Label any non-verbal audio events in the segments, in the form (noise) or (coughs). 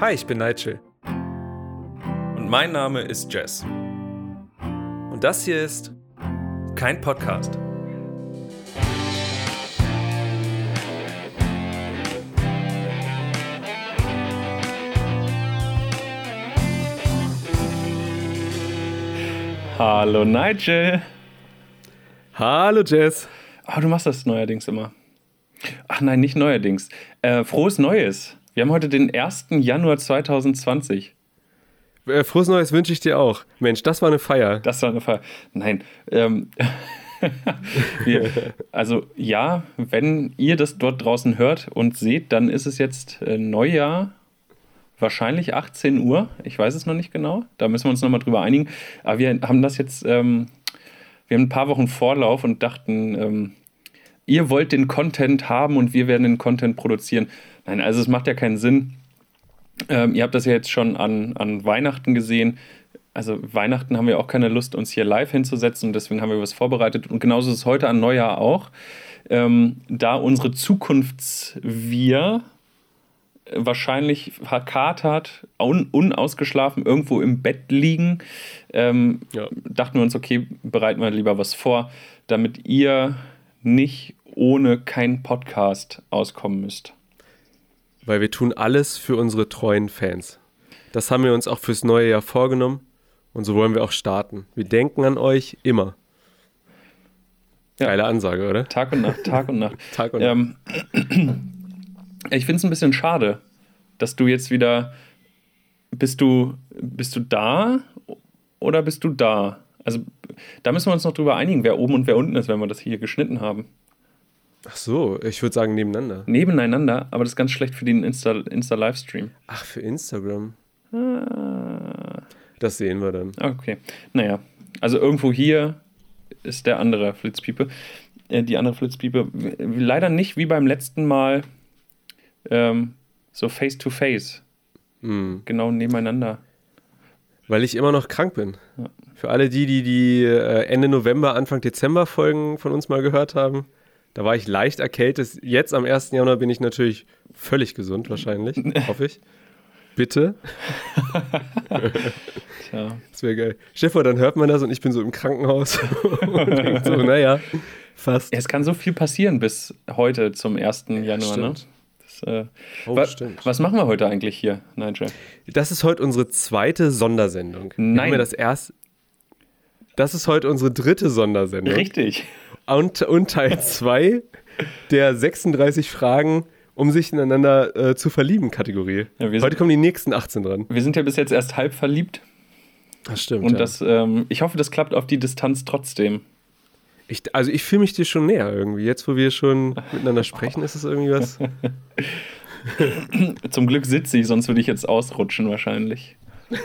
Hi, ich bin Nigel. Und mein Name ist Jess. Und das hier ist kein Podcast. Hallo Nigel. Hallo Jess. Ah, du machst das neuerdings immer. Ach nein, nicht neuerdings. Äh, frohes Neues. Wir haben heute den 1. Januar 2020. Äh, frohes Neues wünsche ich dir auch. Mensch, das war eine Feier. Das war eine Feier. Nein. Ähm, (laughs) wir, also ja, wenn ihr das dort draußen hört und seht, dann ist es jetzt äh, Neujahr. Wahrscheinlich 18 Uhr. Ich weiß es noch nicht genau. Da müssen wir uns nochmal drüber einigen. Aber wir haben das jetzt, ähm, wir haben ein paar Wochen Vorlauf und dachten, ähm, ihr wollt den Content haben und wir werden den Content produzieren. Nein, also es macht ja keinen Sinn. Ähm, ihr habt das ja jetzt schon an, an Weihnachten gesehen. Also Weihnachten haben wir auch keine Lust, uns hier live hinzusetzen und deswegen haben wir was vorbereitet. Und genauso ist es heute an Neujahr auch. Ähm, da unsere Zukunfts-Wir wahrscheinlich verkatert, un unausgeschlafen irgendwo im Bett liegen, ähm, ja. dachten wir uns, okay, bereiten wir lieber was vor, damit ihr nicht ohne keinen Podcast auskommen müsst. Weil wir tun alles für unsere treuen Fans. Das haben wir uns auch fürs neue Jahr vorgenommen und so wollen wir auch starten. Wir denken an euch immer. Ja. Geile Ansage, oder? Tag und Nacht, Tag und Nacht. (laughs) Tag und ähm, Nacht. (clears throat) ich finde es ein bisschen schade, dass du jetzt wieder. Bist du, bist du da oder bist du da? Also, da müssen wir uns noch drüber einigen, wer oben und wer unten ist, wenn wir das hier geschnitten haben. Ach so, ich würde sagen nebeneinander. Nebeneinander, aber das ist ganz schlecht für den Insta-Livestream. Insta Ach, für Instagram. Ah. Das sehen wir dann. Okay. Naja, also irgendwo hier ist der andere Flitzpiepe. Äh, die andere Flitzpiepe. Leider nicht wie beim letzten Mal ähm, so face to face. Mm. Genau nebeneinander. Weil ich immer noch krank bin. Ja. Für alle die, die die äh, Ende November, Anfang Dezember Folgen von uns mal gehört haben. Da war ich leicht erkältet. Jetzt am 1. Januar bin ich natürlich völlig gesund, wahrscheinlich. (laughs) hoffe ich. Bitte. (laughs) Tja. Das wäre geil. Stefan, dann hört man das und ich bin so im Krankenhaus (laughs) und denkt so, naja, fast. Es kann so viel passieren bis heute zum 1. Januar, ne? Das, äh, oh, wa stimmt. Was machen wir heute eigentlich hier, Nigel? Das ist heute unsere zweite Sondersendung. Nein. Wir das erst. Das ist heute unsere dritte Sondersendung. Richtig und, und Teil 2 der 36 Fragen, um sich ineinander äh, zu verlieben Kategorie. Ja, Heute sind, kommen die nächsten 18 dran. Wir sind ja bis jetzt erst halb verliebt. Das stimmt. Und ja. das, ähm, ich hoffe, das klappt auf die Distanz trotzdem. Ich, also ich fühle mich dir schon näher irgendwie. Jetzt, wo wir schon miteinander (laughs) sprechen, ist es irgendwie was. Zum Glück sitze ich, sonst würde ich jetzt ausrutschen wahrscheinlich. (laughs)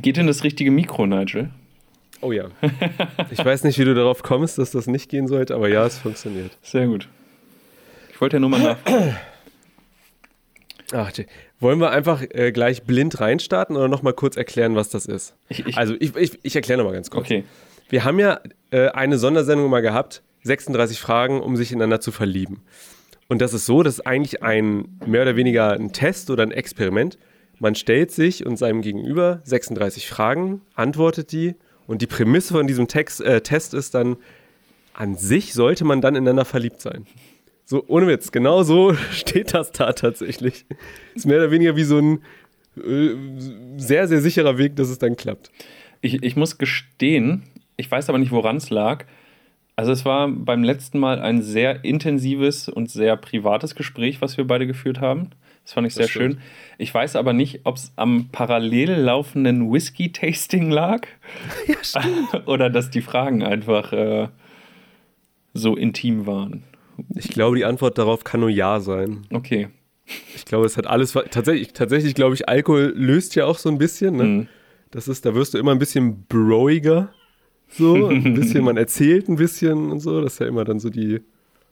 Geht in das richtige Mikro, Nigel? Oh ja. Ich weiß nicht, wie du darauf kommst, dass das nicht gehen sollte, aber ja, es funktioniert. Sehr gut. Ich wollte ja nur mal nach. (clears throat) Ach, wollen wir einfach äh, gleich blind reinstarten oder nochmal kurz erklären, was das ist? Ich, ich, also, ich, ich, ich erkläre nochmal ganz kurz. Okay. Wir haben ja äh, eine Sondersendung mal gehabt, 36 Fragen, um sich ineinander zu verlieben. Und das ist so, das ist eigentlich ein mehr oder weniger ein Test oder ein Experiment. Man stellt sich und seinem Gegenüber 36 Fragen, antwortet die und die Prämisse von diesem Text, äh, Test ist dann, an sich sollte man dann ineinander verliebt sein. So, ohne Witz, genau so (laughs) steht das da tatsächlich. Ist mehr oder weniger wie so ein äh, sehr, sehr sicherer Weg, dass es dann klappt. Ich, ich muss gestehen, ich weiß aber nicht, woran es lag. Also es war beim letzten Mal ein sehr intensives und sehr privates Gespräch, was wir beide geführt haben. Das fand ich sehr schön. Ich weiß aber nicht, ob es am parallel laufenden Whisky-Tasting lag. (laughs) Ja, stimmt. (laughs) Oder dass die Fragen einfach äh, so intim waren. Ich glaube, die Antwort darauf kann nur Ja sein. Okay. Ich glaube, es hat alles. Tatsächlich, tatsächlich glaube ich, Alkohol löst ja auch so ein bisschen. Ne? Mhm. Das ist, da wirst du immer ein bisschen broiger. So, ein bisschen, (laughs) man erzählt ein bisschen und so. Das ist ja immer dann so die.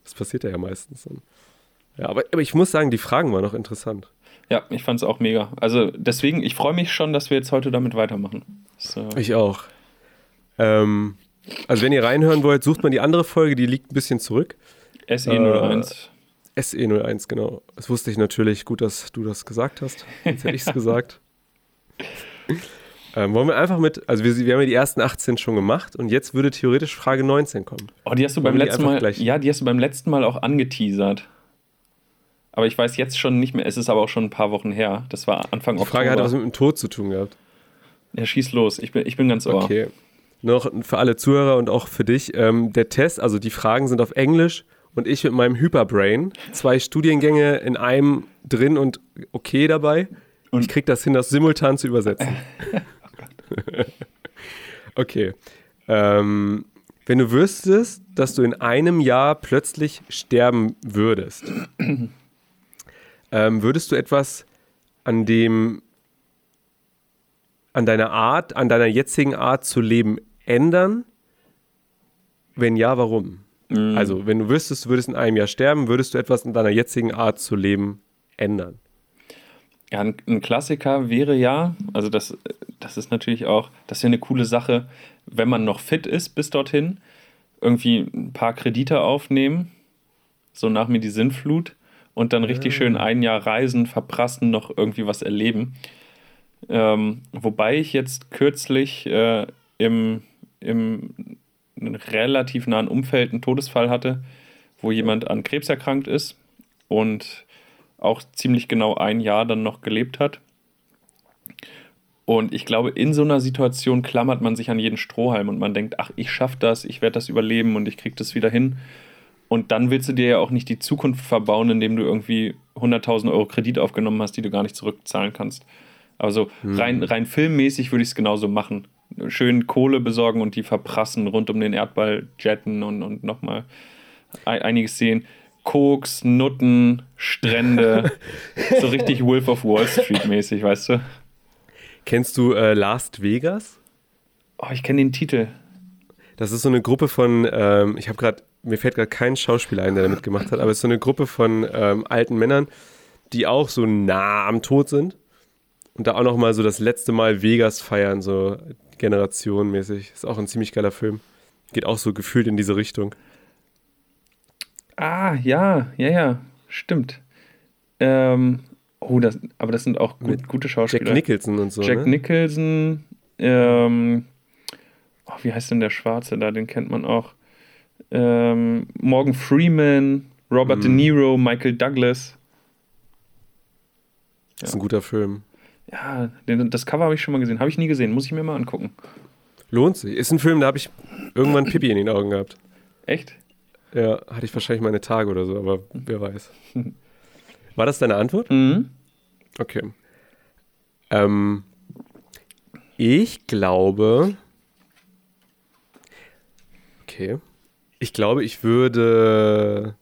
Das passiert ja, ja meistens dann. Ja, aber, aber ich muss sagen, die Fragen waren noch interessant. Ja, ich fand es auch mega. Also deswegen, ich freue mich schon, dass wir jetzt heute damit weitermachen. So. Ich auch. Ähm, also wenn ihr reinhören wollt, sucht man die andere Folge, die liegt ein bisschen zurück. SE01. Äh, SE01, genau. Das wusste ich natürlich. Gut, dass du das gesagt hast. Jetzt hätte ich es (laughs) gesagt. Ähm, wollen wir einfach mit, also wir, wir, haben ja die ersten 18 schon gemacht und jetzt würde theoretisch Frage 19 kommen. Oh, die hast du beim letzten Mal, gleich? ja, die hast du beim letzten Mal auch angeteasert. Aber ich weiß jetzt schon nicht mehr, es ist aber auch schon ein paar Wochen her. Das war Anfang die Frage Oktober. hat was mit dem Tod zu tun gehabt. Ja, schieß los, ich bin, ich bin ganz ohr. Okay. Noch für alle Zuhörer und auch für dich, ähm, der Test, also die Fragen sind auf Englisch und ich mit meinem Hyperbrain, zwei Studiengänge in einem drin und okay dabei. Und ich krieg das hin, das simultan zu übersetzen. (laughs) oh (laughs) okay. Ähm, wenn du wüsstest, dass du in einem Jahr plötzlich sterben würdest, (clears throat) ähm, würdest du etwas an dem, an deiner Art, an deiner jetzigen Art zu leben ändern? Wenn ja, warum? Mhm. Also, wenn du wüsstest, du würdest in einem Jahr sterben, würdest du etwas in deiner jetzigen Art zu leben ändern? Ja, ein, Klassiker wäre ja, also das, das ist natürlich auch, das ist ja eine coole Sache, wenn man noch fit ist bis dorthin, irgendwie ein paar Kredite aufnehmen, so nach mir die Sinnflut und dann richtig schön ein Jahr reisen, verprassen, noch irgendwie was erleben. Ähm, wobei ich jetzt kürzlich äh, im, im relativ nahen Umfeld einen Todesfall hatte, wo jemand an Krebs erkrankt ist und auch ziemlich genau ein Jahr dann noch gelebt hat. Und ich glaube, in so einer Situation klammert man sich an jeden Strohhalm und man denkt, ach, ich schaffe das, ich werde das überleben und ich kriege das wieder hin. Und dann willst du dir ja auch nicht die Zukunft verbauen, indem du irgendwie 100.000 Euro Kredit aufgenommen hast, die du gar nicht zurückzahlen kannst. Also hm. rein, rein filmmäßig würde ich es genauso machen. Schön Kohle besorgen und die verprassen, rund um den Erdball jetten und, und nochmal einiges sehen. Koks, Nutten, Strände. (laughs) so richtig Wolf of Wall Street mäßig, weißt du? Kennst du äh, Last Vegas? Oh, ich kenne den Titel. Das ist so eine Gruppe von, ähm, ich habe gerade, mir fällt gerade kein Schauspieler ein, der damit gemacht hat, aber es ist so eine Gruppe von ähm, alten Männern, die auch so nah am Tod sind und da auch noch mal so das letzte Mal Vegas feiern, so generationenmäßig. Ist auch ein ziemlich geiler Film. Geht auch so gefühlt in diese Richtung. Ah, ja, ja, ja, stimmt. Ähm, oh, das, aber das sind auch gut, gute Schauspieler. Jack Nicholson und so. Jack ne? Nicholson, ähm, oh, wie heißt denn der Schwarze da? Den kennt man auch. Ähm, Morgan Freeman, Robert mm. De Niro, Michael Douglas. Das ist ein guter Film. Ja, den, das Cover habe ich schon mal gesehen. Habe ich nie gesehen. Muss ich mir mal angucken. Lohnt sich. Ist ein Film, da habe ich irgendwann Pippi in den Augen gehabt. Echt? Ja, hatte ich wahrscheinlich meine Tage oder so, aber wer weiß. (laughs) War das deine Antwort? Mhm. Okay. Ähm, ich glaube. Okay. Ich glaube, ich würde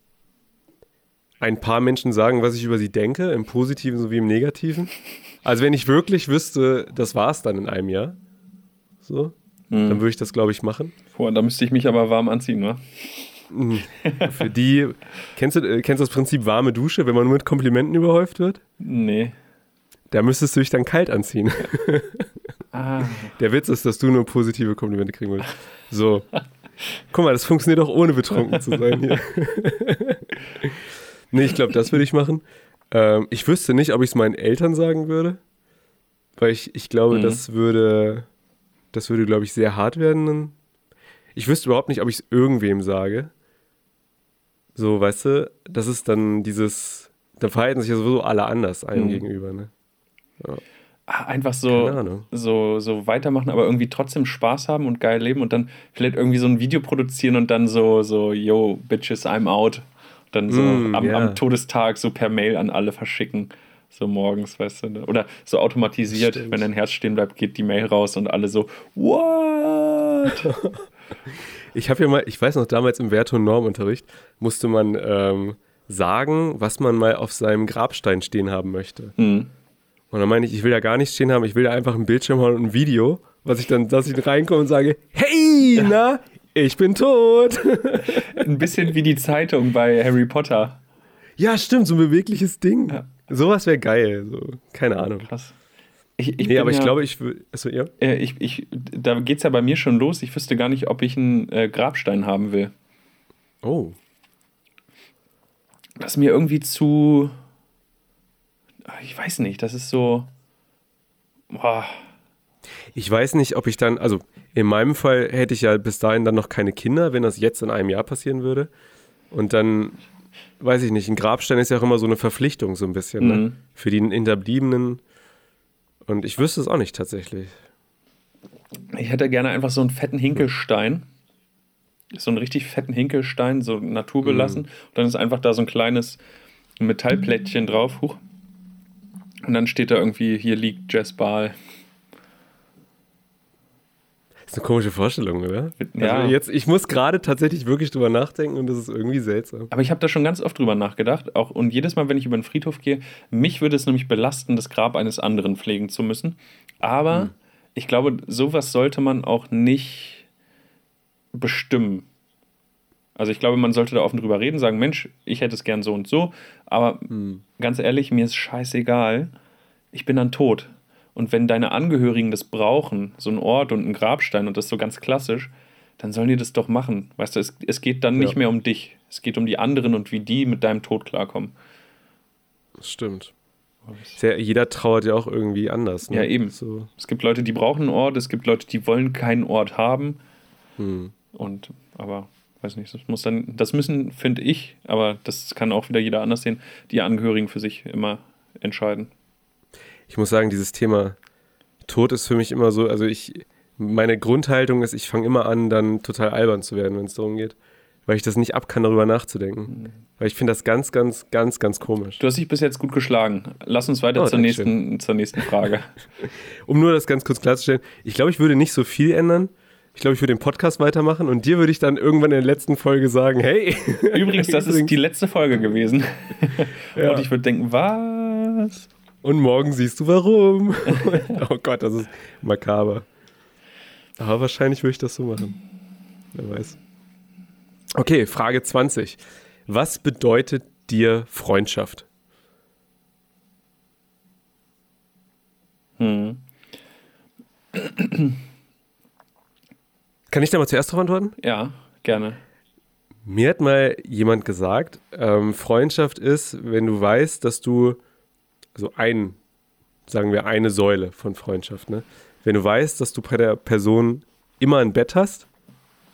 ein paar Menschen sagen, was ich über sie denke, im Positiven sowie im Negativen. Also wenn ich wirklich wüsste, das war es dann in einem Jahr, so, mhm. dann würde ich das, glaube ich, machen. Boah, da müsste ich mich aber warm anziehen, ne? Für die, kennst du, äh, kennst du das Prinzip warme Dusche, wenn man nur mit Komplimenten überhäuft wird? Nee. Da müsstest du dich dann kalt anziehen. Ah. Der Witz ist, dass du nur positive Komplimente kriegen willst. So. (laughs) Guck mal, das funktioniert auch ohne betrunken zu sein hier. (laughs) nee, ich glaube, das würde ich machen. Ähm, ich wüsste nicht, ob ich es meinen Eltern sagen würde. Weil ich, ich glaube, mhm. das würde, das würde, glaube ich, sehr hart werden ich wüsste überhaupt nicht, ob ich es irgendwem sage. So, weißt du, das ist dann dieses, da verhalten sich ja sowieso alle anders einem mhm. gegenüber, ne? Ja. Einfach so, so, so weitermachen, aber irgendwie trotzdem Spaß haben und geil leben und dann vielleicht irgendwie so ein Video produzieren und dann so, so, yo, Bitches, I'm out. Dann so mm, am, yeah. am, Todestag so per Mail an alle verschicken. So morgens, weißt du. Ne? Oder so automatisiert, Stimmt. wenn dein Herz stehen bleibt, geht die Mail raus und alle so, what? (laughs) Ich habe ja mal, ich weiß noch, damals im Wert- und Normunterricht musste man ähm, sagen, was man mal auf seinem Grabstein stehen haben möchte. Mhm. Und dann meine ich, ich will ja gar nichts stehen haben, ich will da einfach ein Bildschirm haben und ein Video, was ich dann, dass ich reinkomme und sage, hey, na, ich bin tot. (laughs) ein bisschen wie die Zeitung bei Harry Potter. Ja, stimmt, so ein bewegliches Ding. Ja. Sowas wäre geil. So. Keine Ahnung. Krass. Ich, ich nee, aber ja, ich glaube, ich will. Achso, ja? Äh, ich, ich, da geht es ja bei mir schon los. Ich wüsste gar nicht, ob ich einen äh, Grabstein haben will. Oh. das ist mir irgendwie zu. Ich weiß nicht, das ist so. Boah. Ich weiß nicht, ob ich dann, also in meinem Fall hätte ich ja bis dahin dann noch keine Kinder, wenn das jetzt in einem Jahr passieren würde. Und dann, weiß ich nicht, ein Grabstein ist ja auch immer so eine Verpflichtung, so ein bisschen, ne? Mhm. Für die Hinterbliebenen. Und ich wüsste es auch nicht tatsächlich. Ich hätte gerne einfach so einen fetten Hinkelstein. So einen richtig fetten Hinkelstein, so naturbelassen. Und dann ist einfach da so ein kleines Metallplättchen drauf. Huch. Und dann steht da irgendwie, hier liegt Jess Ball. Das ist eine komische Vorstellung, oder? Ja. Also jetzt, ich muss gerade tatsächlich wirklich drüber nachdenken und das ist irgendwie seltsam. Aber ich habe da schon ganz oft drüber nachgedacht. Auch, und jedes Mal, wenn ich über den Friedhof gehe, mich würde es nämlich belasten, das Grab eines anderen pflegen zu müssen. Aber Hm. ich glaube, sowas sollte man auch nicht bestimmen. Also ich glaube, man sollte da offen drüber reden, sagen, Mensch, ich hätte es gern so und so. Aber Hm. ganz ehrlich, mir ist scheißegal. Ich bin dann tot. Und wenn deine Angehörigen das brauchen, so ein Ort und ein Grabstein und das so ganz klassisch, dann sollen die das doch machen. Weißt du, es, es geht dann nicht Ja. mehr um dich. Es geht um die anderen und wie die mit deinem Tod klarkommen. Das stimmt. Sehr, jeder trauert ja auch irgendwie anders. Ne? Ja, eben. So. Es gibt Leute, die brauchen einen Ort, es gibt Leute, die wollen keinen Ort haben. Hm. Und, aber, weiß nicht, das muss dann, das müssen, finde ich, aber das kann auch wieder jeder anders sehen, die Angehörigen für sich immer entscheiden. Ich muss sagen, dieses Thema Tod ist für mich immer so, also ich, meine Grundhaltung ist, ich fange immer an, dann total albern zu werden, wenn es darum geht. Weil ich das nicht ab kann, darüber nachzudenken. Weil ich finde das ganz, ganz, ganz, ganz komisch. Du hast dich bis jetzt gut geschlagen. Lass uns weiter Oh, zur, nächsten, zur nächsten Frage. (laughs) Um nur das ganz kurz klarzustellen, ich glaube, ich würde nicht so viel ändern. Ich glaube, ich würde den Podcast weitermachen und dir würde ich dann irgendwann in der letzten Folge sagen, hey. (laughs) Übrigens, das ist die letzte Folge gewesen. Ja. Und ich würde denken, was? Und morgen siehst du warum. (laughs) oh Gott, das ist makaber. Aber wahrscheinlich würde ich das so machen. Wer weiß. Okay, Frage 20. Was bedeutet dir Freundschaft? Hm. Kann ich da mal zuerst drauf antworten? Ja, gerne. Mir hat mal jemand gesagt, ähm, Freundschaft ist, wenn du weißt, dass du, also ein, sagen wir eine Säule von Freundschaft, ne? Wenn du weißt, dass du bei der Person immer ein Bett hast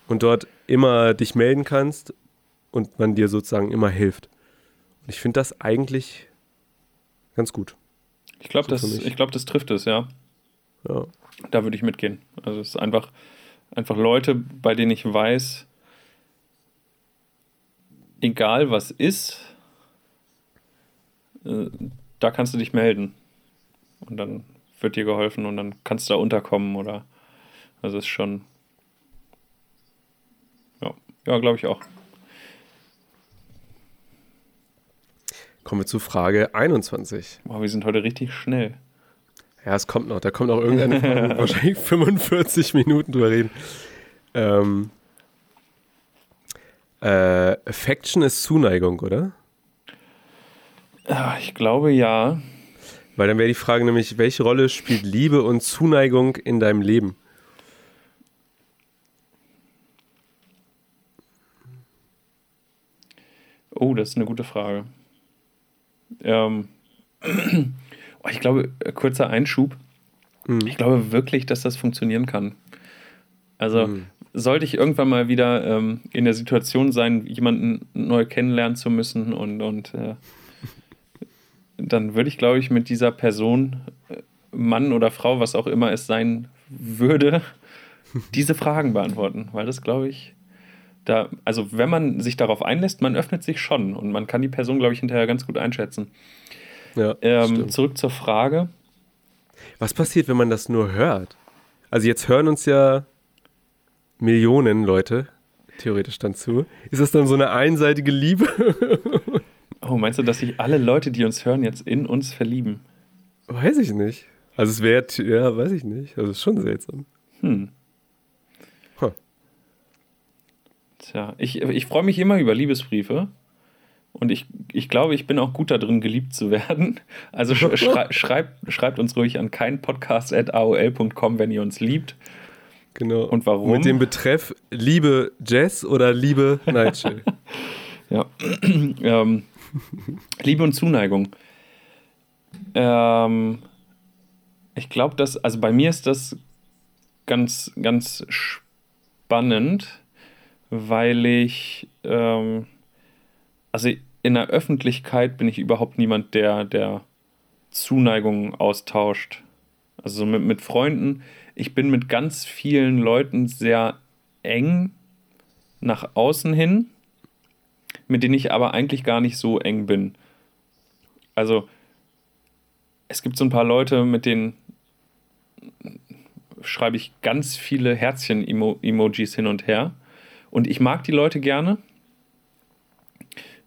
und dort immer dich melden kannst und man dir sozusagen immer hilft. Und ich finde das eigentlich ganz gut. Ich glaube, So das, ich glaub, das trifft es, ja. Ja. Da würde ich mitgehen. Also es ist einfach, einfach Leute, bei denen ich weiß, egal was ist, äh, da kannst du dich melden. Und dann wird dir geholfen und dann kannst du da unterkommen oder also es ist schon. Ja, ja glaube ich auch. Kommen wir zu Frage 21. Boah, wir sind heute richtig schnell. Ja, es kommt noch. Da kommt noch irgendeine Frage, (laughs) wahrscheinlich 45 Minuten drüber reden. Ähm, äh, Affection ist Zuneigung, oder? Ah, Ich glaube ja. Weil dann wäre die Frage nämlich, welche Rolle spielt Liebe und Zuneigung in deinem Leben? Oh, das ist eine gute Frage. Ähm, (clears throat) (clears throat) ich glaube, äh, kurzer Einschub. Mhm. Ich glaube wirklich, dass das funktionieren kann. Also Mhm. sollte ich irgendwann mal wieder ähm, in der Situation sein, jemanden neu kennenlernen zu müssen und, und äh, (laughs) dann würde ich, glaube ich, mit dieser Person, äh, Mann oder Frau, was auch immer es sein würde, (laughs) diese Fragen beantworten. Weil das, glaube ich, da, also wenn man sich darauf einlässt, man öffnet sich schon und man kann die Person, glaube ich, hinterher ganz gut einschätzen. Ja, Ähm, zurück zur Frage. Was passiert, wenn man das nur hört? Also jetzt hören uns ja Millionen Leute theoretisch dann zu. Ist das dann so eine einseitige Liebe? (laughs) Oh, meinst du, dass sich alle Leute, die uns hören, jetzt in uns verlieben? weiß ich nicht. Also es wäre, ja, weiß ich nicht. Also es ist schon seltsam. Hm. Huh. Tja, ich, ich freue mich immer über Liebesbriefe. Und ich, ich glaube, ich bin auch gut darin, geliebt zu werden. (laughs) Also sch (laughs) schrei schreibt, schreibt uns ruhig an keinpodcast.aol.com, wenn ihr uns liebt. Genau. Und warum? Mit dem Betreff Liebe Jazz oder Liebe Nightshade. (laughs) Ja. (clears throat) ähm, Liebe und Zuneigung. Ähm, ich glaube, dass, also bei mir ist das ganz, ganz spannend, weil ich, ähm, also in der Öffentlichkeit bin ich überhaupt niemand, der, der Zuneigung austauscht. Also mit, mit Freunden, ich bin mit ganz vielen Leuten sehr eng nach außen hin, mit denen ich aber eigentlich gar nicht so eng bin. Also es gibt so ein paar Leute, mit denen schreibe ich ganz viele Herzchen-Emojis hin und her. Und ich mag die Leute gerne.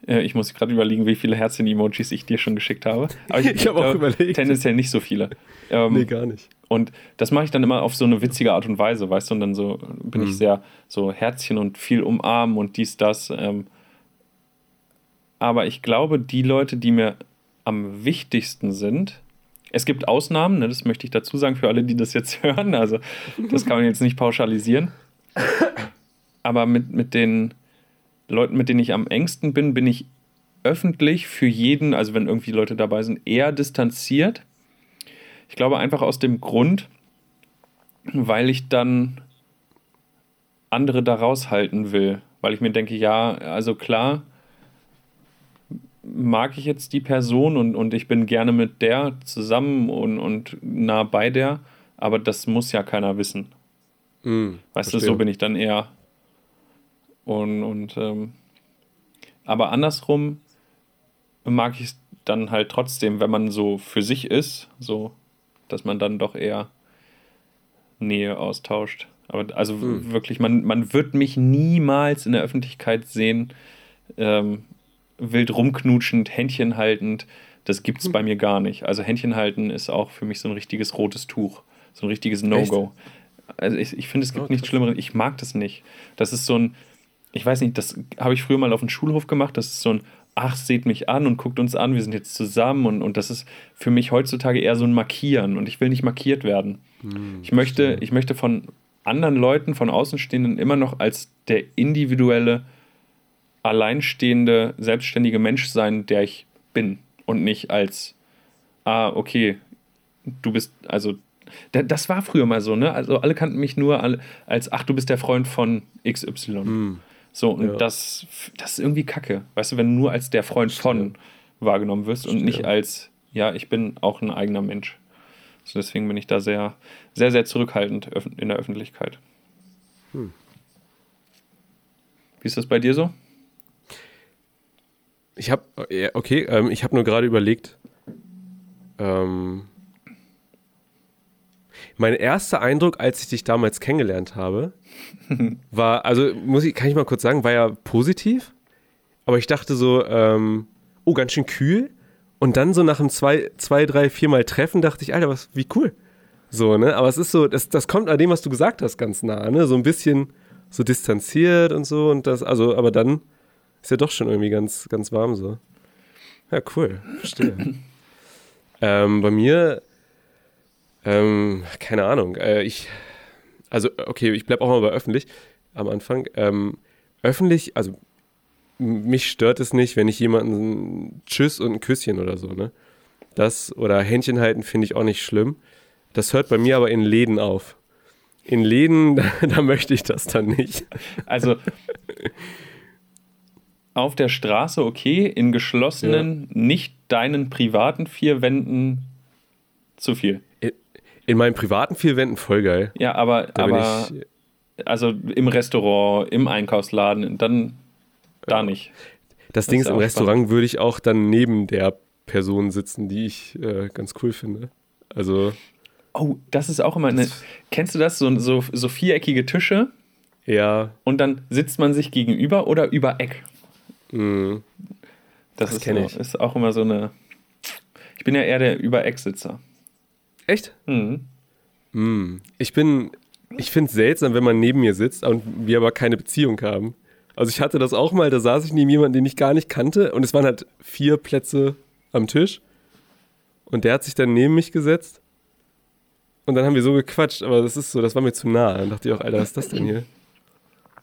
Äh, ich muss gerade überlegen, wie viele Herzchen-Emojis ich dir schon geschickt habe. Aber ich, (laughs) ich habe auch überlegt. Tendenziell nicht so viele. Ähm, nee, gar nicht. Und das mache ich dann immer auf so eine witzige Art und Weise, weißt du? Und dann so bin mhm. ich sehr so Herzchen und viel umarmen und dies, das. Ähm. Aber ich glaube, die Leute, die mir am wichtigsten sind, es gibt Ausnahmen, ne, das möchte ich dazu sagen für alle, die das jetzt (laughs) hören. Also, das kann man jetzt nicht pauschalisieren. Aber mit, mit den Leuten, mit denen ich am engsten bin, bin ich öffentlich für jeden, also wenn irgendwie Leute dabei sind, eher distanziert. Ich glaube einfach aus dem Grund, weil ich dann andere da raushalten will. Weil ich mir denke, ja, also klar, mag ich jetzt die Person und, und ich bin gerne mit der zusammen und, und nah bei der, aber das muss ja keiner wissen. Mm, weißt verstehe. du, so bin ich dann eher. Und, und ähm, aber andersrum mag ich es dann halt trotzdem, wenn man so für sich ist, so, dass man dann doch eher Nähe austauscht. Aber also mm. wirklich, man, man wird mich niemals in der Öffentlichkeit sehen, ähm, wild rumknutschend, Händchen haltend, das gibt es hm. bei mir gar nicht. Also Händchen halten ist auch für mich so ein richtiges rotes Tuch, so ein richtiges No-Go. Also ich, ich finde, es gibt oh, nichts Schlimmeres. Ich mag das nicht. Das ist so ein, ich weiß nicht, das habe ich früher mal auf dem Schulhof gemacht. Das ist so ein, ach, seht mich an und guckt uns an, wir sind jetzt zusammen. Und, und das ist für mich heutzutage eher so ein Markieren. Und ich will nicht markiert werden. Hm, ich, möchte, ich möchte von anderen Leuten, von Außenstehenden immer noch als der individuelle alleinstehende, selbstständige Mensch sein, der ich bin und nicht als, ah, okay, du bist, also, das war früher mal so, ne? Also alle kannten mich nur als, ach, du bist der Freund von XY. Mm. So, und ja. das, das ist irgendwie kacke, weißt du, wenn du nur als der Freund von wahrgenommen wirst und nicht als, ja, ich bin auch ein eigener Mensch. Also deswegen bin ich da sehr, sehr, sehr zurückhaltend in der Öffentlichkeit. Hm. Wie ist das bei dir so? Ich habe, okay, ähm, ich habe nur gerade überlegt, ähm, mein erster Eindruck, als ich dich damals kennengelernt habe, war, also muss ich, kann ich mal kurz sagen, war ja positiv, aber ich dachte so, ähm, oh, ganz schön kühl. Und dann so nach einem zwei, zwei, drei, viermal Treffen dachte ich, Alter, was, wie cool. So, ne? Aber es ist so, das, das kommt an dem, was du gesagt hast, ganz nah, ne? So ein bisschen so distanziert und so und das, also, aber dann ist ja doch schon irgendwie ganz, ganz warm so. Ja, cool. Verstehe. (laughs) ähm, bei mir, ähm, keine Ahnung. Äh, ich, also, okay, ich bleibe auch mal bei öffentlich am Anfang. Ähm, öffentlich, also, mich stört es nicht, wenn ich jemanden Tschüss und ein Küsschen oder so, ne? Das oder Händchen halten finde ich auch nicht schlimm. Das hört bei mir aber in Läden auf. In Läden, da, (laughs) da möchte ich das dann nicht. Also, auf der Straße okay, in geschlossenen, ja. nicht deinen privaten vier Wänden zu viel. In, in meinen privaten vier Wänden voll geil. Ja, aber, aber also im Restaurant, im Einkaufsladen, dann da nicht. Das, das Ding ist, im Restaurant spannend. würde ich auch dann neben der Person sitzen, die ich äh, ganz cool finde. Also. Oh, das ist auch immer eine. Kennst du das? So, so, so viereckige Tische. Ja. Und dann sitzt man sich gegenüber oder über Eck. Mhm. Das, das kenne ich. Ist auch immer so eine. Ich bin ja eher der Über-Eck-Sitzer. Echt? Mhm. Mhm. Ich bin. Ich finde es seltsam, wenn man neben mir sitzt und wir aber keine Beziehung haben. Also ich hatte das auch mal, da saß ich neben jemandem, den ich gar nicht kannte und es waren halt vier Plätze am Tisch und der hat sich dann neben mich gesetzt und dann haben wir so gequatscht, aber das ist so, das war mir zu nah. Dann dachte ich auch, Alter, was ist das denn hier?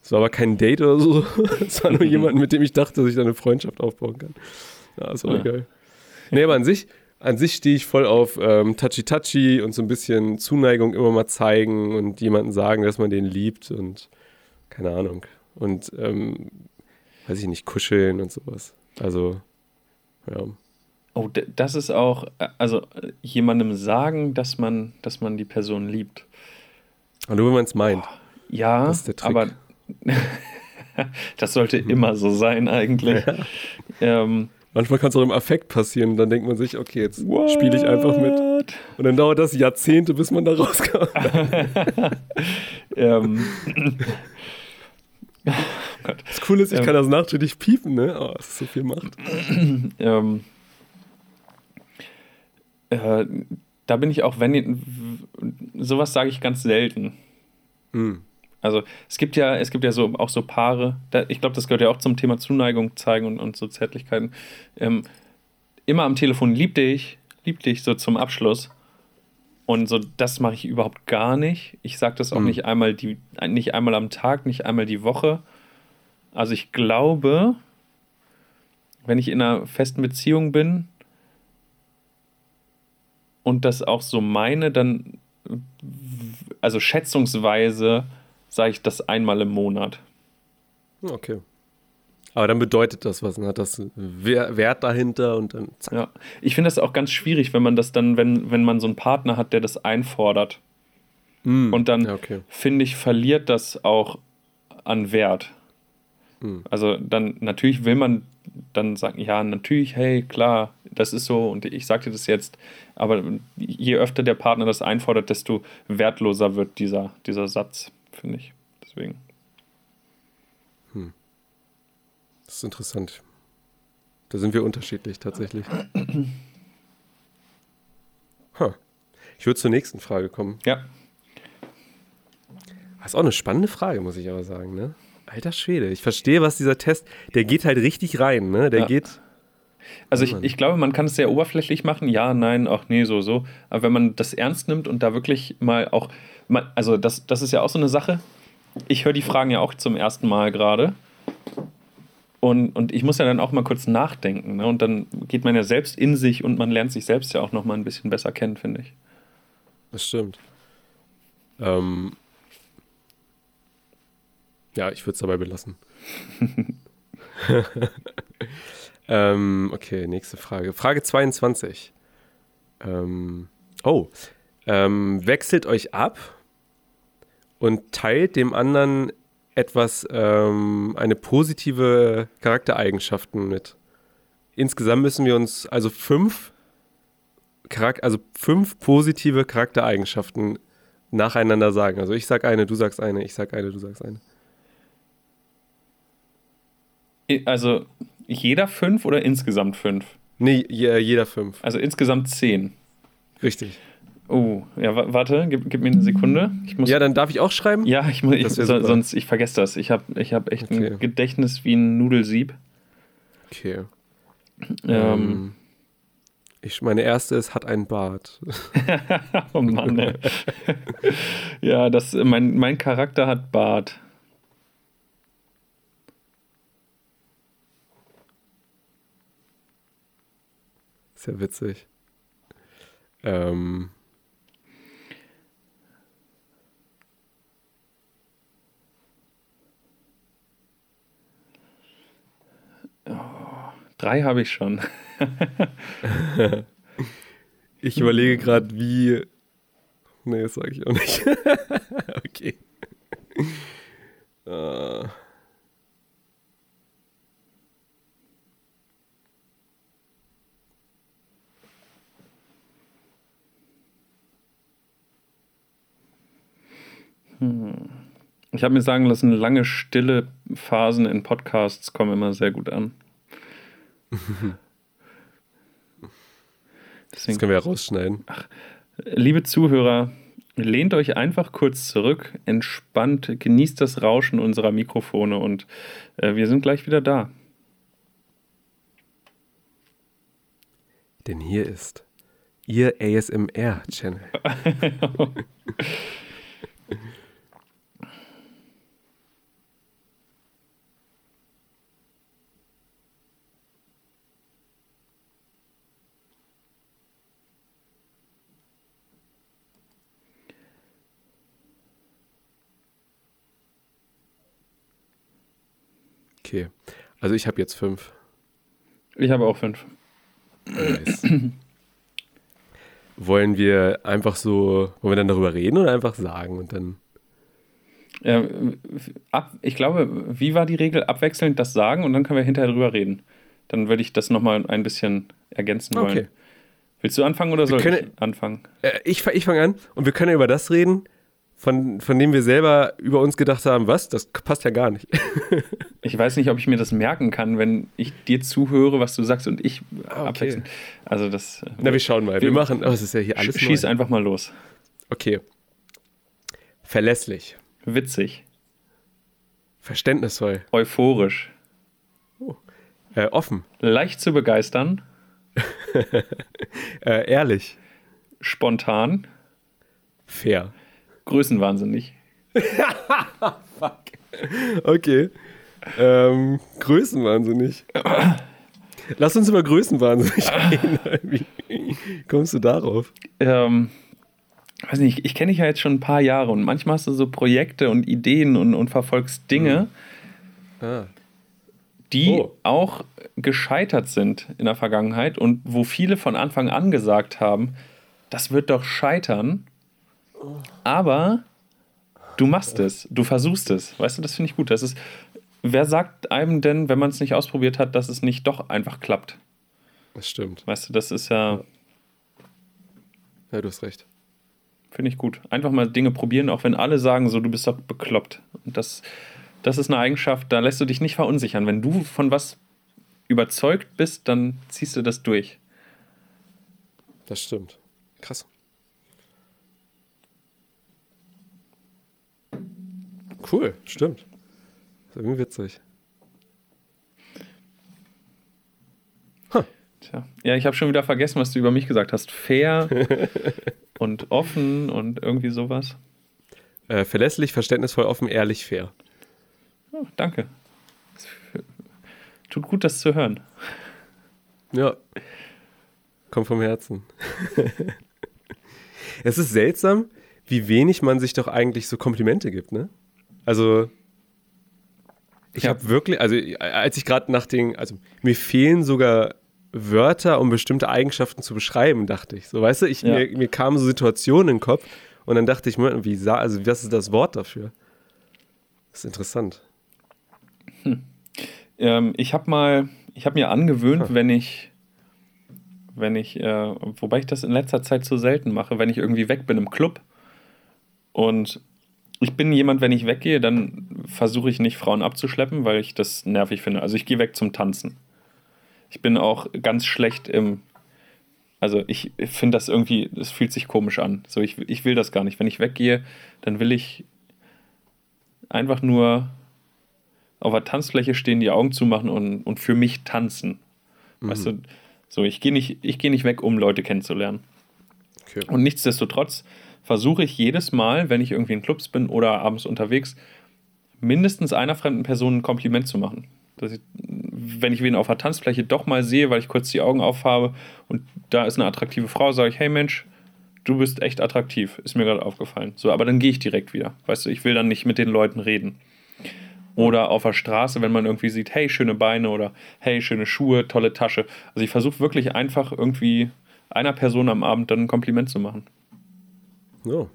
Es war aber kein Date oder so. (laughs) Es war nur (laughs) jemand, mit dem ich dachte, dass ich da eine Freundschaft aufbauen kann. Ja, ist auch ja. geil. Nee, aber an sich, an sich stehe ich voll auf ähm, Touchy-Touchy und so ein bisschen Zuneigung immer mal zeigen und jemanden sagen, dass man den liebt und keine Ahnung. Und ähm, weiß ich nicht, kuscheln und sowas. Also, ja. Oh, das ist auch, äh, also jemandem sagen, dass man, dass man die Person liebt. Und nur wenn man es meint. Oh, ja, das aber (laughs) das sollte mhm. immer so sein eigentlich. Ja. Ähm, Manchmal kann es auch im Affekt passieren. Dann denkt man sich, okay, jetzt spiele ich einfach mit. Und dann dauert das Jahrzehnte, bis man da rauskommt. (laughs) ähm. das Coole ist, ich ähm. kann das nachträglich piepen, ne? Oh, das ist so viel Macht. (clears throat) ähm. Äh, da bin ich auch, wenn sowas sage ich ganz selten. Mhm. Also es gibt ja, es gibt ja so auch so Paare, da, ich glaube, das gehört ja auch zum Thema Zuneigung zeigen und, und so Zärtlichkeiten. Ähm, immer am Telefon lieb dich, lieb dich so zum Abschluss. Und so, das mache ich überhaupt gar nicht. Ich sage das auch mhm. nicht einmal die, nicht einmal am Tag, nicht einmal die Woche. Also ich glaube, wenn ich in einer festen Beziehung bin und das auch so meine, dann also schätzungsweise sage ich das einmal im Monat. Okay. Aber dann bedeutet das was, dann hat das Wert dahinter und dann zack. Ja, ich finde das auch ganz schwierig, wenn man das dann, wenn, wenn man so einen Partner hat, der das einfordert. Mm, und dann, ja, okay. finde ich, verliert das auch an Wert. Mm. Also dann, natürlich will man dann sagen, ja, natürlich, hey, klar, das ist so und ich sage dir das jetzt. Aber je öfter der Partner das einfordert, desto wertloser wird dieser, dieser Satz finde ich. Deswegen. Hm. Das ist interessant. Da sind wir unterschiedlich tatsächlich. (clears throat) huh. Ich würde zur nächsten Frage kommen. Ja. Das ist auch eine spannende Frage, muss ich aber sagen, ne? Alter Schwede, ich verstehe, was dieser Test, der geht halt richtig rein, ne? Der ja. geht. Also ich, ich glaube, man kann es sehr oberflächlich machen, ja, nein, ach nee, so, so. Aber wenn man das ernst nimmt und da wirklich mal auch also das, das ist ja auch so eine Sache. Ich höre die Fragen ja auch zum ersten Mal gerade. Und, und ich muss ja dann auch mal kurz nachdenken. Ne? Und dann geht man ja selbst in sich und man lernt sich selbst ja auch noch mal ein bisschen besser kennen, finde ich. Das stimmt. Ähm ja, ich würde es dabei belassen. (laughs) (laughs) ähm, okay, nächste Frage. Frage 22. Ähm, oh, ähm, wechselt euch ab und teilt dem anderen etwas, ähm, eine positive Charaktereigenschaften mit. Insgesamt müssen wir uns also fünf, Charak also fünf positive Charaktereigenschaften nacheinander sagen. Also ich sag eine, du sagst eine, ich sag eine, du sagst eine. Also jeder fünf oder insgesamt fünf? Nee, jeder fünf. Also insgesamt zehn. Richtig. Oh, ja, warte, gib, gib, mir eine Sekunde. Ich muss, ja, dann darf ich auch schreiben? Ja, ich muss, ich, so, sonst, ich vergesse das. Ich habe ich hab echt okay. ein Gedächtnis wie ein Nudelsieb. Okay. Ähm, ähm, ich, meine erste ist, hat einen Bart. (laughs) oh Mann, ey. (laughs) ja, das, mein, mein Charakter hat Bart. Sehr witzig. Ähm, Drei habe ich schon. (laughs) ich überlege gerade, wie. Nee, das sage ich auch nicht. (laughs) okay. Uh. Hm. Ich habe mir sagen lassen, lange stille Phasen in Podcasts kommen immer sehr gut an. (laughs) Deswegen, das können wir ja rausschneiden. Ach, liebe Zuhörer, lehnt euch einfach kurz zurück, entspannt, genießt das Rauschen unserer Mikrofone und äh, wir sind gleich wieder da. Denn hier ist Ihr ASMR-Channel. (laughs) (laughs) Okay. Also ich habe jetzt fünf. Ich habe auch fünf. Nice. wollen wir einfach so, wollen wir dann darüber reden oder einfach sagen und dann. Ja, ab, ich glaube, wie war die Regel? Abwechselnd das sagen und dann können wir hinterher drüber reden. Dann würde ich das nochmal ein bisschen ergänzen wollen. Okay. Willst du anfangen oder soll können, ich anfangen? Äh, ich ich fange an und wir können über das reden, von, von dem wir selber über uns gedacht haben, was? Das passt ja gar nicht. (laughs) ich weiß nicht, ob ich mir das merken kann, wenn ich dir zuhöre, was du sagst und ich ah, okay. Also das. Na, wir schauen mal. Wir, wir machen. Oh, es ist ja hier alles. Schieß neu. einfach mal los. Okay. Verlässlich. Witzig. Verständnisvoll. Euphorisch. Oh. Äh, offen. Leicht zu begeistern. (laughs) äh, ehrlich. Spontan. Fair. Größenwahnsinnig. (laughs) Fuck. Okay. Ähm, Größenwahnsinnig. Lass uns über Größenwahnsinnig (laughs) reden. Wie kommst du darauf? Ähm, weiß nicht, ich kenne dich ja jetzt schon ein paar Jahre und manchmal hast du so Projekte und Ideen und, und verfolgst Dinge, mhm. ah. die oh. auch gescheitert sind in der Vergangenheit und wo viele von Anfang an gesagt haben, das wird doch scheitern. Aber du machst es, du versuchst es. Weißt du, das finde ich gut. Das ist, wer sagt einem denn, wenn man es nicht ausprobiert hat, dass es nicht doch einfach klappt? Das stimmt. Weißt du, das ist ja. Ja, du hast recht. Finde ich gut. Einfach mal Dinge probieren, auch wenn alle sagen, so, du bist doch bekloppt. Und das, das ist eine Eigenschaft, da lässt du dich nicht verunsichern. Wenn du von was überzeugt bist, dann ziehst du das durch. Das stimmt. Krass. Cool, stimmt. Ist irgendwie witzig. Huh. Tja. Ja, ich habe schon wieder vergessen, was du über mich gesagt hast. Fair (laughs) und offen und irgendwie sowas. Äh, verlässlich, verständnisvoll, offen, ehrlich, fair. Oh, danke. Tut gut, das zu hören. Ja. Kommt vom Herzen. (laughs) es ist seltsam, wie wenig man sich doch eigentlich so Komplimente gibt, ne? Also, ich ja. habe wirklich, also als ich gerade nach den, also mir fehlen sogar Wörter, um bestimmte Eigenschaften zu beschreiben, dachte ich. So, weißt du, ich, ja. mir, mir kamen so Situationen in den Kopf und dann dachte ich, wie sah, also was ist das Wort dafür? Das ist interessant. Hm. Ähm, ich habe mal, ich habe mir angewöhnt, hm. wenn ich, wenn ich, äh, wobei ich das in letzter Zeit so selten mache, wenn ich irgendwie weg bin im Club und ich bin jemand, wenn ich weggehe, dann versuche ich nicht Frauen abzuschleppen, weil ich das nervig finde. Also ich gehe weg zum Tanzen. Ich bin auch ganz schlecht im. Also ich finde das irgendwie, das fühlt sich komisch an. So, ich, ich will das gar nicht. Wenn ich weggehe, dann will ich einfach nur auf der Tanzfläche stehen, die Augen zumachen und, und für mich tanzen. Mhm. Weißt du, so, ich gehe nicht, geh nicht weg, um Leute kennenzulernen. Okay. Und nichtsdestotrotz versuche ich jedes Mal, wenn ich irgendwie in Clubs bin oder abends unterwegs, mindestens einer fremden Person ein Kompliment zu machen. Dass ich, wenn ich wen auf der Tanzfläche doch mal sehe, weil ich kurz die Augen aufhabe und da ist eine attraktive Frau, sage ich, hey Mensch, du bist echt attraktiv, ist mir gerade aufgefallen. So, aber dann gehe ich direkt wieder. Weißt du, ich will dann nicht mit den Leuten reden. Oder auf der Straße, wenn man irgendwie sieht, hey, schöne Beine oder hey, schöne Schuhe, tolle Tasche. Also ich versuche wirklich einfach irgendwie einer Person am Abend dann ein Kompliment zu machen. Ja.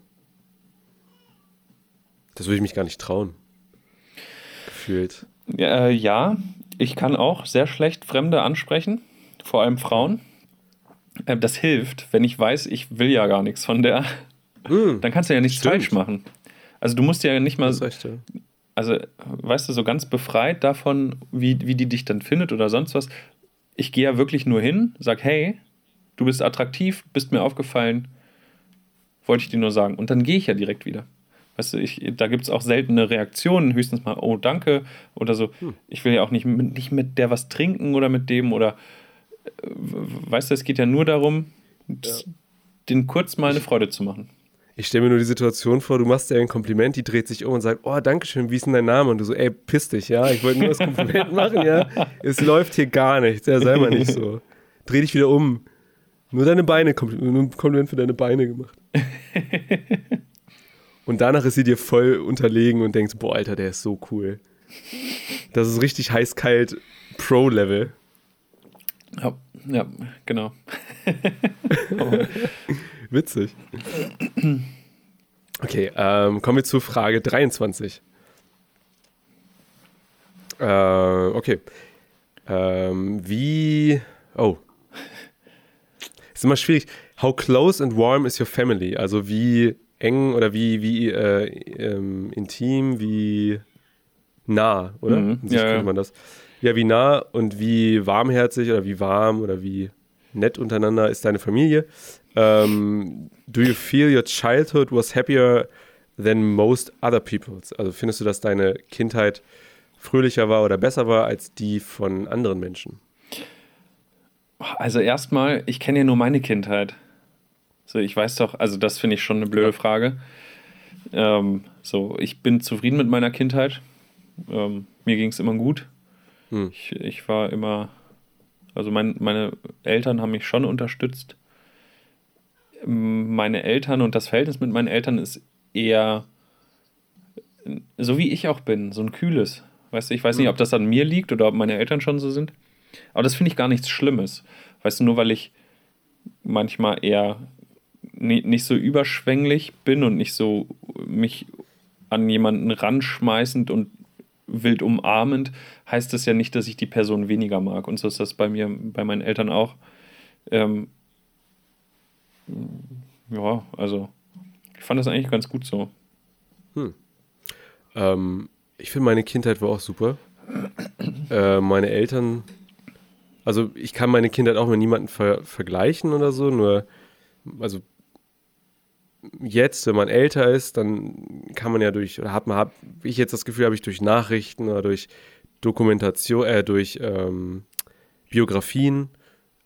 Das würde ich mich gar nicht trauen. Gefühlt. Ja, äh, ja, ich kann auch sehr schlecht Fremde ansprechen, vor allem Frauen. Äh, das hilft, wenn ich weiß, ich will ja gar nichts von der. Mm, dann kannst du ja nichts stimmt. falsch machen. Also du musst ja nicht mal. Recht, ja. Also, weißt du, so ganz befreit davon, wie, wie die dich dann findet oder sonst was. Ich gehe ja wirklich nur hin, sag, hey, du bist attraktiv, bist mir aufgefallen, wollte ich dir nur sagen. Und dann gehe ich ja direkt wieder. Weißt du, ich, da gibt es auch seltene Reaktionen, höchstens mal, oh, danke, oder so. Hm. Ich will ja auch nicht, nicht mit der was trinken oder mit dem oder, äh, weißt du, es geht ja nur darum, ja. den kurz mal eine Freude zu machen. Ich stelle mir nur die Situation vor, du machst dir ein Kompliment, die dreht sich um und sagt, oh, danke schön, wie ist denn dein Name? Und du so, ey, piss dich, ja, ich wollte nur das Kompliment (laughs) machen, ja. Es läuft hier gar nichts, ja, sei mal nicht so. Dreh dich wieder um. Nur deine Beine, nur ein Kompliment für deine Beine gemacht. (laughs) und danach ist sie dir voll unterlegen und denkst, boah, Alter, der ist so cool. Das ist richtig heiß-kalt Pro-Level. Ja, ja, genau. (laughs) Witzig. Okay, ähm, kommen wir zu Frage 23. Äh, okay. Ähm, wie. Oh. Ist immer schwierig. How close and warm is your family? Also wie eng oder wie, wie äh, ähm, intim, wie nah, oder? Mhm. Sich Ja, ja. man das. Ja, wie nah und wie warmherzig oder wie warm oder wie nett untereinander ist deine Familie? Ähm, do you feel your childhood was happier than most other people's? Also findest du, dass deine Kindheit fröhlicher war oder besser war als die von anderen Menschen? Also erstmal, ich kenne ja nur meine Kindheit. So, ich weiß doch, also das finde ich schon eine blöde. Frage. Ähm, so, ich bin zufrieden mit meiner Kindheit. Ähm, mir ging es immer gut. Hm. Ich, ich war immer, also mein, meine Eltern haben mich schon unterstützt. Meine Eltern und das Verhältnis mit meinen Eltern ist eher so wie ich auch bin, so ein kühles. Weißt du, ich weiß nicht, ob das an mir liegt oder ob meine Eltern schon so sind. Aber das finde ich gar nichts Schlimmes. Weißt du, nur weil ich manchmal eher nicht so überschwänglich bin und nicht so mich an jemanden ranschmeißend und wild umarmend, heißt das ja nicht, dass ich die Person weniger mag. Und so ist das bei mir, bei meinen Eltern auch. Ähm, ja, also ich fand das eigentlich ganz gut so. Ähm, ich finde, meine Kindheit war auch super. äh, meine Eltern, also ich kann meine Kindheit auch mit niemandem ver vergleichen oder so, nur, also jetzt, wenn man älter ist, dann kann man ja durch, oder hat man, hab ich jetzt das Gefühl, habe ich durch Nachrichten oder durch Dokumentation, äh, durch ähm, Biografien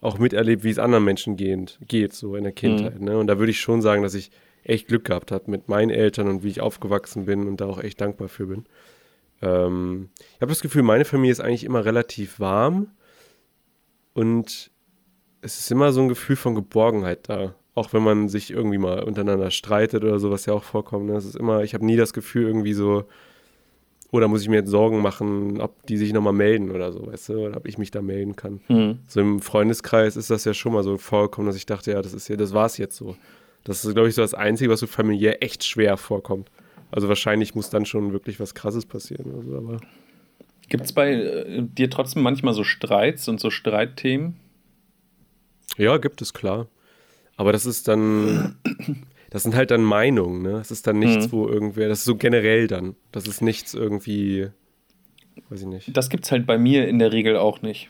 auch miterlebt, wie es anderen Menschen gehend, geht, so in der Kindheit. Ne? Und da würde ich schon sagen, dass ich echt Glück gehabt habe mit meinen Eltern und wie ich aufgewachsen bin und da auch echt dankbar für bin. Ähm, ich habe das Gefühl, meine Familie ist eigentlich immer relativ warm und es ist immer so ein Gefühl von Geborgenheit da. Auch wenn man sich irgendwie mal untereinander streitet oder so, was ja auch vorkommt. Ne? Es ist immer, ich habe nie das Gefühl irgendwie so, oder muss ich mir jetzt Sorgen machen, ob die sich nochmal melden oder so, weißt du, oder ob ich mich da melden kann. Hm. So im Freundeskreis ist das ja schon mal so vorgekommen, dass ich dachte, ja, das ist ja, das war's jetzt so. Das ist, glaube ich, so das Einzige, was so familiär echt schwer vorkommt. Also wahrscheinlich muss dann schon wirklich was Krasses passieren. oder so, aber Gibt es bei äh, dir trotzdem manchmal so Streits und so Streitthemen? ja, gibt es klar. Aber das ist dann, das sind halt dann Meinungen, ne? Das ist dann nichts, Mhm. wo irgendwer, das ist so generell dann. Das ist nichts irgendwie, weiß ich nicht. Das gibt es halt bei mir in der Regel auch nicht.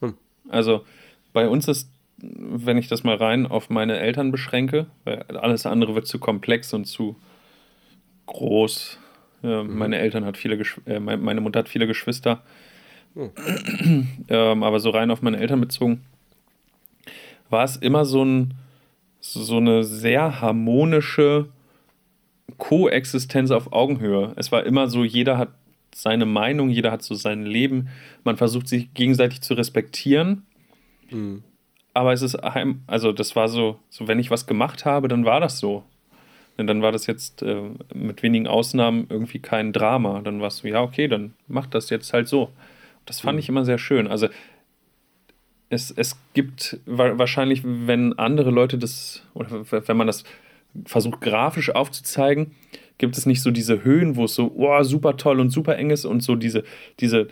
Hm. Also bei uns ist, wenn ich das mal rein auf meine Eltern beschränke, weil alles andere wird zu komplex und zu groß. Äh, Meine Eltern hat viele, Geschw äh, mein- meine Mutter hat viele Geschwister. ähm, aber so rein auf meine Eltern bezogen, war es immer so, ein, so eine sehr harmonische Koexistenz auf Augenhöhe. Es war immer so, jeder hat seine Meinung, jeder hat so sein Leben. Man versucht sich gegenseitig zu respektieren. Mhm. Aber es ist, heim, also das war so, so, wenn ich was gemacht habe, dann war das so. Und dann war das jetzt äh, mit wenigen Ausnahmen irgendwie kein Drama. Dann war es so, ja, okay, dann mach das jetzt halt so. Das fand ich immer sehr schön. Also es, es gibt wa wahrscheinlich, wenn andere Leute das, oder wenn man das versucht grafisch aufzuzeigen, gibt es nicht so diese Höhen, wo es so, oh, super toll und super eng ist und so diese, diese,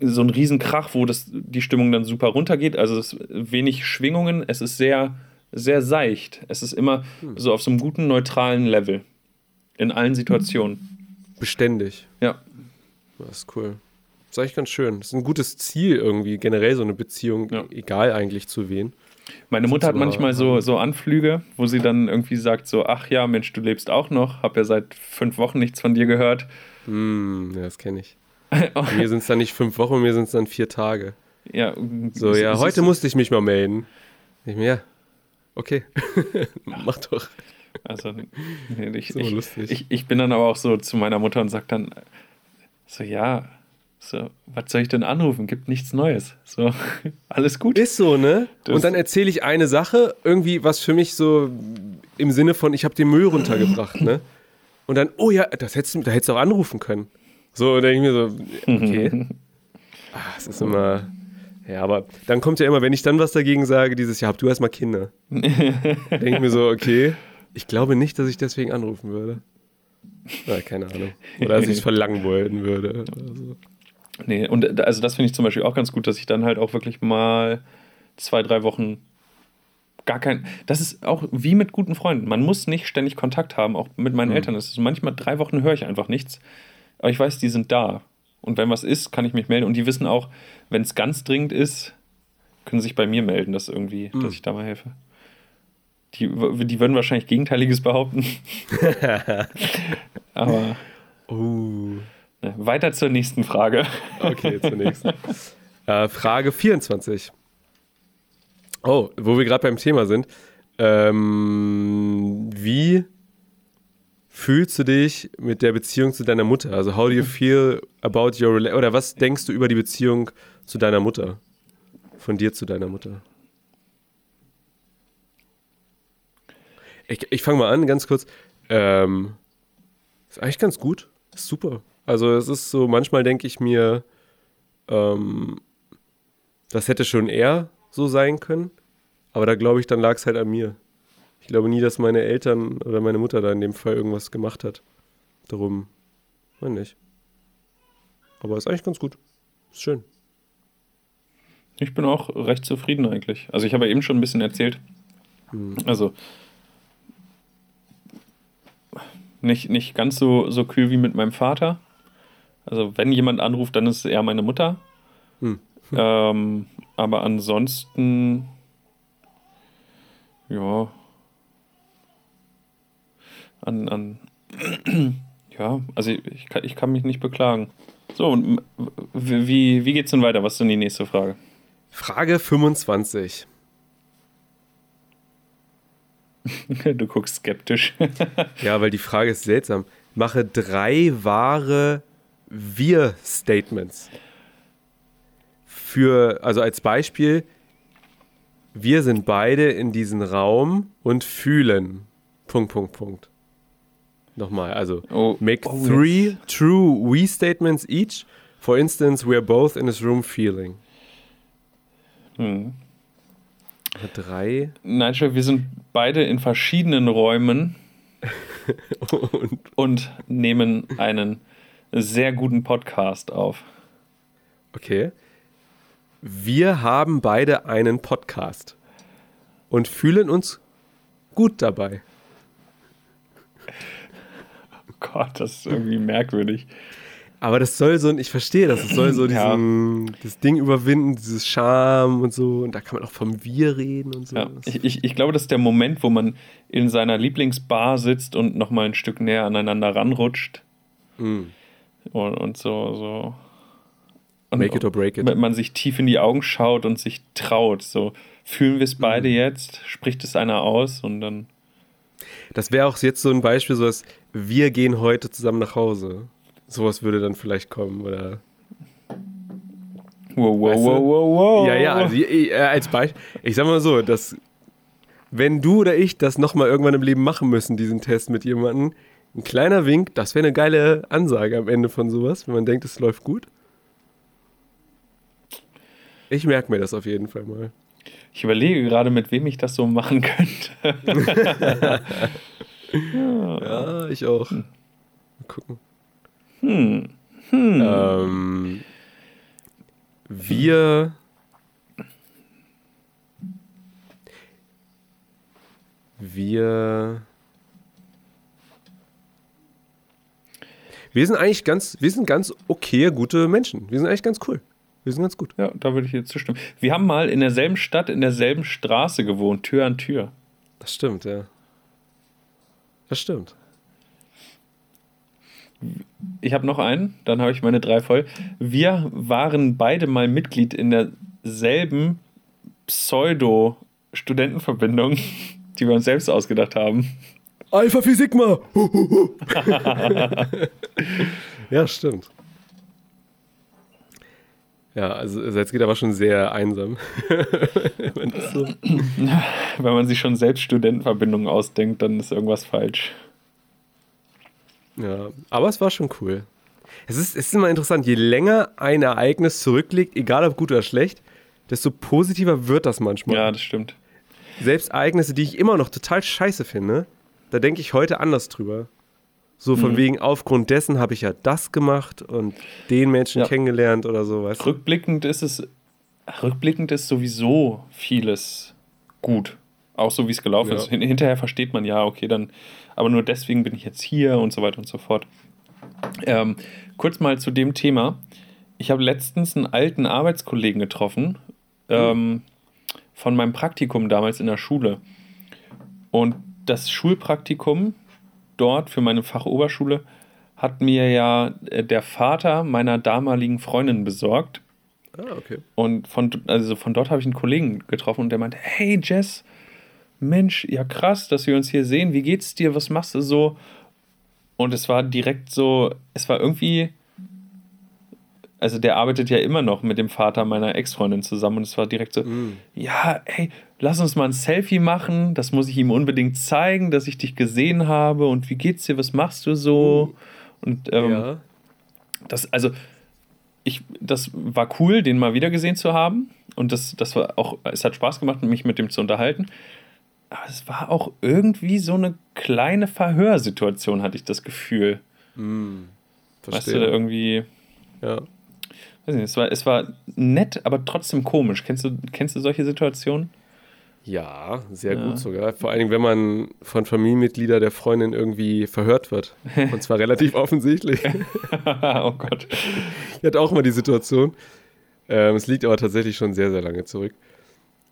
so ein Riesenkrach, wo das, die Stimmung dann super runtergeht. Also es ist wenig Schwingungen, es ist sehr, sehr seicht. Es ist immer so auf so einem guten, neutralen Level. In allen Situationen. Beständig. Ja. Das ist cool. Ist eigentlich ganz schön. Das ist ein gutes Ziel irgendwie, generell so eine Beziehung, Ja. egal eigentlich zu wen. Meine Mutter hat manchmal so, so Anflüge, wo sie dann irgendwie sagt so, ach ja, Mensch, du lebst auch noch, hab ja seit fünf Wochen nichts von dir gehört. Hm, ja, das kenne ich. (laughs) Bei mir sind es dann nicht fünf Wochen, mir sind es dann vier Tage. ja, So, ja, heute musste ich mich mal melden. Ich mir, ja, okay, (laughs) mach doch. Also, nee, ich, So ich, ich, ich bin dann aber auch so zu meiner Mutter und sag dann so, ja, so, was soll ich denn anrufen? Gibt nichts Neues. So, (laughs) alles gut. Ist so, ne? Das- Und dann erzähle ich eine Sache, irgendwie, was für mich so im Sinne von, ich habe den Müll runtergebracht, ne? Und dann, oh ja, das hättest, da hättest du auch anrufen können. So denke ich mir so, okay. Ach, (laughs) es ist immer. Ja, aber dann kommt ja immer, wenn ich dann was dagegen sage, dieses Jahr, hab du erstmal Kinder. (laughs) denke ich mir so, okay, ich glaube nicht, dass ich deswegen anrufen würde. Na, keine Ahnung. Oder dass ich es verlangen wollen würde. Oder so. Nee, und also das finde ich zum Beispiel auch ganz gut, dass ich dann halt auch wirklich mal zwei, drei Wochen gar kein. Das ist auch wie mit guten Freunden. Man muss nicht ständig Kontakt haben, auch mit meinen Mhm. Eltern. Das ist manchmal drei Wochen höre ich einfach nichts. Aber ich weiß, die sind da. Und wenn was ist, kann ich mich melden. Und die wissen auch, wenn es ganz dringend ist, können sie sich bei mir melden, dass irgendwie, Mhm. dass ich da mal helfe. Die, die würden wahrscheinlich Gegenteiliges behaupten. (laughs) (laughs) Aber Uh, weiter zur nächsten Frage. okay, zunächst. äh, Frage 24. Oh, wo wir gerade beim Thema sind. Ähm, wie fühlst du dich mit der Beziehung zu deiner Mutter? Also, how do you feel about your rela- oder was denkst du über die Beziehung zu deiner Mutter? Von dir zu deiner Mutter? Ich, ich fange mal an, ganz kurz. Ähm, ist eigentlich ganz gut. Ist super. Also, es ist so, manchmal denke ich mir, ähm, das hätte schon eher so sein können. Aber da glaube ich, dann lag es halt an mir. Ich glaube nie, dass meine Eltern oder meine Mutter da in dem Fall irgendwas gemacht hat. Darum, weiß nicht. Aber ist eigentlich ganz gut. Ist schön. Ich bin auch recht zufrieden eigentlich. Also ich habe eben schon ein bisschen erzählt. Also nicht, nicht ganz so, so kühl wie mit meinem Vater. Also wenn jemand anruft, dann ist es eher meine Mutter. Hm. (laughs) Ähm, aber ansonsten, ja, an, an (clears throat) ja, also ich kann, ich kann mich nicht beklagen. So, und wie, wie geht's denn weiter? Was ist denn die nächste Frage? Frage 25. (laughs) Du guckst skeptisch. Ja, weil die Frage ist seltsam. Mache drei wahre Wir-Statements. Für, also als Beispiel, wir sind beide in diesem Raum und fühlen. Punkt, Punkt, Punkt. Nochmal, also Oh, make oh, three jetzt. true we-Statements each. For instance, we are both in this room feeling. Hm. Drei Nigel, wir sind beide in verschiedenen Räumen (laughs) und und nehmen einen sehr guten Podcast auf. Okay. Wir haben beide einen Podcast und fühlen uns gut dabei. Oh (laughs) Gott, das ist irgendwie merkwürdig. Aber das soll so, ein- ich verstehe das, es soll so (clears throat) Ja. diesen, das Ding überwinden, dieses Charme und so. Und da kann man auch vom Wir reden und so. Ja, Das- ich, ich, ich glaube, das ist der Moment, wo man in seiner Lieblingsbar sitzt und nochmal ein Stück näher aneinander ranrutscht. Mm. Und, und so, so. Und Make it or break it. Wenn man sich tief in die Augen schaut und sich traut. So, fühlen wir es Mhm. beide jetzt? Spricht es einer aus und dann. Das wäre auch jetzt so ein Beispiel, so dass wir gehen heute zusammen nach Hause. Sowas würde dann vielleicht kommen, oder? Wow, wow, Weißt du? wow, wow, wow. Ja, ja, also, äh, als Beispiel. Ich sag mal so, dass wenn du oder ich das nochmal irgendwann im Leben machen müssen, diesen Test mit jemandem, ein kleiner Wink, das wäre eine geile Ansage am Ende von sowas, wenn man denkt, es läuft gut. Ich merke mir das auf jeden Fall mal. Ich überlege gerade, mit wem ich das so machen könnte. (laughs) Ja, ich auch. Mal gucken. Hm. Ähm, wir. Wir. Wir sind eigentlich ganz, wir sind ganz okay, gute Menschen. Wir sind eigentlich ganz cool. Wir sind ganz gut. Ja, da würde ich jetzt zustimmen. Wir haben mal in derselben Stadt, in derselben Straße gewohnt, Tür an Tür. Das stimmt, ja. Das stimmt. Ich habe noch einen, dann habe ich meine drei voll. Wir waren beide mal Mitglied in derselben Pseudo-Studentenverbindung, (laughs) die wir uns selbst ausgedacht haben. Alpha Phi Sigma! (laughs) ja, stimmt. Ja, also jetzt geht aber schon sehr einsam. (laughs) Wenn so (laughs) Wenn man sich schon selbst Studentenverbindungen ausdenkt, dann ist irgendwas falsch. Ja, aber es war schon cool. Es ist, es ist immer interessant, je länger ein Ereignis zurückliegt, egal ob gut oder schlecht, desto positiver wird das manchmal. Ja, das stimmt. Selbst Ereignisse, die ich immer noch total scheiße finde, da denke ich heute anders drüber. So von Mhm. wegen, aufgrund dessen habe ich ja das gemacht und den Menschen Ja. kennengelernt oder so, weißt du? Rückblickend ist es, rückblickend ist sowieso vieles gut. Auch so wie es gelaufen Ja. ist. Hin- Hinterher versteht man, ja, okay, dann, aber nur deswegen bin ich jetzt hier und so weiter und so fort. Ähm, kurz mal zu dem Thema. Ich habe letztens einen alten Arbeitskollegen getroffen, ähm, von meinem Praktikum damals in der Schule. Und das Schulpraktikum dort für meine Fachoberschule hat mir ja äh, der Vater meiner damaligen Freundin besorgt. Ah, okay. Und von, also von dort habe ich einen Kollegen getroffen und der meinte, hey Jess, Mensch, ja krass, dass wir uns hier sehen. Wie geht's dir? Was machst du so? Und es war direkt so, es war irgendwie, also der arbeitet ja immer noch mit dem Vater meiner Ex-Freundin zusammen und es war direkt so, Mm. ja, ey, lass uns mal ein Selfie machen. Das muss ich ihm unbedingt zeigen, dass ich dich gesehen habe. Und wie geht's dir? Was machst du so? Und ähm, ja. das, also, ich, das war cool, den mal wieder gesehen zu haben. Und das, das war auch, es hat Spaß gemacht, mich mit dem zu unterhalten. Aber es war auch irgendwie so eine kleine Verhörsituation, hatte ich das Gefühl. Weißt du, Verstehe. irgendwie, ja. Nicht, es war, es war nett, aber trotzdem komisch. Kennst du, kennst du solche Situationen? ja, sehr Ja. gut sogar. Vor allen Dingen, wenn man von Familienmitgliedern der Freundin irgendwie verhört wird. (laughs) Und zwar relativ offensichtlich. (laughs) oh Gott. Ich hatte auch mal die Situation. Ähm, es liegt aber tatsächlich schon sehr, sehr lange zurück.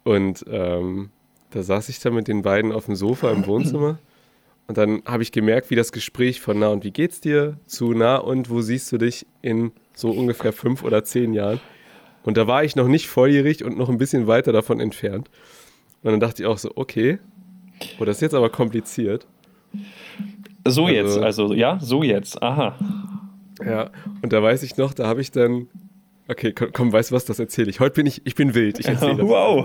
Und ähm, da saß ich da mit den beiden auf dem Sofa im Wohnzimmer. Und dann habe ich gemerkt, wie das Gespräch von na und wie geht's dir zu na und wo siehst du dich in so ungefähr fünf oder zehn Jahren. Und da war ich noch nicht volljährig und noch ein bisschen weiter davon entfernt. Und dann dachte ich auch so, okay, oh, das ist jetzt aber kompliziert. So Also- jetzt, also ja, so jetzt. Aha. Ja, und da weiß ich noch, da habe ich dann. Okay, komm, komm, weißt du was, das erzähle ich. Heute bin ich, ich bin wild. Ich erzähle das Wow.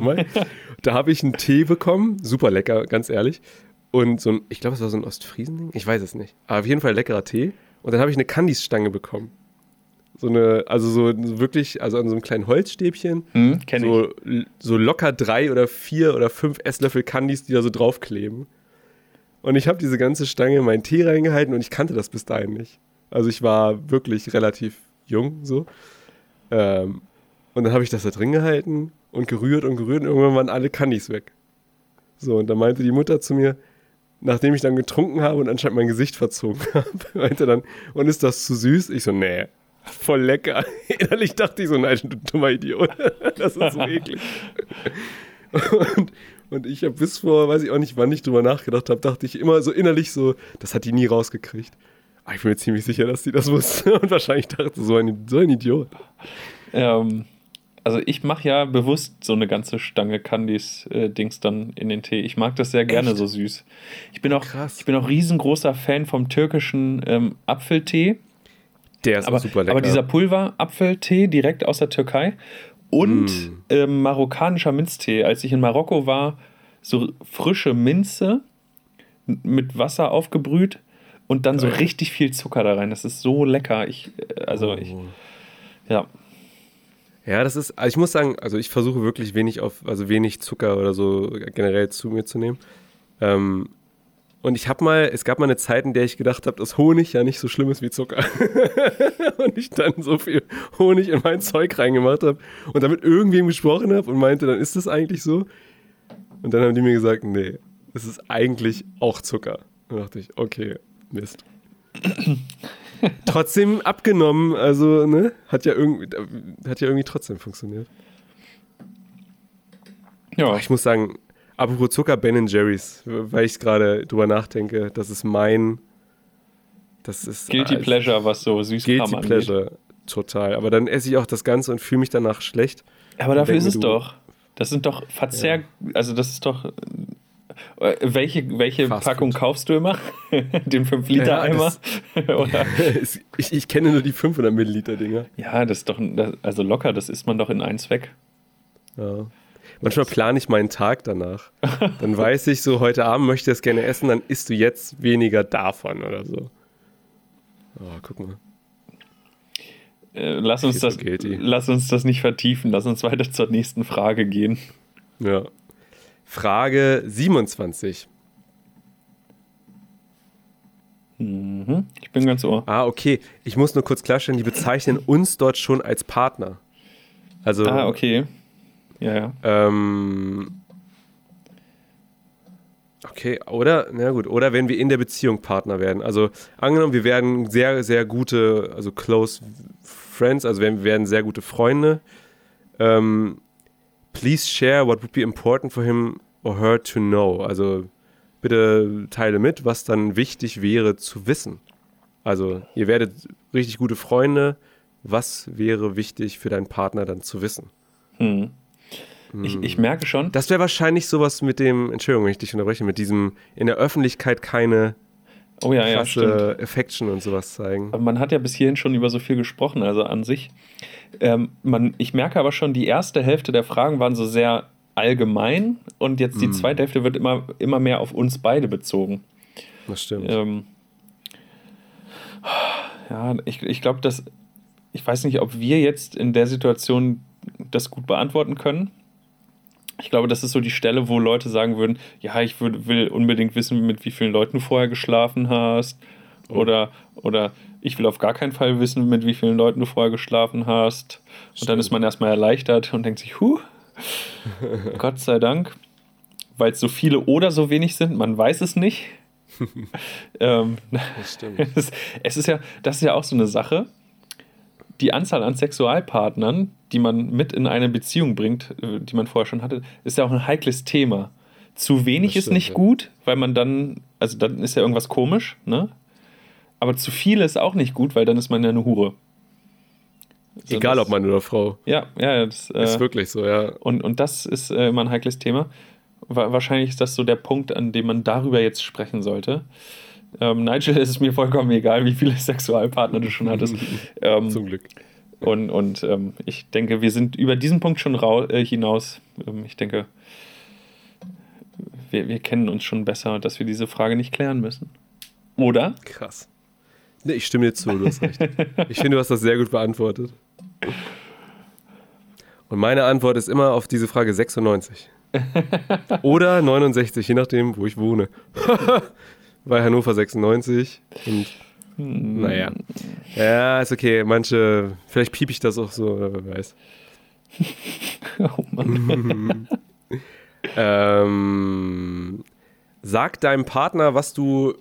Da habe ich einen Tee bekommen, super lecker, ganz ehrlich. Und so ein, ich glaube, es war so ein Ostfriesending, ich weiß es nicht. Aber auf jeden Fall leckerer Tee. Und dann habe ich eine Candice-Stange bekommen. So eine, also so wirklich, also an so einem kleinen Holzstäbchen. Hm, so, so locker drei oder vier oder fünf Esslöffel Candies, die da so draufkleben. Und ich habe diese ganze Stange in meinen Tee reingehalten und ich kannte das bis dahin nicht. Also ich war wirklich relativ jung so. Ähm, und dann habe ich das da drin gehalten und gerührt und gerührt und irgendwann waren alle Candies weg. So, und dann meinte die Mutter zu mir, nachdem ich dann getrunken habe und anscheinend mein Gesicht verzogen (laughs) habe, meinte dann, und ist das zu süß? Ich so, nee, voll lecker. (laughs) Innerlich dachte ich so, nein, du dummer Idiot. (laughs) Das ist so eklig. Und, und ich habe bis vor, weiß ich auch nicht, wann ich drüber nachgedacht habe, dachte ich immer so innerlich so, das hat die nie rausgekriegt. Aber ich bin mir ziemlich sicher, dass die das wusste (laughs) und wahrscheinlich dachte, so ein, so ein Idiot. Ähm, also ich mache ja bewusst so eine ganze Stange Candies-Dings dann in den Tee. Ich mag das sehr gerne Echt? so süß. Ich bin auch, Krass. ich bin auch riesengroßer Fan vom türkischen ähm, Apfeltee. Der ist Aber, auch super lecker. aber dieser Pulver-Apfeltee direkt aus der Türkei und Mm. ähm, marokkanischer Minztee. Als ich in Marokko war, so frische Minze mit Wasser aufgebrüht und dann so Geil. richtig viel Zucker da rein. Das ist so lecker. Ich, äh, also ich, Oh. ja. Ja, das ist, also ich muss sagen, also ich versuche wirklich wenig auf, also wenig Zucker oder so generell zu mir zu nehmen. Ähm, und ich habe mal, es gab mal eine Zeit, in der ich gedacht habe, dass Honig ja nicht so schlimm ist wie Zucker. (laughs) und ich dann so viel Honig in mein Zeug reingemacht habe und damit irgendwem gesprochen habe und meinte, dann ist das eigentlich so. Und dann haben die mir gesagt, nee, es ist eigentlich auch Zucker. Und dachte ich, okay, Mist. (coughs) trotzdem abgenommen, also, ne, hat ja irgendwie, hat ja irgendwie trotzdem funktioniert. Ja, Ich muss sagen, apropos Zucker, Ben Jerry's, weil ich gerade drüber nachdenke, das ist mein, das ist Guilty äh, Pleasure, was so Süßkram Guilty angeht. Pleasure, total. Aber dann esse ich auch das Ganze und fühle mich danach schlecht. Aber dafür ist es doch. Das sind doch Verzehr, also das ist doch. äh, Welche, welche Fast Packung Food. kaufst du immer? (laughs) Den 5-Liter-Eimer? (laughs) Oder? Es- ich, ich kenne nur die 500 Milliliter Dinger. Ja, das ist doch, das- also locker, das isst man doch in eins weg. Ja. Manchmal plane ich meinen Tag danach. Dann weiß ich so, heute Abend möchte ich das gerne essen, dann isst du jetzt weniger davon oder so. Oh, guck mal. Äh, lass, uns das, lass uns das nicht vertiefen. Lass uns weiter zur nächsten Frage gehen. Ja. Frage 27. Mhm. Ich bin ganz ohr. Ah, okay. Ich muss nur kurz klarstellen, die bezeichnen uns dort schon als Partner. Also. Ah, okay. Ja, ja. Ähm, okay, oder, na gut, oder wenn wir in der Beziehung Partner werden. Also angenommen, wir werden sehr, sehr gute, also close friends, also wir werden sehr gute Freunde. Ähm, please share what would be important for him or her to know. Also bitte teile mit, was dann wichtig wäre zu wissen. Also ihr werdet richtig gute Freunde. Was wäre wichtig für deinen Partner dann zu wissen? Hm. Ich, ich, merke schon. Das wäre wahrscheinlich sowas mit dem, Entschuldigung, wenn ich dich unterbreche, mit diesem in der Öffentlichkeit keine oh ja, krasse ja, Affection und sowas zeigen. Aber man hat ja bis hierhin schon über so viel gesprochen, also an sich. Ähm, man, ich merke aber schon, die erste Hälfte der Fragen waren so sehr allgemein und jetzt die mm. zweite Hälfte wird immer, immer mehr auf uns beide bezogen. Das stimmt. Ähm, ja, ich, ich glaube, dass ich weiß nicht, ob wir jetzt in der Situation das gut beantworten können. Ich glaube, das ist so die Stelle, wo Leute sagen würden, ja, ich würd, will unbedingt wissen, mit wie vielen Leuten du vorher geschlafen hast. Oh. Oder, oder ich will auf gar keinen Fall wissen, mit wie vielen Leuten du vorher geschlafen hast. Stimmt. Und dann ist man erstmal erleichtert und denkt sich, huh, (laughs) Gott sei Dank. Weil es so viele oder so wenig sind, man weiß es nicht. (laughs) ähm, das stimmt. (laughs) Es, es ist ja, das ist ja auch so eine Sache. Die Anzahl an Sexualpartnern, die man mit in eine Beziehung bringt, äh, die man vorher schon hatte, ist ja auch ein heikles Thema. Zu wenig stimmt, ist nicht ja. gut, weil man dann, also dann ist ja irgendwas komisch, ne? Aber zu viel ist auch nicht gut, weil dann ist man ja eine Hure. So Egal das, ob Mann oder Frau. Ja, ja. Das, äh, ist wirklich so, ja. Und, und das ist äh, immer ein heikles Thema. Wahrscheinlich ist das so der Punkt, an dem man darüber jetzt sprechen sollte. Ähm, Nigel, ist es mir vollkommen egal, wie viele Sexualpartner du schon hattest. (laughs) ähm, Zum Glück. Und, und ähm, ich denke, wir sind über diesen Punkt schon äh, hinaus. Ähm, ich denke, wir, wir kennen uns schon besser, dass wir diese Frage nicht klären müssen. Oder? Krass. Nee, ich stimme dir zu, du hast recht. (laughs) Ich finde, du hast das sehr gut beantwortet. Und meine Antwort ist immer auf diese Frage 96. (laughs) Oder 69, je nachdem, wo ich wohne. Bei Hannover 96. Und naja. Ja, ist okay. Manche, vielleicht piep ich das auch so, wer weiß. (laughs) oh Mann. (laughs) ähm, sag deinem Partner, was du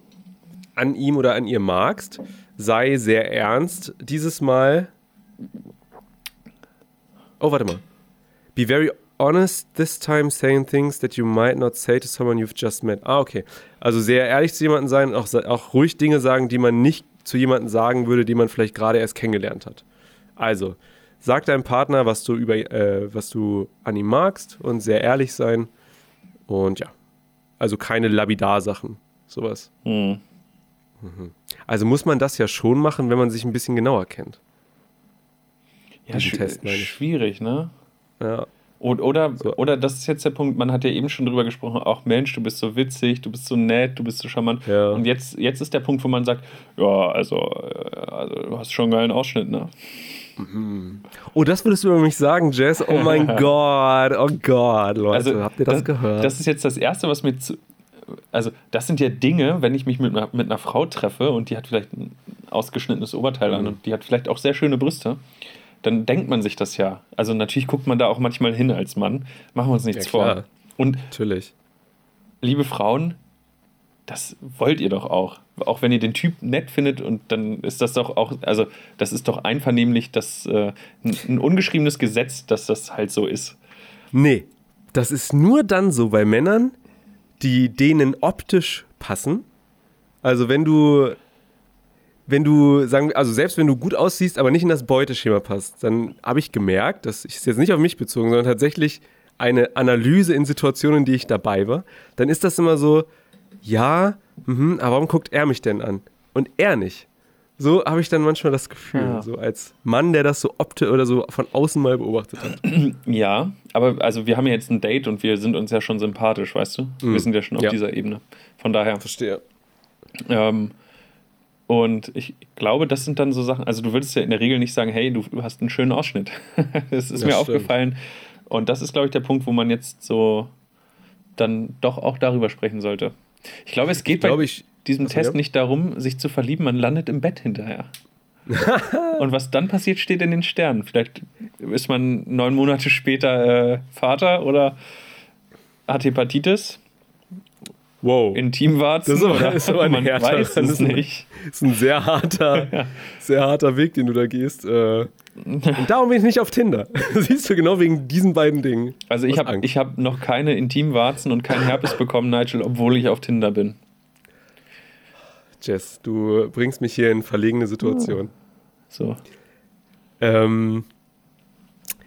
an ihm oder an ihr magst, sei sehr ernst dieses Mal. Oh, warte mal. Be very honest this time saying things that you might not say to someone you've just met. Ah, okay. Also sehr ehrlich zu jemandem sein und auch, auch ruhig Dinge sagen, die man nicht zu jemandem sagen würde, die man vielleicht gerade erst kennengelernt hat. Also, sag deinem Partner, was du über, äh, was du an ihm magst und sehr ehrlich sein. Und ja. Also keine Labidar-Sachen. Sowas. Mhm. Mhm. Also muss man das ja schon machen, wenn man sich ein bisschen genauer kennt. Ja, sch Test, schwierig, ne? Ja. Und, oder, so. oder das ist jetzt der Punkt, man hat ja eben schon drüber gesprochen, auch Mensch, du bist so witzig, du bist so nett, du bist so charmant. Ja. Und jetzt, jetzt ist der Punkt, wo man sagt, ja, also, äh, also du hast schon einen geilen Ausschnitt, ne? Mhm. Oh, das würdest du über mich sagen, Jess? Oh mein (laughs) Gott, oh Gott, Leute, also, habt ihr das, das, gehört? Das ist jetzt das Erste, was mir zu, also das sind ja Dinge, wenn ich mich mit einer, mit einer Frau treffe und die hat vielleicht ein ausgeschnittenes Oberteil mhm. an und die hat vielleicht auch sehr schöne Brüste, dann denkt man sich das ja. Also natürlich guckt man da auch manchmal hin als Mann. Machen wir uns nichts ja, vor. Und natürlich. Liebe Frauen, das wollt ihr doch auch. Auch wenn ihr den Typ nett findet und dann ist das doch auch, also das ist doch einvernehmlich das, äh, ein, ein ungeschriebenes Gesetz, dass das halt so ist. Nee, das ist nur dann so bei Männern, die denen optisch passen. Also wenn du, wenn du, sagen also selbst wenn du gut aussiehst, aber nicht in das Beuteschema passt, dann habe ich gemerkt, das ist jetzt nicht auf mich bezogen, sondern tatsächlich eine Analyse in Situationen, in die ich dabei war, dann ist das immer so, ja, mh, aber warum guckt er mich denn an? Und er nicht. So habe ich dann manchmal das Gefühl, ja. so als Mann, der das so optisch oder so von außen mal beobachtet hat. (clears throat) Ja, aber also wir haben ja jetzt ein Date und wir sind uns ja schon sympathisch, weißt du? Mhm. Wir sind ja schon auf ja. dieser Ebene. Von daher. Verstehe. Ähm, Und ich glaube, das sind dann so Sachen, also du würdest ja in der Regel nicht sagen, hey, du, du hast einen schönen Ausschnitt. (laughs) das ist Ja, mir stimmt. aufgefallen. Und das ist, glaube ich, der Punkt, wo man jetzt so dann doch auch darüber sprechen sollte. Ich glaube, es geht bei ich. diesem Test ja. nicht darum, sich zu verlieben, man landet im Bett hinterher. (laughs) Und was dann passiert, steht in den Sternen. Vielleicht ist man neun Monate später äh, Vater oder hat Hepatitis, Wow. Intimwarzen. Das ist aber- ist aber ein man härter- weiß es ist ein- nicht. Ist ein sehr harter, (laughs) sehr harter Weg, den du da gehst. Äh, und darum bin ich nicht auf Tinder. (laughs) Siehst du genau wegen diesen beiden Dingen. Also ich habe hab noch keine Intimwarzen und keinen Herpes bekommen, Nigel, obwohl ich auf Tinder bin. Jess, du bringst mich hier in verlegene Situation. So. Ähm,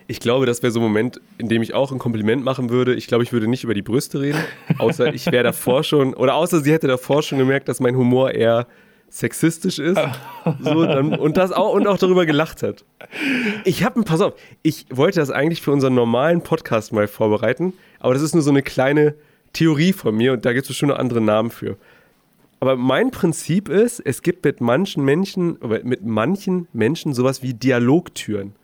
ich glaube, das wäre so ein Moment, in dem ich auch ein Kompliment machen würde. Ich glaube, ich würde nicht über die Brüste reden, außer ich wäre davor schon, oder außer sie hätte davor schon gemerkt, dass mein Humor eher sexistisch ist. So, dann, und das auch und auch darüber gelacht hat. Ich habe, pass auf, ich wollte das eigentlich für unseren normalen Podcast mal vorbereiten, aber das ist nur so eine kleine Theorie von mir und da gibt es schon noch andere Namen für. Aber mein Prinzip ist, es gibt mit manchen Menschen, mit manchen Menschen sowas wie Dialogtüren.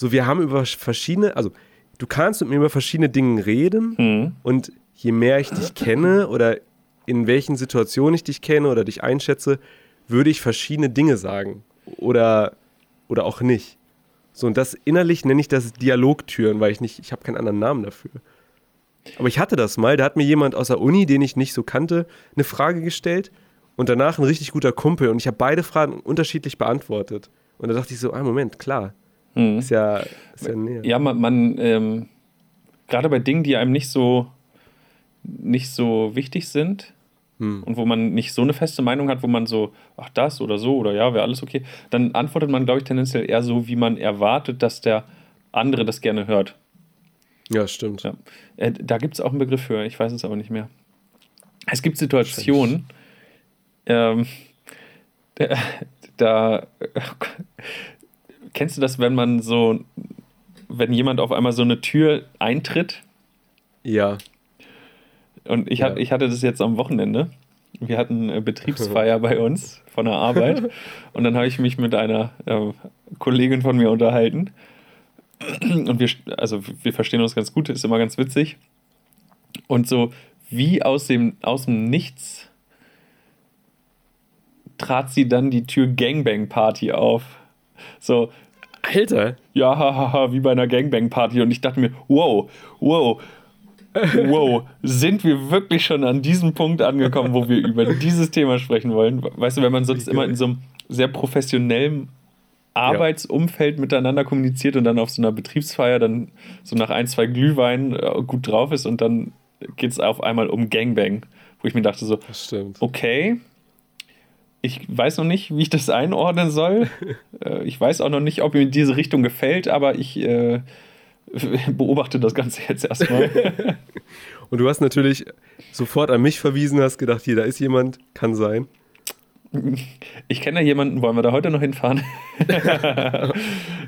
So, wir haben über verschiedene, also du kannst mit mir über verschiedene Dinge reden Hm. und je mehr ich dich kenne oder in welchen Situationen ich dich kenne oder dich einschätze, würde ich verschiedene Dinge sagen oder, oder auch nicht. So, und das innerlich nenne ich das Dialogtüren, weil ich nicht, ich habe keinen anderen Namen dafür. Aber ich hatte das mal, da hat mir jemand aus der Uni, den ich nicht so kannte, eine Frage gestellt und danach ein richtig guter Kumpel und ich habe beide Fragen unterschiedlich beantwortet. Und da dachte ich so, ah, Moment, klar, Hm. ist ja, ist ja näher. Ja, man, man ähm, gerade bei Dingen, die einem nicht so nicht so wichtig sind Hm. und wo man nicht so eine feste Meinung hat, wo man so, ach das oder so oder ja, wäre alles okay, dann antwortet man, glaube ich, tendenziell eher so, wie man erwartet, dass der andere das gerne hört. Ja, stimmt. Ja. Äh, da gibt es auch einen Begriff für, ich weiß es aber nicht mehr. Es gibt Situationen, ähm, (laughs) da, da kennst du das, wenn man so, wenn jemand auf einmal so eine Tür eintritt Ja. und ich, Ja. hat, ich hatte das jetzt am Wochenende. Wir hatten eine Betriebsfeier bei uns von der Arbeit (laughs) und dann habe ich mich mit einer äh, Kollegin von mir unterhalten und wir, also wir verstehen uns ganz gut, ist immer ganz witzig und so wie aus dem, aus dem Nichts trat sie dann die Tür Gangbang Party auf. So, Alter, ja, hahaha, wie bei einer Gangbang-Party. Und ich dachte mir, wow, wow, wow, sind wir wirklich schon an diesem Punkt angekommen, wo wir (laughs) über dieses Thema sprechen wollen? Weißt du, wenn man sonst immer in so einem sehr professionellen Arbeitsumfeld miteinander kommuniziert und dann auf so einer Betriebsfeier dann so nach ein, zwei Glühwein äh, gut drauf ist und dann geht es auf einmal um Gangbang, wo ich mir dachte so, okay, ich weiß noch nicht, wie ich das einordnen soll. (laughs) äh, ich weiß auch noch nicht, ob mir diese Richtung gefällt, aber ich äh, (laughs) beobachte das Ganze jetzt erstmal. (laughs) Und du hast natürlich sofort an mich verwiesen, hast gedacht, hier, da ist jemand, kann sein. Ich kenne da jemanden, wollen wir da heute noch hinfahren? (laughs)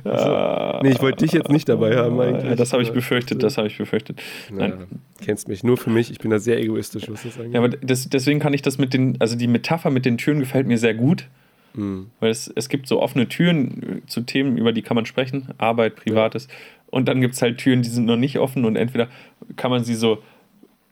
Nee, ich wollte dich jetzt nicht dabei haben eigentlich. Ja, das habe ich befürchtet, das habe ich befürchtet. Na, Nein. kennst mich nur für mich, ich bin da sehr egoistisch, was das angeht. Ja, aber das, deswegen kann ich das mit den, also die Metapher mit den Türen gefällt mir sehr gut, Mhm. weil es, es gibt so offene Türen äh, zu Themen, über die kann man sprechen, Arbeit, Privates. Und dann gibt es halt Türen, die sind noch nicht offen und entweder kann man sie so,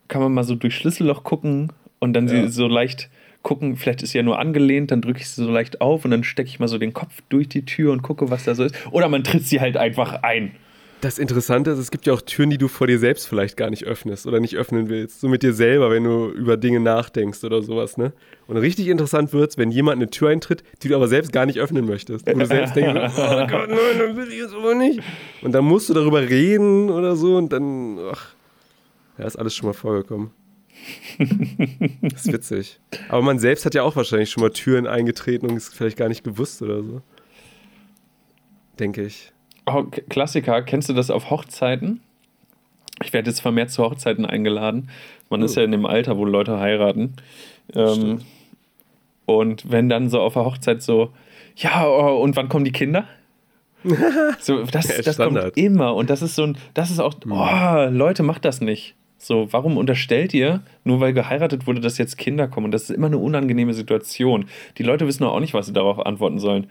kann man mal so durch Schlüsselloch gucken und dann Ja. sie so leicht gucken, vielleicht ist sie ja nur angelehnt, dann drücke ich sie so leicht auf und dann stecke ich mal so den Kopf durch die Tür und gucke, was da so ist. Oder man tritt sie halt einfach ein. Das Interessante ist, es gibt ja auch Türen, die du vor dir selbst vielleicht gar nicht öffnest oder nicht öffnen willst. So mit dir selber, wenn du über Dinge nachdenkst oder sowas, ne? Und richtig interessant wird's, wenn jemand eine Tür eintritt, die du aber selbst gar nicht öffnen möchtest. Wo du selbst denkst, (laughs) oh Gott, nein, dann will ich es aber nicht. Und dann musst du darüber reden oder so und dann, ach, ja, ist alles schon mal vorgekommen. (laughs) Das ist witzig. Aber man selbst hat ja auch wahrscheinlich schon mal Türen eingetreten und ist vielleicht gar nicht gewusst oder so. Denke ich. Oh, Klassiker, kennst du das auf Hochzeiten? Ich werde jetzt vermehrt zu Hochzeiten eingeladen. Man ist Oh. ja in dem Alter, wo Leute heiraten. Ähm, und wenn dann so auf der Hochzeit so, ja, oh, und wann kommen die Kinder? (laughs) So, das, Ja, das kommt immer. Und das ist so ein, das ist auch, oh, Leute, macht das nicht. So, warum unterstellt ihr, nur weil geheiratet wurde, dass jetzt Kinder kommen? Und das ist immer eine unangenehme Situation. Die Leute wissen auch nicht, was sie darauf antworten sollen.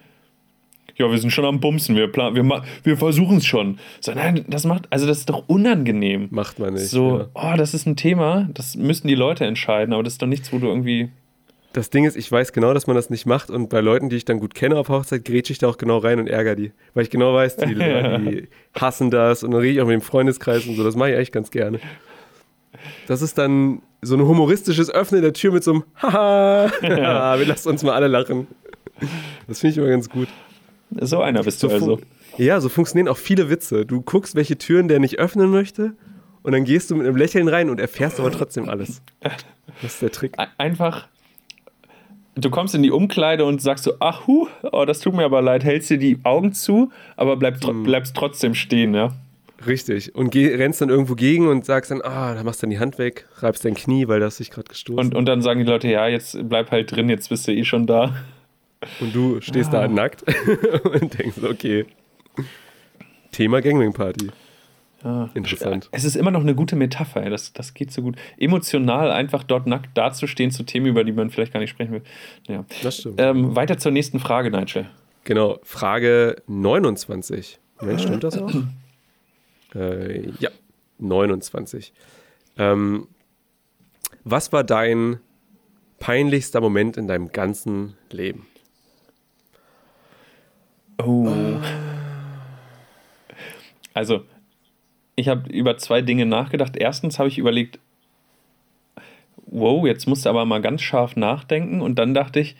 Ja, wir sind schon am Bumsen, wir, plan wir, wir versuchen es schon. So, nein, das macht, also das ist doch unangenehm. Macht man nicht. So, ja. oh, das ist ein Thema, das müssten die Leute entscheiden, aber das ist doch nichts, wo du irgendwie das Ding ist, ich weiß genau, dass man das nicht macht und bei Leuten, die ich dann gut kenne auf Hochzeit, grätsche ich da auch genau rein und ärgere die. Weil ich genau weiß, die, (laughs) die hassen das und dann rede ich auch mit dem Freundeskreis und so. Das mache ich echt ganz gerne. Das ist dann so ein humoristisches Öffnen der Tür mit so einem Haha, (laughs) wir lassen uns mal alle lachen. Das finde ich immer ganz gut. So einer bist so du also. Ja, so funktionieren auch viele Witze. Du guckst, welche Türen der nicht öffnen möchte und dann gehst du mit einem Lächeln rein und erfährst aber trotzdem alles. Das ist der Trick. Einfach du kommst in die Umkleide und sagst so, ach, hu, oh, das tut mir aber leid, hältst dir die Augen zu, aber bleib, mhm. bleibst trotzdem stehen, ja. Richtig. Und geh, rennst dann irgendwo gegen und sagst dann, ah, da machst du dann die Hand weg, reibst dein Knie, weil das sich gerade gestoßen und, und dann sagen die Leute, ja, jetzt bleib halt drin, jetzt bist du eh schon da. Und du stehst ah. da nackt (laughs) und denkst, okay. Thema Gangwing Party. Ja. Interessant. Es ist immer noch eine gute Metapher, das, das geht so gut. Emotional einfach dort nackt dazustehen zu Themen, über die man vielleicht gar nicht sprechen will. Ja. Das stimmt. Ähm, weiter zur nächsten Frage, Nigel. Genau, Frage 29. Mensch, stimmt das auch? (clears throat) äh, ja, 29. Ähm, was war dein peinlichster Moment in deinem ganzen Leben? Oh. Also, ich habe über zwei Dinge nachgedacht. Erstens habe ich überlegt, wow, jetzt musst du aber mal ganz scharf nachdenken. Und dann dachte ich,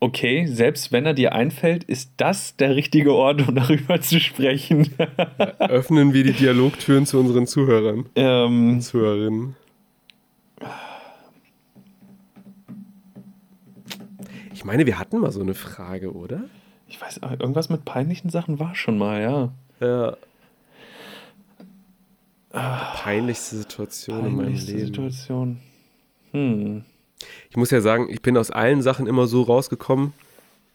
okay, selbst wenn er dir einfällt, ist das der richtige Ort, um (laughs) darüber zu sprechen. Öffnen wir die Dialogtüren zu unseren Zuhörern. Ähm, Zuhörerinnen. Ich meine, wir hatten mal so eine Frage, oder? Ich weiß, irgendwas mit peinlichen Sachen war schon mal, ja. Ja. Peinlichste Situation Peinlichste in meinem Leben. Situation. Hm. Ich muss ja sagen, ich bin aus allen Sachen immer so rausgekommen,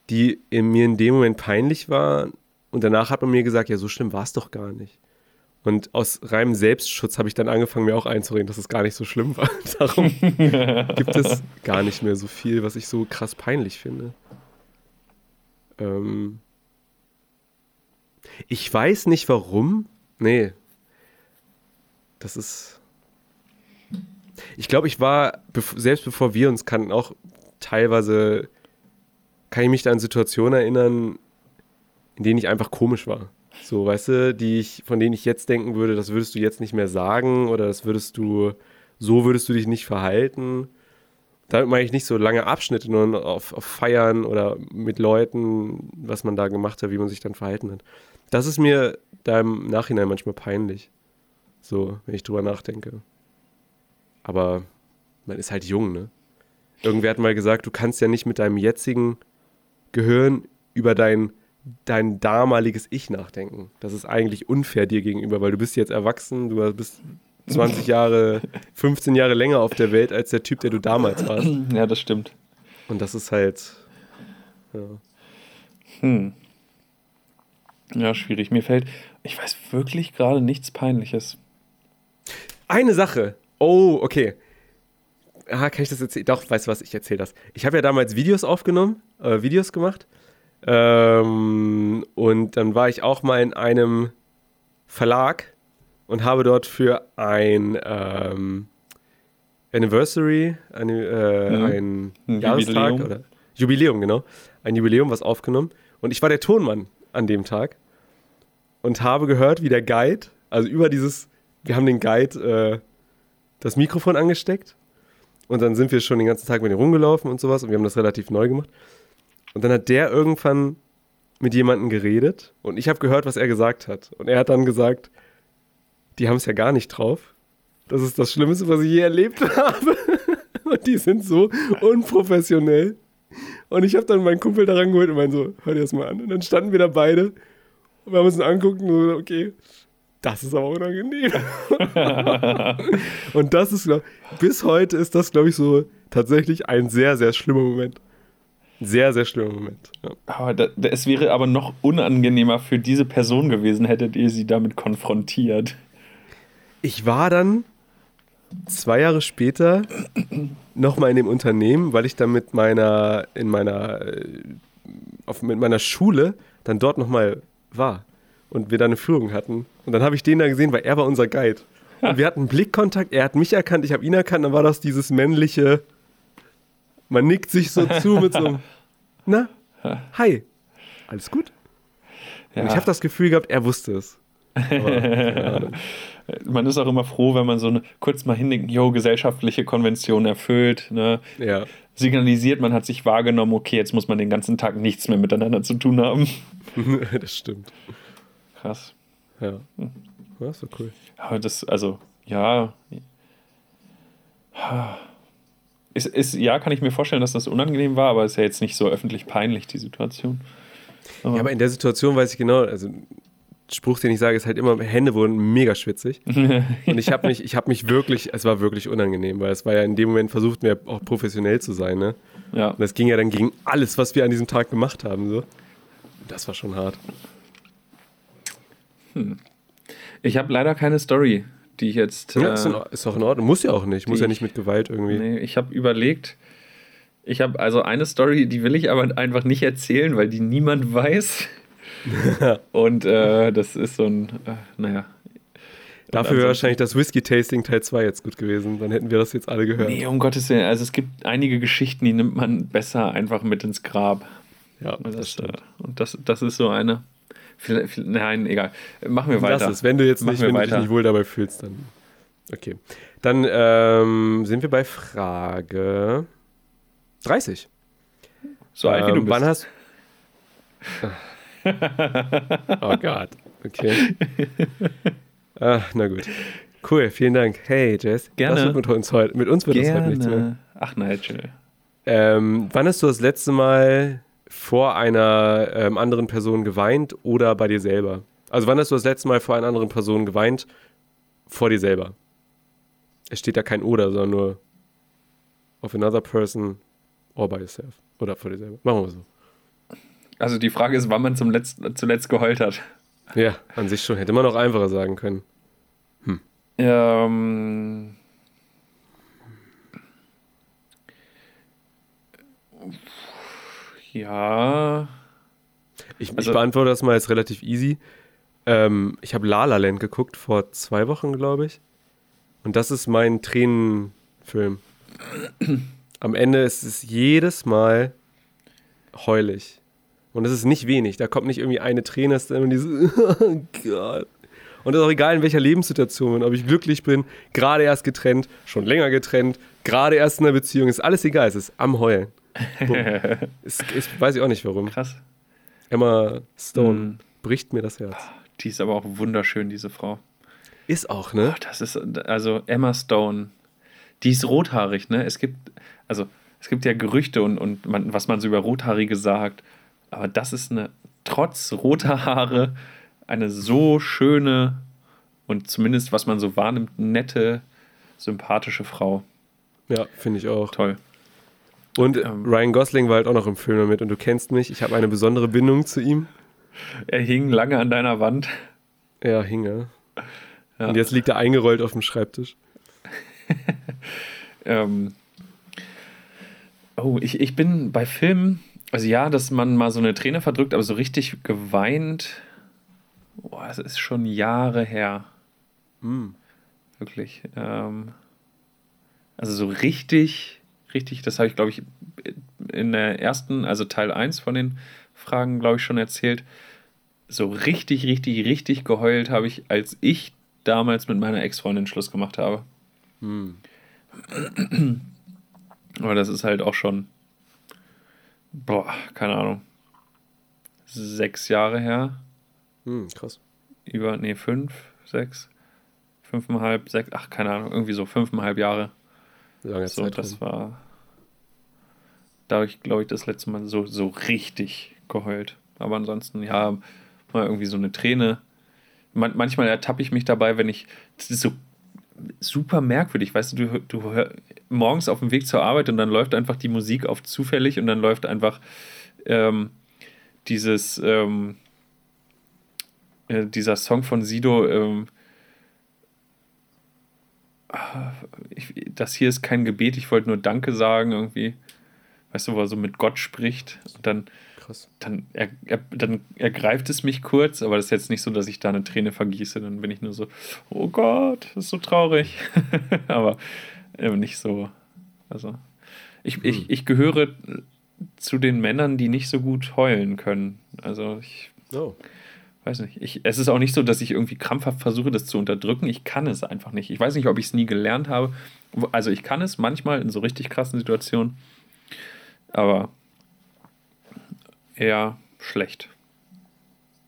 die in mir in dem Moment peinlich waren. Und danach hat man mir gesagt, ja, so schlimm war es doch gar nicht. Und aus reinem Selbstschutz habe ich dann angefangen, mir auch einzureden, dass es gar nicht so schlimm war. (laughs) Darum gibt es gar nicht mehr so viel, was ich so krass peinlich finde. Ähm ich weiß nicht warum. Nee, das ist. Ich glaube, ich war, selbst bevor wir uns kannten, auch teilweise, kann ich mich da an Situationen erinnern, in denen ich einfach komisch war. So, weißt du, die ich, von denen ich jetzt denken würde, das würdest du jetzt nicht mehr sagen oder das würdest du, so würdest du dich nicht verhalten. Damit meine ich nicht so lange Abschnitte, nur auf, auf Feiern oder mit Leuten, was man da gemacht hat, wie man sich dann verhalten hat. Das ist mir da im Nachhinein manchmal peinlich. So, wenn ich drüber nachdenke. Aber man ist halt jung, ne? Irgendwer hat mal gesagt, du kannst ja nicht mit deinem jetzigen Gehirn über dein, dein damaliges Ich nachdenken. Das ist eigentlich unfair dir gegenüber, weil du bist jetzt erwachsen, du bist 20 Jahre, (laughs) 15 Jahre länger auf der Welt als der Typ, der du damals warst. Ja, das stimmt. Und das ist halt. Ja. Hm. Ja, schwierig. Mir fällt, ich weiß wirklich gerade nichts Peinliches. Eine Sache. Oh, okay. Ah, kann ich das erzählen? Doch, weißt du was, ich erzähle das. Ich habe ja damals Videos aufgenommen, äh, Videos gemacht. Ähm, und dann war ich auch mal in einem Verlag und habe dort für ein ähm, Anniversary, eine, äh, mhm. ein, ein Jahrestag Jubiläum. oder Jubiläum, genau. Ein Jubiläum, was aufgenommen. Und ich war der Tonmann an dem Tag und habe gehört, wie der Guide, also über dieses wir haben den Guide äh, das Mikrofon angesteckt und dann sind wir schon den ganzen Tag mit ihm rumgelaufen und sowas und wir haben das relativ neu gemacht. Und dann hat der irgendwann mit jemandem geredet und ich habe gehört, was er gesagt hat. Und er hat dann gesagt, die haben es ja gar nicht drauf. Das ist das Schlimmste, was ich je erlebt (laughs) habe. und die sind so unprofessionell. Und ich habe dann meinen Kumpel daran geholt und meinte so, hör dir das mal an. Und dann standen wir da beide und wir haben uns angeguckt und so, okay, das ist aber unangenehm. und das ist, glaub, bis heute ist das, glaube ich, so tatsächlich ein sehr, sehr schlimmer Moment. Sehr, sehr schlimmer Moment. Ja. Aber da, es wäre aber noch unangenehmer für diese Person gewesen, hättet ihr sie damit konfrontiert. Ich war dann zwei Jahre später nochmal in dem Unternehmen, weil ich dann mit meiner, in meiner, äh, auf, mit meiner Schule dann dort nochmal war und wir da eine Führung hatten. Und dann habe ich den da gesehen, weil er war unser Guide. Und wir hatten Blickkontakt, er hat mich erkannt, ich habe ihn erkannt, dann war das dieses männliche, man nickt sich so zu mit so einem, (laughs) na, hi, alles gut? Ja. Ich habe das Gefühl gehabt, er wusste es. Aber, (laughs) man ist auch immer froh, wenn man so eine, kurz mal hindenkt, jo, gesellschaftliche Konvention erfüllt, ne? Ja. Signalisiert, man hat sich wahrgenommen, okay, jetzt muss man den ganzen Tag nichts mehr miteinander zu tun haben. (laughs) das stimmt. Krass. Ja. Hm. Das war cool. Aber das, also, ja. Ist, ist, ja, kann ich mir vorstellen, dass das unangenehm war, aber ist ja jetzt nicht so öffentlich peinlich, die Situation. Aber ja, aber in der Situation weiß ich genau, also Spruch, den ich sage, ist halt immer, Hände wurden mega schwitzig. (laughs) und ich habe mich, ich habe mich wirklich, es war wirklich unangenehm, weil es war ja in dem Moment versucht mir auch professionell zu sein, ne? Ja. Und das ging ja dann gegen alles, was wir an diesem Tag gemacht haben, so. Das war schon hart. Hm. Ich habe leider keine Story, die ich jetzt. Ja, ist, in, äh, ist auch in Ordnung. Muss ja auch nicht. Muss ja nicht mit Gewalt irgendwie. Nee, ich habe überlegt. Ich habe also eine Story, die will ich aber einfach nicht erzählen, weil die niemand (laughs) weiß. (laughs) und äh, das ist so ein, äh, naja. Dafür wäre wahrscheinlich das Whisky-Tasting Teil 2 jetzt gut gewesen. Dann hätten wir das jetzt alle gehört. Nee, um Gottes Willen. Also es gibt einige Geschichten, die nimmt man besser einfach mit ins Grab. Ja, das, das stimmt. Und das, das ist so eine. Nein, egal. Machen wir weiter. Lass es. Wenn du jetzt nicht, wenn du dich nicht wohl dabei fühlst, dann. Okay. Dann ähm, sind wir bei Frage 30. So alt wie du ähm, bist. Wann hast (laughs) oh Gott. Okay. Ah, na gut. Cool, vielen Dank. Hey, Jess. Gerne. mit uns heute, mit uns wird es heute nichts mehr. Ach, Nigel. Ähm, wann hast du das letzte Mal vor einer ähm, anderen Person geweint oder bei dir selber? Also wann hast du das letzte Mal vor einer anderen Person geweint? Vor dir selber. Es steht da kein oder, sondern nur of another person or by yourself. Oder vor dir selber. Machen wir so. Also die Frage ist, wann man zum Letzt, zuletzt geheult hat. Ja, an sich schon. Hätte man auch einfacher sagen können. Hm. Ähm. Ja. Ich, also, ich, beantworte das mal jetzt relativ easy. Ähm, ich habe La La Land geguckt vor zwei Wochen, glaube ich. Und das ist mein Tränenfilm. Am Ende ist es jedes Mal heulig. Und das ist nicht wenig. Da kommt nicht irgendwie eine Träne, es ist immer dieses, (laughs) oh Gott. Und das ist auch egal, in welcher Lebenssituation, ob ich glücklich bin, gerade erst getrennt, schon länger getrennt, gerade erst in einer Beziehung, ist alles egal, es ist am Heulen. Ist, (laughs) ist, weiß ich auch nicht warum. Krass. Emma Stone mm. bricht mir das Herz. Die ist aber auch wunderschön, diese Frau. Ist auch, ne? Oh, das ist, also Emma Stone, die ist rothaarig, ne? Es gibt, also, es gibt ja Gerüchte und, und man, was man so über Rothaarige sagt. Aber das ist eine, trotz roter Haare, eine so schöne und zumindest, was man so wahrnimmt, nette, sympathische Frau. Ja, finde ich auch. Toll. Und ähm, Ryan Gosling war halt auch noch im Film damit und du kennst mich, ich habe eine besondere Bindung zu ihm. Er hing lange an deiner Wand. Ja, hing er. Ja. Und jetzt liegt er eingerollt auf dem Schreibtisch. (laughs) ähm, oh, ich, ich bin bei Filmen also ja, dass man mal so eine Träne verdrückt, aber so richtig geweint, boah, es ist schon Jahre her. Mm. Wirklich. Ähm, also so richtig, richtig, das habe ich, glaube ich, in der ersten, also Teil 1 von den Fragen, glaube ich, schon erzählt. So richtig, richtig, richtig geheult habe ich, als ich damals mit meiner Ex-Freundin Schluss gemacht habe. Mm. Aber das ist halt auch schon boah, keine Ahnung, sechs Jahre her. Hm, krass. Über, nee, fünf, sechs, fünfeinhalb, sechs, ach, keine Ahnung, irgendwie so fünfeinhalb Jahre. Lange so, Zeit. Das war, da habe ich, glaube ich, das letzte Mal so, so richtig geheult. Aber ansonsten, ja, mal irgendwie so eine Träne. Man, manchmal ertappe ich mich dabei, wenn ich, das ist so super merkwürdig, weißt du, du, du hör, morgens auf dem Weg zur Arbeit und dann läuft einfach die Musik auf zufällig und dann läuft einfach ähm, dieses ähm, äh, dieser Song von Sido ähm, ich, das hier ist kein Gebet, ich wollte nur Danke sagen irgendwie. Weißt du, wo er so mit Gott spricht und dann, Krass. dann, er, er, dann ergreift es mich kurz, aber das ist jetzt nicht so, dass ich da eine Träne vergieße. Dann bin ich nur so, oh Gott, das ist so traurig. (laughs) aber äh, nicht so. Also, ich, ich, Hm. ich gehöre zu den Männern, die nicht so gut heulen können. Also, ich Oh. weiß nicht. Ich, es ist auch nicht so, dass ich irgendwie krampfhaft versuche, das zu unterdrücken. Ich kann es einfach nicht. Ich weiß nicht, ob ich es nie gelernt habe. Also ich kann es manchmal in so richtig krassen Situationen, aber eher schlecht.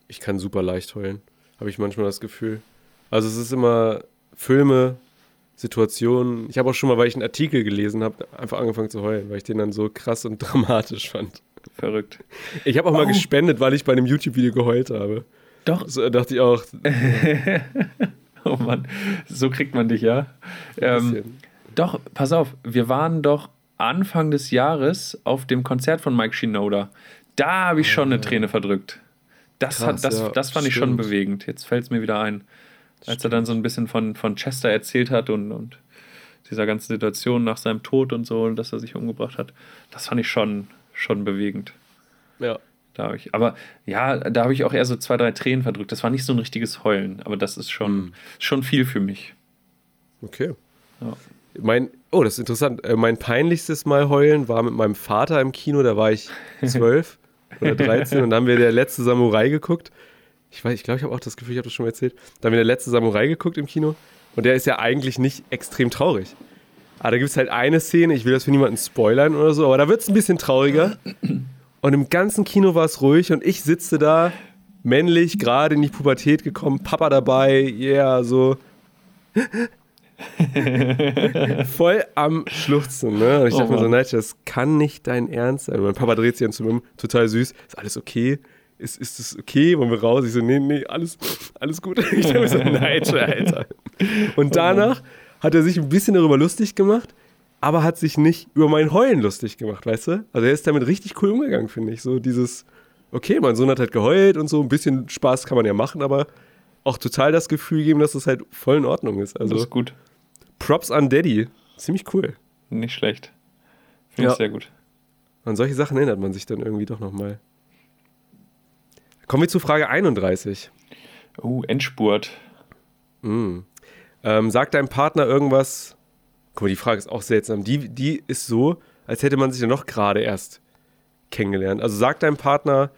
Ich kann super leicht heulen. Habe ich manchmal das Gefühl. Also es ist immer Filme, Situationen. Ich habe auch schon mal, weil ich einen Artikel gelesen habe, einfach angefangen zu heulen, weil ich den dann so krass und (laughs) dramatisch fand. Verrückt. Ich habe auch mal Oh. gespendet, weil ich bei einem YouTube-Video geheult habe. Doch. So dachte ich auch, (laughs) (laughs) Oh Mann, so kriegt man dich, ja. Ähm, doch, pass auf, wir waren doch Anfang des Jahres auf dem Konzert von Mike Shinoda. Da habe ich schon eine Träne verdrückt. Das, Krass, hat, das, ja, das fand ich schon stimmt. bewegend. Jetzt fällt es mir wieder ein. Als er dann so ein bisschen von, von Chester erzählt hat und, und dieser ganzen Situation nach seinem Tod und so, dass er sich umgebracht hat. Das fand ich schon, schon bewegend. ja. Da habe ich, aber ja, da habe ich auch eher so zwei, drei Tränen verdrückt. Das war nicht so ein richtiges Heulen, aber das ist schon, Mhm. schon viel für mich. Okay. Ja. Mein, oh, das ist interessant. Äh, Mein peinlichstes Mal heulen war mit meinem Vater im Kino, da war ich (laughs) zwölf oder 13 und da haben wir der letzte Samurai geguckt. Ich weiß, ich glaube, ich habe auch das Gefühl, ich habe das schon mal erzählt. Da haben wir der letzte Samurai geguckt im Kino und der ist ja eigentlich nicht extrem traurig. Aber da gibt es halt eine Szene, ich will das für niemanden spoilern oder so, aber da wird es ein bisschen trauriger. Und im ganzen Kino war es ruhig und ich sitze da, männlich, gerade in die Pubertät gekommen, Papa dabei, yeah, so. (laughs) voll am Schluchzen, ne? Und ich Oh dachte mir so, nein, das kann nicht dein Ernst sein. Und mein Papa dreht sich dann zu mir um, total süß, ist alles okay? Ist, ist das okay? Wollen wir raus? Ich so, nee, nee, alles, alles gut. (laughs) Ich dachte mir so, nein, Alter. Und danach hat er sich ein bisschen darüber lustig gemacht, aber hat sich nicht über mein Heulen lustig gemacht, weißt du? Also er ist damit richtig cool umgegangen, finde ich. So dieses, okay, mein Sohn hat halt geheult und so, ein bisschen Spaß kann man ja machen, aber auch total das Gefühl geben, dass es halt voll in Ordnung ist. Das Also ist gut. Props an Daddy. Ziemlich cool. Nicht schlecht. Finde Ja. ich sehr gut. An solche Sachen erinnert man sich dann irgendwie doch nochmal. Kommen wir zu Frage 31. Oh, Endspurt. Mm. Ähm, sagt dein Partner irgendwas? Guck mal, die Frage ist auch seltsam. Die, die ist so, als hätte man sich ja noch gerade erst kennengelernt. Also sagt dein Partner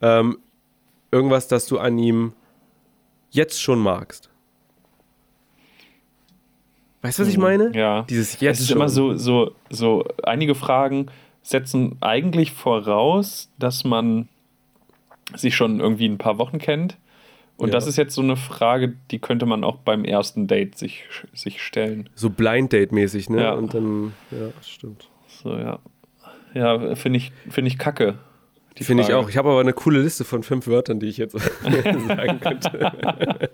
ähm, irgendwas, das du an ihm jetzt schon magst. Weißt du, was ich meine? Ja. Dieses jetzt es ist immer so, so, so, einige Fragen setzen eigentlich voraus, dass man sich schon irgendwie ein paar Wochen kennt. Und Ja. das ist jetzt so eine Frage, die könnte man auch beim ersten Date sich, sich stellen. So Blind Date-mäßig, ne? Ja. Und dann, ja, das stimmt. So, ja. Ja, finde ich, finde ich kacke. Finde ich auch. Ich habe aber eine coole Liste von fünf Wörtern, die ich jetzt (laughs) sagen könnte. (laughs)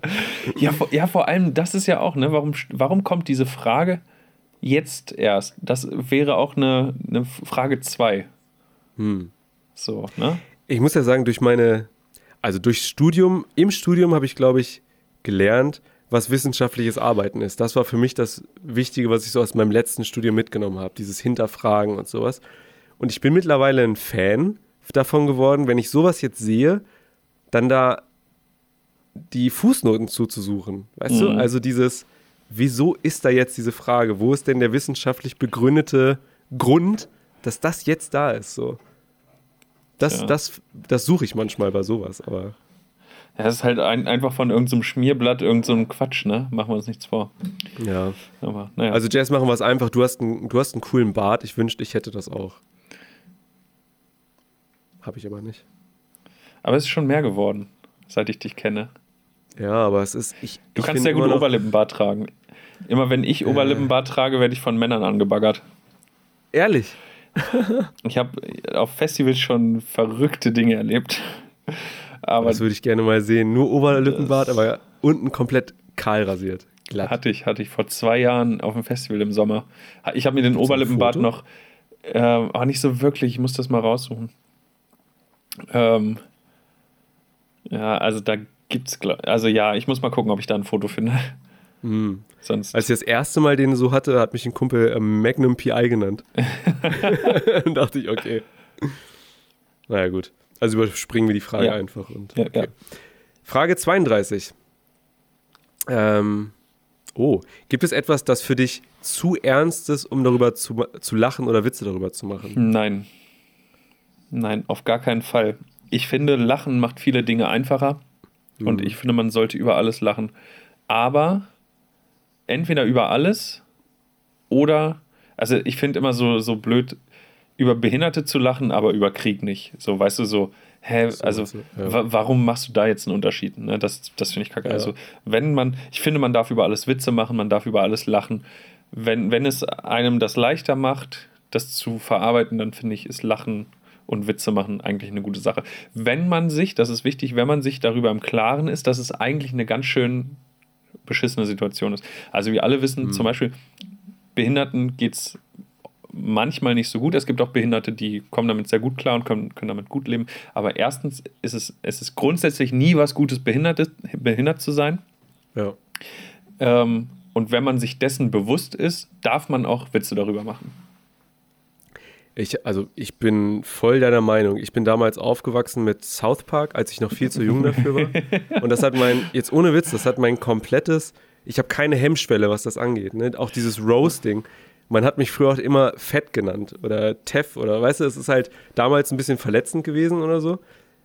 Ja, vor, ja, vor allem, das ist ja auch, ne, warum, warum kommt diese Frage jetzt erst? Das wäre auch eine, eine Frage 2. Hm. So, ne? Ich muss ja sagen, durch meine, also durchs Studium, im Studium habe ich, glaube ich, gelernt, was wissenschaftliches Arbeiten ist. Das war für mich das Wichtige, was ich so aus meinem letzten Studium mitgenommen habe, dieses Hinterfragen und sowas. Und ich bin mittlerweile ein Fan davon geworden, wenn ich sowas jetzt sehe, dann da die Fußnoten zuzusuchen. Weißt du? Mhm. Also dieses, wieso ist da jetzt diese Frage? Wo ist denn der wissenschaftlich begründete Grund, dass das jetzt da ist? So. Das, Ja. das, das suche ich manchmal bei sowas, aber Ja, das ist halt ein, einfach von irgendeinem Schmierblatt, irgendein so Quatsch, ne? Machen wir uns nichts vor. ja. Aber naja. Also Jazz, machen wir es einfach. Du hast, einen, du hast einen coolen Bart. Ich wünschte, ich hätte das auch. Habe ich aber nicht. aber es ist schon mehr geworden, seit ich dich kenne. Ja, aber es ist. Ich, Du ich kannst sehr gut Oberlippenbart tragen. Immer wenn ich Oberlippenbart trage, werde ich von Männern angebaggert. Ehrlich. (laughs) Ich habe auf Festivals schon verrückte Dinge erlebt. Aber das würde ich gerne mal sehen. Nur Oberlippenbart, aber unten komplett kahl rasiert. Glatt. hatte ich, hatte ich vor zwei Jahren auf dem Festival im Sommer. Ich habe mir den Gibt's Oberlippenbart noch, äh, aber nicht so wirklich, ich muss das mal raussuchen. Ähm, ja, also da gibt's, also ja, ich muss mal gucken, ob ich da ein Foto finde. Mhm. Sonst Als ich das erste Mal den so hatte, hat mich ein Kumpel äh, Magnum PI genannt. (laughs) Dann dachte ich, okay. Naja, gut. Also überspringen wir die Frage ja. einfach. Und, okay. ja, ja. Frage 32. Ähm, oh, gibt es etwas, das für dich zu ernst ist, um darüber zu, zu lachen oder Witze darüber zu machen? Nein. Nein, auf gar keinen Fall. Ich finde, Lachen macht viele Dinge einfacher. Mhm. Und ich finde, man sollte über alles lachen. Aber entweder über alles oder, also ich finde immer so, so blöd, über Behinderte zu lachen, aber über Krieg nicht. So, weißt du, so, hä, also ja. warum machst du da jetzt einen Unterschied? Ne? Das, das finde ich kacke. Ja. Also, wenn man, ich finde, man darf über alles Witze machen, man darf über alles lachen. Wenn, wenn es einem das leichter macht, das zu verarbeiten, dann finde ich, ist Lachen und Witze machen eigentlich eine gute Sache. Wenn man sich, das ist wichtig, wenn man sich darüber im Klaren ist, dass es eigentlich eine ganz schön beschissene Situation ist. Also wir alle wissen, mhm. zum Beispiel, Behinderten geht es manchmal nicht so gut. Es gibt auch Behinderte, die kommen damit sehr gut klar und können, können damit gut leben. Aber erstens ist es, es ist grundsätzlich nie was Gutes, behindert, behindert zu sein. Ja. Ähm, und wenn man sich dessen bewusst ist, darf man auch Witze darüber machen. Ich, also ich bin voll deiner Meinung. Ich bin damals aufgewachsen mit South Park, als ich noch viel zu jung dafür war. (laughs) Und das hat mein, jetzt ohne Witz, das hat mein komplettes, ich habe keine Hemmschwelle, was das angeht. Ne? Auch dieses Roasting. Man hat mich früher auch immer Fett genannt oder Teff oder weißt du, es ist halt damals ein bisschen verletzend gewesen oder so.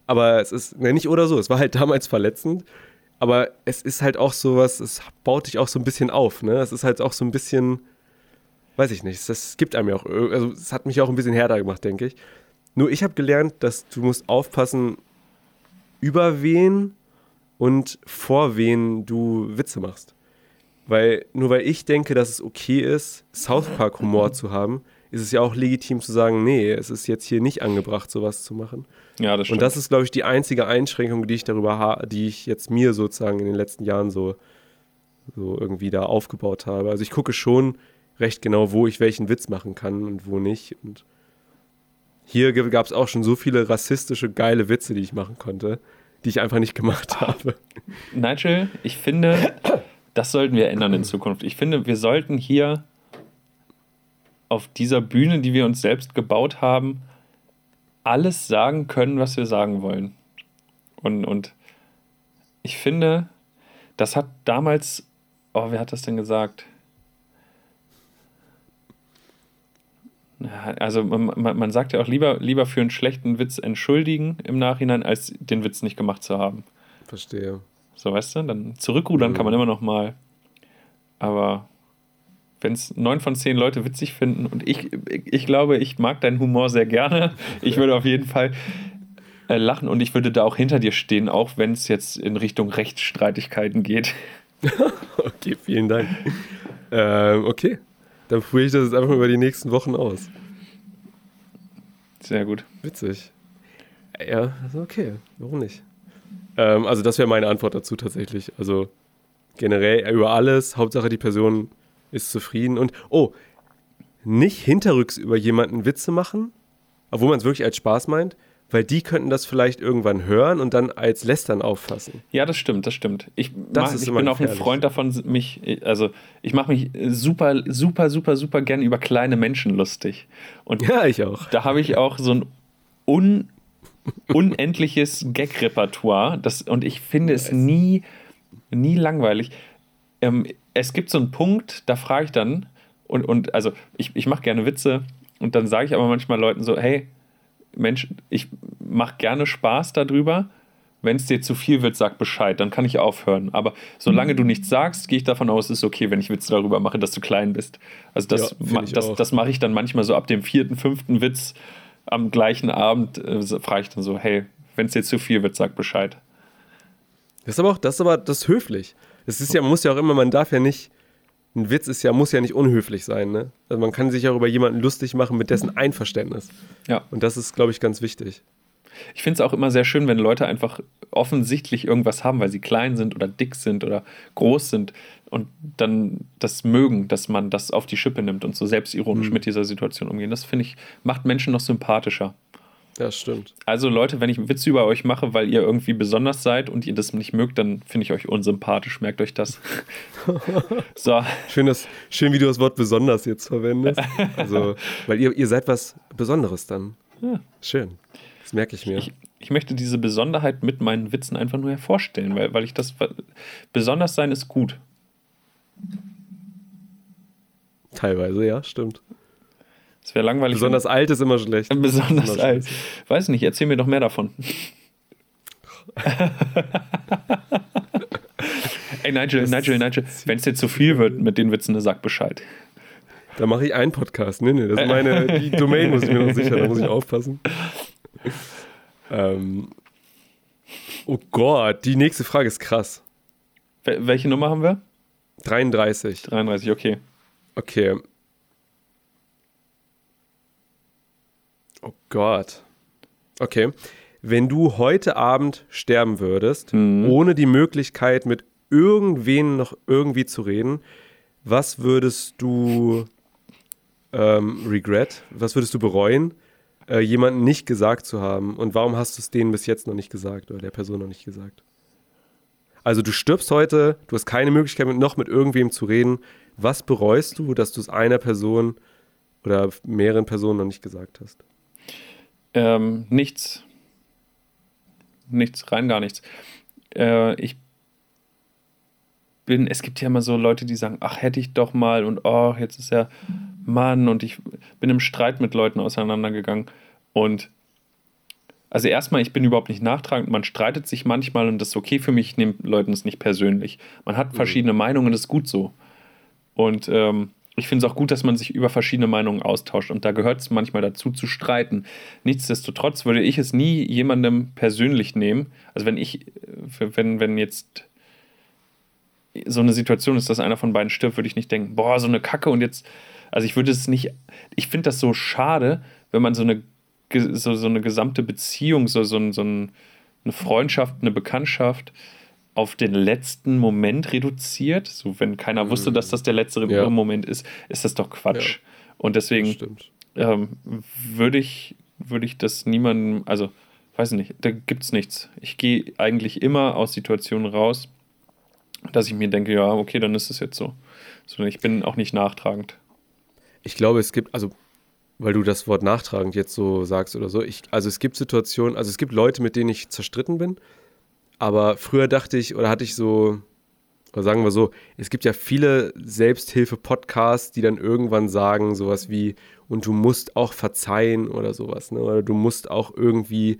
Aber es ist, ne, nicht oder so, es war halt damals verletzend. Aber es ist halt auch so was, es baut dich auch so ein bisschen auf. Ne? Es ist halt auch so ein bisschen weiß ich nicht, das gibt einem ja auch, also es hat mich auch ein bisschen härter gemacht, denke ich. Nur ich habe gelernt, dass du musst aufpassen, über wen und vor wen du Witze machst. Weil nur weil ich denke, dass es okay ist, South Park Humor (laughs) zu haben, ist es ja auch legitim zu sagen, nee, es ist jetzt hier nicht angebracht, sowas zu machen. Ja, das stimmt. Und das ist, glaube ich, die einzige Einschränkung, die ich darüber habe, die ich jetzt mir sozusagen in den letzten Jahren so, so irgendwie da aufgebaut habe. Also ich gucke schon, recht genau, wo ich welchen Witz machen kann und wo nicht. Und hier gab es auch schon so viele rassistische, geile Witze, die ich machen konnte, die ich einfach nicht gemacht habe. Nigel, ich finde, (coughs) das sollten wir ändern in Zukunft. Ich finde, wir sollten hier auf dieser Bühne, die wir uns selbst gebaut haben, alles sagen können, was wir sagen wollen. Und, und ich finde, das hat damals, oh, wer hat das denn gesagt? Also man, man, sagt ja auch lieber, lieber für einen schlechten Witz entschuldigen im Nachhinein, als den Witz nicht gemacht zu haben. Verstehe. So, weißt du, dann zurückrudern mhm. kann man immer noch mal. Aber wenn es neun von zehn Leute witzig finden und ich, ich glaube, ich mag deinen Humor sehr gerne, ich würde auf jeden Fall äh, lachen und ich würde da auch hinter dir stehen, auch wenn es jetzt in Richtung Rechtsstreitigkeiten geht. (laughs) okay, vielen Dank. ähm, okay, dann probiere ich das jetzt einfach über die nächsten Wochen aus. Sehr gut. Witzig. Ja, okay. Warum nicht? Ähm, also, das wäre meine Antwort dazu tatsächlich. Also, generell über alles. Hauptsache, die Person ist zufrieden. Und, oh, nicht hinterrücks über jemanden Witze machen, obwohl man es wirklich als Spaß meint, weil die könnten das vielleicht irgendwann hören und dann als Lästern auffassen. Ja, das stimmt, das stimmt. Ich, das mach, ich bin auch ein Freund davon, mich, also ich mache mich super, super, super, super gern über kleine Menschen lustig. Und ja, ich auch. Da habe ich auch so ein un, unendliches Gag-Repertoire und ich finde es nie, nie langweilig. Ähm, es gibt so einen Punkt, da frage ich dann, und, und also ich, ich mache gerne Witze und dann sage ich aber manchmal Leuten so, hey, Mensch, ich mache gerne Spaß darüber. Wenn es dir zu viel wird, sag Bescheid, dann kann ich aufhören. Aber solange du nichts sagst, gehe ich davon aus, es ist okay, wenn ich Witze darüber mache, dass du klein bist. Also das, ja, das, das mache ich dann manchmal so ab dem vierten, fünften Witz am gleichen Abend, äh, frage ich dann so, hey, wenn es dir zu viel wird, sag Bescheid. Das ist aber auch, das ist aber das ist höflich. Es ist ja, man muss ja auch immer, man darf ja nicht, ein Witz ist ja, muss ja nicht unhöflich sein, ne? Also man kann sich auch über jemanden lustig machen mit dessen Einverständnis. Ja. Und das ist, glaube ich, ganz wichtig. Ich finde es auch immer sehr schön, wenn Leute einfach offensichtlich irgendwas haben, weil sie klein sind oder dick sind oder groß sind und dann das mögen, dass man das auf die Schippe nimmt und so selbstironisch mhm. mit dieser Situation umgehen. Das finde ich, macht Menschen noch sympathischer. Ja, stimmt. Also Leute, wenn ich Witze über euch mache, weil ihr irgendwie besonders seid und ihr das nicht mögt, dann finde ich euch unsympathisch. Merkt euch das. (laughs) so. Schön, dass, schön, wie du das Wort besonders jetzt verwendest. (laughs) Also, weil ihr, ihr seid was Besonderes dann. Ja. Schön. Das merke ich mir. Ich, ich möchte diese Besonderheit mit meinen Witzen einfach nur hervorstellen, weil, weil ich das. Besonders sein ist gut. Teilweise, ja, stimmt. Es wäre langweilig. Besonders alt ist immer schlecht. (laughs) Besonders immer alt. Weiß nicht, erzähl mir doch mehr davon. (laughs) Ey, Nigel, Nigel, Nigel, wenn es dir zu viel wird mit den Witzen, dann sag Bescheid. Da mache ich einen Podcast. Nee, nee, das ist meine, die (laughs) Domain muss ich mir noch sichern, da muss ich aufpassen. Ähm, oh Gott, die nächste Frage ist krass. Welche Nummer haben wir? 33. 33, okay. Okay. Oh Gott. Okay. Wenn du heute Abend sterben würdest, mhm. ohne die Möglichkeit mit irgendwen noch irgendwie zu reden, was würdest du ähm, regret? Was würdest du bereuen, äh, jemanden nicht gesagt zu haben? Und warum hast du es denen bis jetzt noch nicht gesagt oder der Person noch nicht gesagt? Also du stirbst heute, du hast keine Möglichkeit mit, noch mit irgendwem zu reden. Was bereust du, dass du es einer Person oder mehreren Personen noch nicht gesagt hast? Ähm, nichts. Nichts, rein gar nichts. Äh, ich bin, es gibt ja immer so Leute, die sagen, ach, hätte ich doch mal und oh, jetzt ist er Mann und ich bin im Streit mit Leuten auseinandergegangen und also erstmal, ich bin überhaupt nicht nachtragend, man streitet sich manchmal und das ist okay für mich, ich nehme Leuten es nicht persönlich. Man hat mhm. verschiedene mhm. Meinungen, das ist gut so. Und ähm, ich finde es auch gut, dass man sich über verschiedene Meinungen austauscht und da gehört es manchmal dazu zu streiten. Nichtsdestotrotz würde ich es nie jemandem persönlich nehmen. Also wenn ich, wenn, wenn jetzt so eine Situation ist, dass einer von beiden stirbt, würde ich nicht denken, boah, so eine Kacke und jetzt, also ich würde es nicht, ich finde das so schade, wenn man so eine, so, so eine gesamte Beziehung, so, so, so eine Freundschaft, eine Bekanntschaft, auf den letzten Moment reduziert. So, wenn keiner wusste, dass das der letzte ja. Moment ist, ist das doch Quatsch. Ja, und deswegen ähm, würde ich, würd ich das niemandem, also weiß ich nicht, da gibt es nichts. Ich gehe eigentlich immer aus Situationen raus, dass ich mir denke, ja, okay, dann ist es jetzt so. Sondern ich bin auch nicht nachtragend. Ich glaube, es gibt, also weil du das Wort nachtragend jetzt so sagst oder so, ich, also es gibt Situationen, also es gibt Leute, mit denen ich zerstritten bin aber früher dachte ich, oder hatte ich so, oder sagen wir so, es gibt ja viele Selbsthilfe-Podcasts, die dann irgendwann sagen, sowas wie, und du musst auch verzeihen oder sowas, ne? Oder du musst auch irgendwie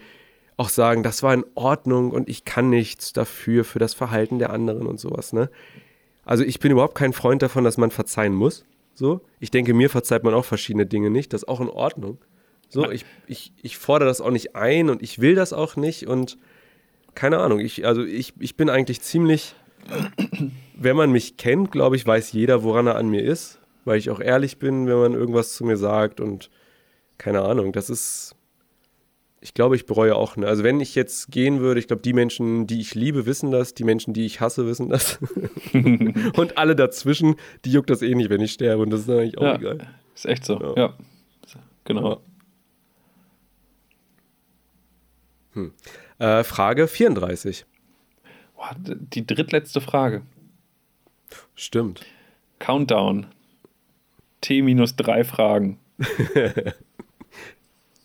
auch sagen, das war in Ordnung und ich kann nichts dafür, für das Verhalten der anderen und sowas, ne? Also ich bin überhaupt kein Freund davon, dass man verzeihen muss. So, ich denke, mir verzeiht man auch verschiedene Dinge nicht. Das ist auch in Ordnung. So, ich, ich, ich fordere das auch nicht ein und ich will das auch nicht und keine Ahnung, ich, also ich, ich bin eigentlich ziemlich, wenn man mich kennt, glaube ich, weiß jeder, woran er an mir ist, weil ich auch ehrlich bin, wenn man irgendwas zu mir sagt und keine Ahnung, das ist, ich glaube, ich bereue auch, ne? also wenn ich jetzt gehen würde, ich glaube, die Menschen, die ich liebe, wissen das, die Menschen, die ich hasse, wissen das (laughs) und alle dazwischen, die juckt das eh nicht, wenn ich sterbe und das ist eigentlich auch ja, egal. Ist echt so, ja, ja. genau. Ja. Hm. Äh, Frage 34. Boah, die drittletzte Frage. Stimmt. Countdown. T minus drei Fragen. (laughs)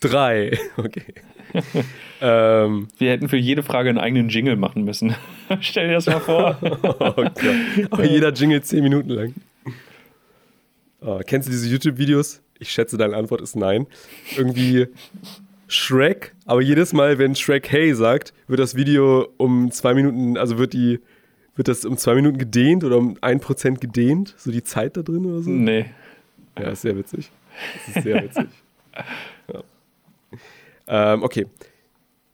drei, okay. (laughs) ähm, Wir hätten für jede Frage einen eigenen Jingle machen müssen. (laughs) Stell dir das mal vor. oh. Aber jeder Jingle zehn Minuten lang. Oh, kennst du diese YouTube-Videos? Ich schätze, deine Antwort ist nein. Irgendwie Shrek, aber jedes Mal, wenn Shrek Hey sagt, wird das Video um zwei Minuten, also wird die, wird das um zwei Minuten gedehnt oder um ein Prozent gedehnt? So die Zeit da drin oder so? Nee. Ja, ist sehr witzig. Das ist sehr witzig. (laughs) ja. ähm, okay.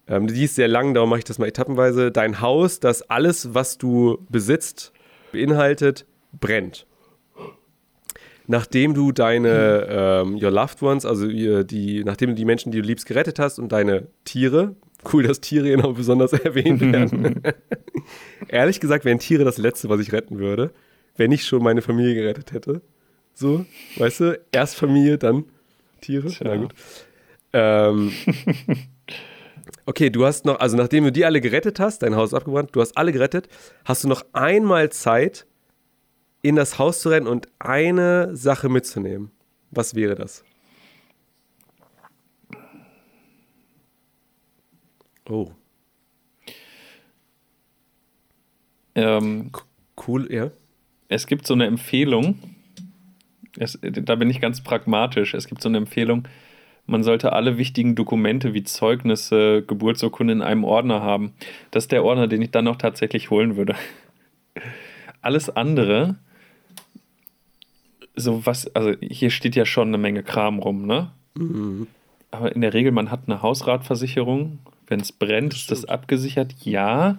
Ähm, die ist sehr lang, darum mache ich das mal etappenweise. Dein Haus, das alles, was du besitzt, beinhaltet, brennt nachdem du deine ähm, your loved ones, also die, nachdem du die Menschen, die du liebst, gerettet hast und deine Tiere, cool, dass Tiere hier noch besonders (laughs) erwähnt werden. (laughs) Ehrlich gesagt wären Tiere das Letzte, was ich retten würde, wenn ich schon meine Familie gerettet hätte. So, weißt du, erst Familie, dann Tiere. Tja. Na gut. Ähm, (laughs) okay, du hast noch, also nachdem du die alle gerettet hast, dein Haus ist abgebrannt, du hast alle gerettet, hast du noch einmal Zeit, in das Haus zu rennen und eine Sache mitzunehmen. Was wäre das? Oh. Ähm, cool, ja. Es gibt so eine Empfehlung, es, da bin ich ganz pragmatisch. Es gibt so eine Empfehlung, man sollte alle wichtigen Dokumente wie Zeugnisse, Geburtsurkunde in einem Ordner haben. Das ist der Ordner, den ich dann noch tatsächlich holen würde. (laughs) Alles andere, so was, also hier steht ja schon eine Menge Kram rum, ne? Mhm. Aber in der Regel, man hat eine Hausratversicherung. Wenn es brennt, ist das abgesichert. Ja,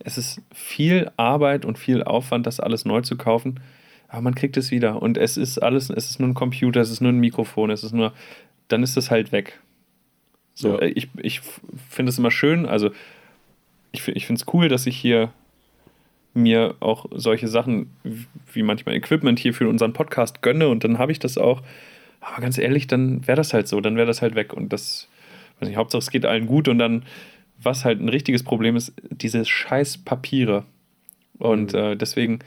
es ist viel Arbeit und viel Aufwand, das alles neu zu kaufen. Aber man kriegt es wieder. Und es ist alles, es ist nur ein Computer, es ist nur ein Mikrofon, es ist nur, dann ist es halt weg. So, Ja. ich, ich finde es immer schön, also ich, ich finde es cool, dass ich hier mir auch solche Sachen wie manchmal Equipment hier für unseren Podcast gönne und dann habe ich das auch. Aber ganz ehrlich, dann wäre das halt so, dann wäre das halt weg und das, weiß nicht, Hauptsache es geht allen gut und dann, was halt ein richtiges Problem ist, diese scheiß Papiere. Und Mhm. äh, deswegen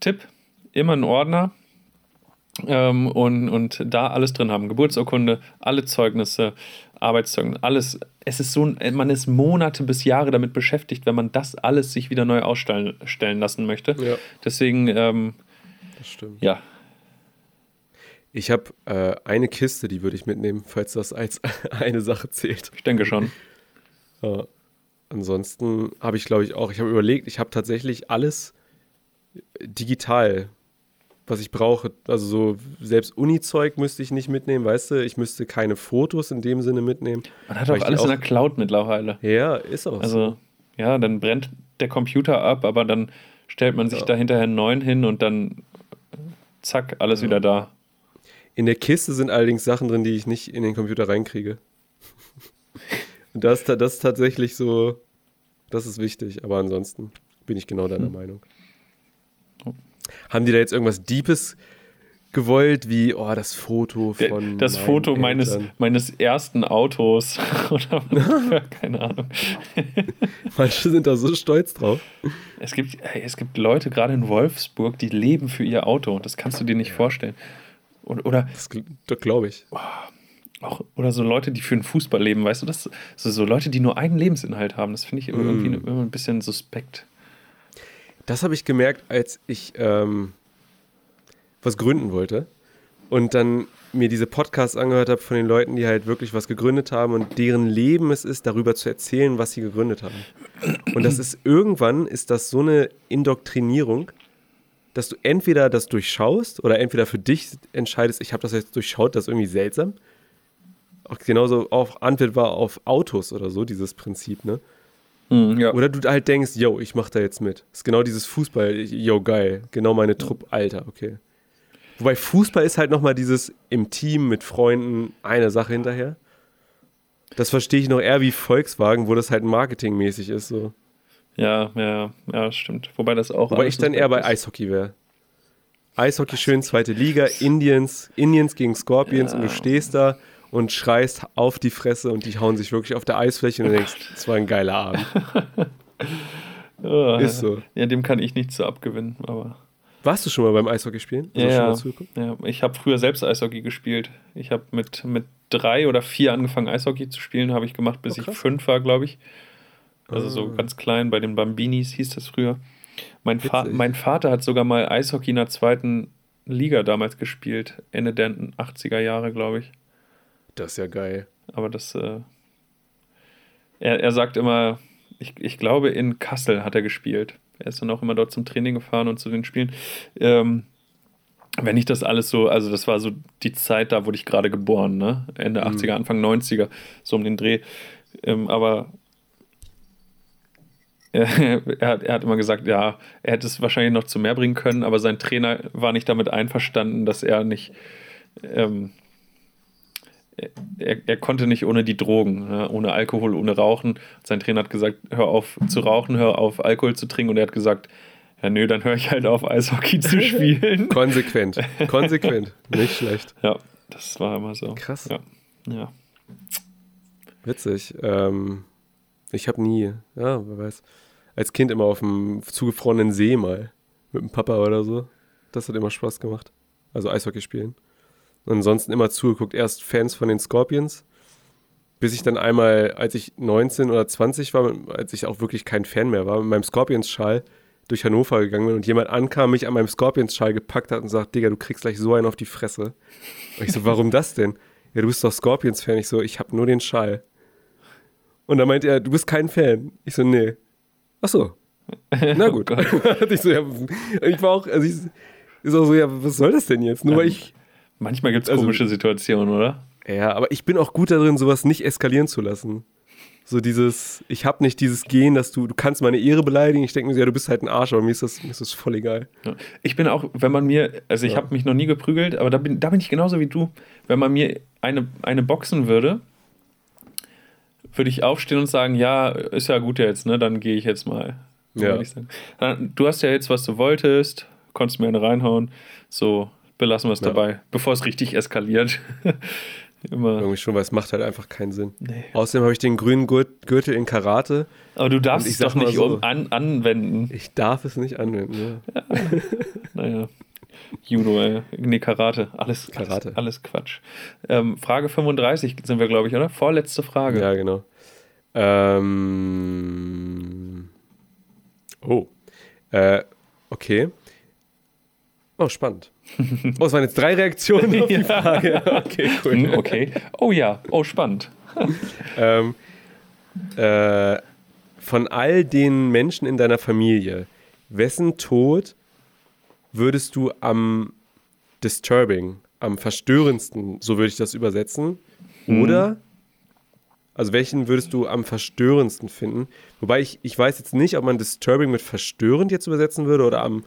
Tipp, immer einen Ordner ähm, und, und da alles drin haben. Geburtsurkunde, alle Zeugnisse, Arbeitszeugnisse, alles. Es ist so, man ist Monate bis Jahre damit beschäftigt, wenn man das alles sich wieder neu ausstellen stellen lassen möchte. Ja, Deswegen, ähm, das stimmt. ja, Ich habe äh, eine Kiste, die würde ich mitnehmen, falls das als (laughs) eine Sache zählt. ich denke schon. Ja. Ansonsten habe ich, glaube ich, auch, ich habe überlegt, ich habe tatsächlich alles digital, was ich brauche. Also so selbst Uni-Zeug müsste ich nicht mitnehmen, weißt du? Ich müsste keine Fotos in dem Sinne mitnehmen. Man hat auch alles in auch- der Cloud mittlerweile. Ja, ist auch so. Also, ja, dann brennt der Computer ab, aber dann stellt man sich Ja. da hinterher einen neuen hin und dann zack, alles wieder da. In der Kiste sind allerdings Sachen drin, die ich nicht in den Computer reinkriege. (laughs) Und das, das ist tatsächlich so, das ist wichtig. Aber ansonsten bin ich genau deiner Meinung. Haben die da jetzt irgendwas Deepes gewollt, wie, oh, das Foto von. das Foto meines, Eltern? meines ersten Autos (laughs) oder (laughs) keine Ahnung. (laughs) Manche sind da so stolz drauf. Es gibt, es gibt Leute, gerade in Wolfsburg, die leben für ihr Auto. Das kannst du dir nicht vorstellen. Und, oder, Das, das glaube ich. auch, oder so Leute, die für den Fußball leben, weißt du, das so, so Leute, die nur einen Lebensinhalt haben. Das finde ich irgendwie Mm. immer ein bisschen suspekt. Das habe ich gemerkt, als ich ähm, was gründen wollte und dann mir diese Podcasts angehört habe von den Leuten, die halt wirklich was gegründet haben und deren Leben es ist, darüber zu erzählen, was sie gegründet haben. Und das ist irgendwann ist das so eine Indoktrinierung, dass du entweder das durchschaust oder entweder für dich entscheidest, ich habe das jetzt durchschaut, das ist irgendwie seltsam. Auch genauso Antwort war auf Autos oder so, dieses Prinzip, ne? Hm, ja. Oder du halt denkst, yo, ich mach da jetzt mit. ist genau dieses Fußball, yo, geil. Genau meine Trupp, Alter, okay. Wobei Fußball ist halt nochmal dieses im Team mit Freunden eine Sache hinterher. Das verstehe ich noch eher wie Volkswagen, wo das halt marketingmäßig ist. So. ja, ja, ja, stimmt. Wobei das auch. Wobei ich dann eher bei. Eishockey wäre. Eishockey schön, zweite Liga, Indians, Indians gegen Scorpions Ja. und du stehst da und schreist auf die Fresse und die hauen sich wirklich auf der Eisfläche und du denkst, es war ein geiler Abend. Ah, (laughs) Ist so. Ja, dem kann ich nichts so abgewinnen, aber. Warst du schon mal beim Eishockey spielen? Du Ja, schon ja. ich habe früher selbst Eishockey gespielt. Ich habe mit, mit drei oder vier angefangen, Eishockey zu spielen, habe ich gemacht, bis Oh, ich fünf war, glaube ich. Also so Ah. ganz klein, bei den Bambinis hieß das früher. Mein, Witzig. mein Vater hat sogar mal Eishockey in der zweiten Liga damals gespielt, Ende der 80er Jahre, glaube ich. Das ist ja geil. Aber das, äh, er, er sagt immer, ich, ich glaube, in Kassel hat er gespielt. Er ist dann auch immer dort zum Training gefahren und zu den Spielen. Ähm, wenn ich das alles so, also das war so die Zeit, da wurde ich gerade geboren, ne? Ende Mhm. 80er, Anfang 90er, so um den Dreh. Ähm, aber (laughs) er, er, hat, er hat immer gesagt, ja, er hätte es wahrscheinlich noch zu mehr bringen können, aber sein Trainer war nicht damit einverstanden, dass er nicht, ähm, er, er konnte nicht ohne die Drogen, ne? ohne Alkohol, ohne Rauchen. Sein Trainer hat gesagt, hör auf zu rauchen, hör auf Alkohol zu trinken und er hat gesagt, ja nö, dann höre ich halt auf Eishockey zu (laughs) spielen. Konsequent. Konsequent. (laughs) Nicht schlecht. ja, das war immer so. Krass. Ja. ja. Witzig. Ähm, ich habe nie, ja, wer weiß, als Kind immer auf dem zugefrorenen See mal mit dem Papa oder so. Das hat immer Spaß gemacht. Also Eishockey spielen. Und ansonsten immer zugeguckt. Erst Fans von den Scorpions, bis ich dann einmal, als ich 19 oder 20 war, als ich auch wirklich kein Fan mehr war, mit meinem Scorpions-Schal durch Hannover gegangen bin und jemand ankam, mich an meinem Scorpions-Schal gepackt hat und sagt, Digga, du kriegst gleich so einen auf die Fresse. Und ich so, warum das denn? Ja, du bist doch Scorpions-Fan. Ich so, ich hab nur den Schal. Und dann meint er, du bist kein Fan. Ich so, nee. Ach so. (laughs) Na gut. oh (laughs) ich, so, ja, ich war auch, also ich, ist auch so, ja, was soll das denn jetzt? Nur weil ich. Manchmal gibt es also, komische Situationen, oder? Ja, aber ich bin auch gut darin, sowas nicht eskalieren zu lassen. So dieses, ich habe nicht dieses Gehen, dass du, du kannst meine Ehre beleidigen. Ich denke mir so, ja, du bist halt ein Arsch, aber mir ist das, mir ist das voll egal. Ja. Ich bin auch, wenn man mir, also ich ja. habe mich noch nie geprügelt, aber da bin, da bin ich genauso wie du. Wenn man mir eine, eine boxen würde, würde ich aufstehen und sagen, ja, ist ja gut jetzt, ne? Dann gehe ich jetzt mal. Ja. Du hast ja jetzt, was du wolltest, konntest mir eine reinhauen. So, belassen wir es ja. dabei, bevor es richtig eskaliert. (laughs) Immer. Irgendwie schon, weil es macht halt einfach keinen Sinn. Nee. Außerdem habe ich den grünen Gürtel in Karate. Aber du darfst es doch nicht so, an, anwenden. Ich darf es nicht anwenden, ja. ja. naja. Judo, ey. Nee, Karate. Alles, Karate. alles, alles Quatsch. Ähm, Frage 35 sind wir, glaube ich, oder? Vorletzte Frage. Ja, genau. Ähm. Oh. Äh, okay. Oh, spannend. Oh, es waren jetzt drei Reaktionen auf die (laughs) Frage. Okay, cool. Hm, okay. Oh ja, oh, spannend. (laughs) ähm, äh, von all den Menschen in deiner Familie, wessen Tod würdest du am disturbing, am verstörendsten, so würde ich das übersetzen, mhm. oder also welchen würdest du am verstörendsten finden? Wobei ich, ich weiß jetzt nicht, ob man disturbing mit verstörend jetzt übersetzen würde oder am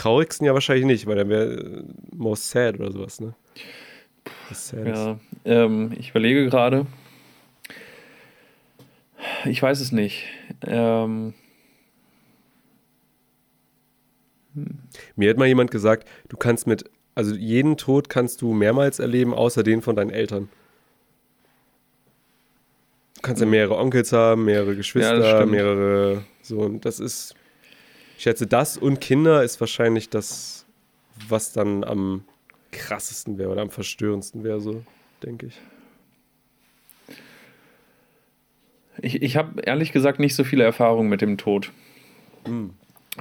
traurigsten ja wahrscheinlich nicht, weil dann wäre äh, most sad oder sowas, ne? Ja, ähm, ich überlege gerade. Ich weiß es nicht. Ähm, Mir hat mal jemand gesagt, du kannst mit, also jeden Tod kannst du mehrmals erleben, außer den von deinen Eltern. Du kannst ja mehrere Onkels haben, mehrere Geschwister, ja, mehrere, so, und das ist, ich schätze, das und Kinder ist wahrscheinlich das, was dann am krassesten wäre oder am verstörendsten wäre, so, denke ich. Ich, ich habe ehrlich gesagt nicht so viele Erfahrungen mit dem Tod. Hm.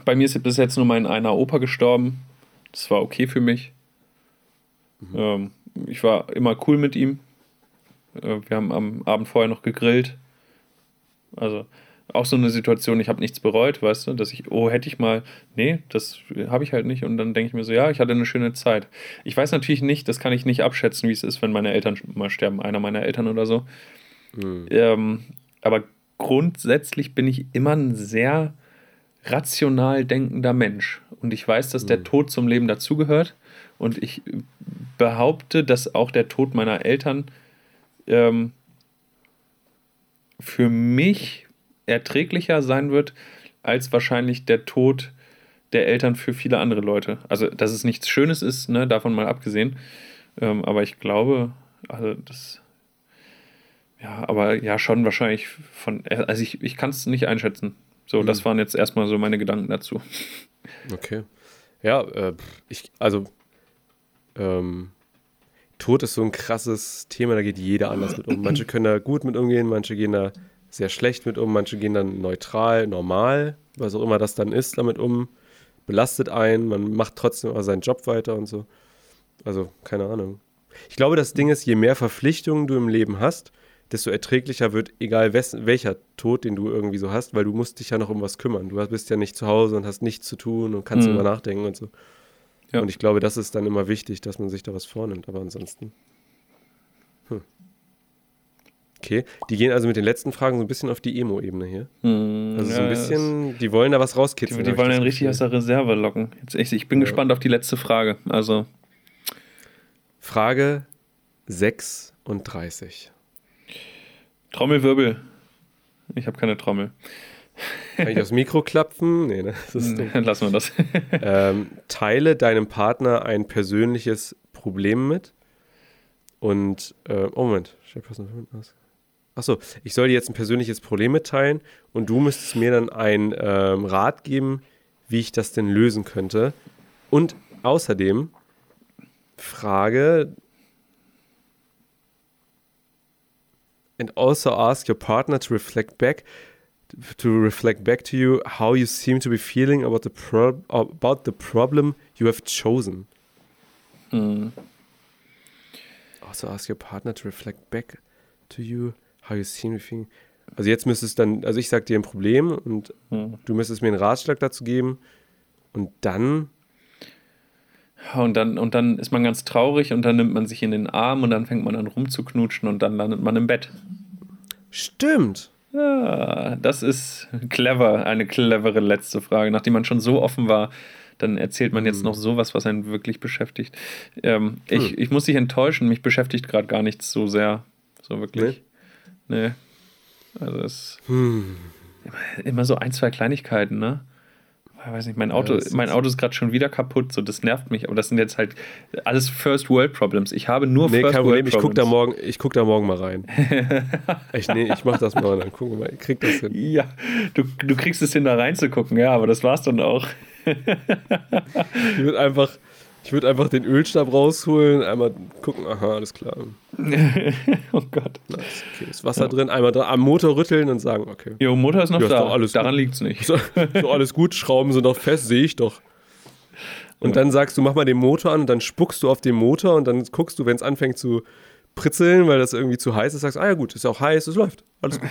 Bei mir ist bis jetzt nur mein einer Opa gestorben. Das war okay für mich. Mhm. Ähm, ich war immer cool mit ihm. Äh, wir haben am Abend vorher noch gegrillt. Also auch so eine Situation, ich habe nichts bereut, weißt du, dass ich, oh, hätte ich mal, nee, das habe ich halt nicht. Und dann denke ich mir so, ja, ich hatte eine schöne Zeit. Ich weiß natürlich nicht, das kann ich nicht abschätzen, wie es ist, wenn meine Eltern mal sterben, einer meiner Eltern oder so. Mhm. Ähm, aber grundsätzlich bin ich immer ein sehr rational denkender Mensch. Und ich weiß, dass der mhm. Tod zum Leben dazugehört. Und ich behaupte, dass auch der Tod meiner Eltern ähm, für mich erträglicher sein wird, als wahrscheinlich der Tod der Eltern für viele andere Leute. Also, dass es nichts Schönes ist, ne, davon mal abgesehen. Ähm, aber ich glaube, also das. Ja, aber ja, schon wahrscheinlich von. Also, ich, ich kann es nicht einschätzen. So, mhm. das waren jetzt erstmal so meine Gedanken dazu. (laughs) Okay. Ja, äh, ich, also, ähm, Tod ist so ein krasses Thema, da geht jeder anders mit um. Manche können da gut mit umgehen, manche gehen da sehr schlecht mit um, manche gehen dann neutral, normal, was auch immer das dann ist, damit um, belastet einen, man macht trotzdem aber seinen Job weiter und so. Also, keine Ahnung. Ich glaube, das Ding ist, je mehr Verpflichtungen du im Leben hast, desto erträglicher wird, egal wes, welcher Tod, den du irgendwie so hast, weil du musst dich ja noch um was kümmern. Du bist ja nicht zu Hause und hast nichts zu tun und kannst mhm. immer nachdenken und so. Ja. Und ich glaube, das ist dann immer wichtig, dass man sich da was vornimmt, aber ansonsten. Hm. Okay, die gehen also mit den letzten Fragen so ein bisschen auf die Emo-Ebene hier. Mhm, also so ein bisschen, die wollen da was rauskitzeln. Die, die wollen einen richtig aus der Reserve locken. Jetzt echt, ich bin ja. gespannt auf die letzte Frage. Also. Frage 36. Trommelwirbel. Ich habe keine Trommel. Kann ich das Mikro klapfen? Nee, ne? das ist Dann (laughs) lassen wir das. (laughs) ähm, teile deinem Partner ein persönliches Problem mit Und, äh, oh Moment, Achso, ich soll dir jetzt ein persönliches Problem mitteilen und du müsstest mir dann einen ähm, Rat geben, wie ich das denn lösen könnte. Und außerdem Frage, and also ask your partner to reflect back to reflect back to you how you seem to be feeling about the pro about the problem you have chosen. Mm. Also ask your partner to reflect back to you how you be feeling. Also jetzt müsstest dann, also ich sag dir ein Problem und mm. du müsstest mir einen Ratschlag dazu geben und dann und dann, und dann ist man ganz traurig und dann nimmt man sich in den Arm und dann fängt man an rumzuknutschen und dann landet man im Bett. Stimmt. Ja, das ist clever, eine clevere letzte Frage. Nachdem man schon so offen war, dann erzählt man jetzt hm. noch sowas, was einen wirklich beschäftigt. Ähm, hm. ich, ich muss dich enttäuschen, mich beschäftigt gerade gar nichts so sehr. So wirklich. Nee. Also es hm. immer, immer so ein, zwei Kleinigkeiten, ne? ich weiß nicht, mein Auto, ja, mein Auto ist gerade schon wieder kaputt, so das nervt mich, aber das sind jetzt halt alles First World Problems. Ich habe nur nee, First kein Problem. World Problems. Ich guck da morgen, ich guck da morgen mal rein. (laughs) ich, nee, ich mach das mal, dann gucken wir mal, ich krieg das hin. Ja, du, du kriegst es hin, da reinzugucken, ja, aber das war's dann auch. ich würde einfach, ich würde einfach den Ölstab rausholen, einmal gucken, aha, alles klar. (laughs) oh Gott. Nice, okay, ist Wasser ja. drin, einmal am Motor rütteln und sagen, okay. Jo, Motor ist noch ja, da, alles daran liegt es nicht. So, so, alles gut, Schrauben sind noch fest, sehe ich doch. Und ja. dann sagst du, mach mal den Motor an und dann spuckst du auf den Motor und dann guckst du, wenn es anfängt zu pritzeln, weil das irgendwie zu heiß ist, sagst, ah ja gut, ist auch heiß, es läuft, alles gut.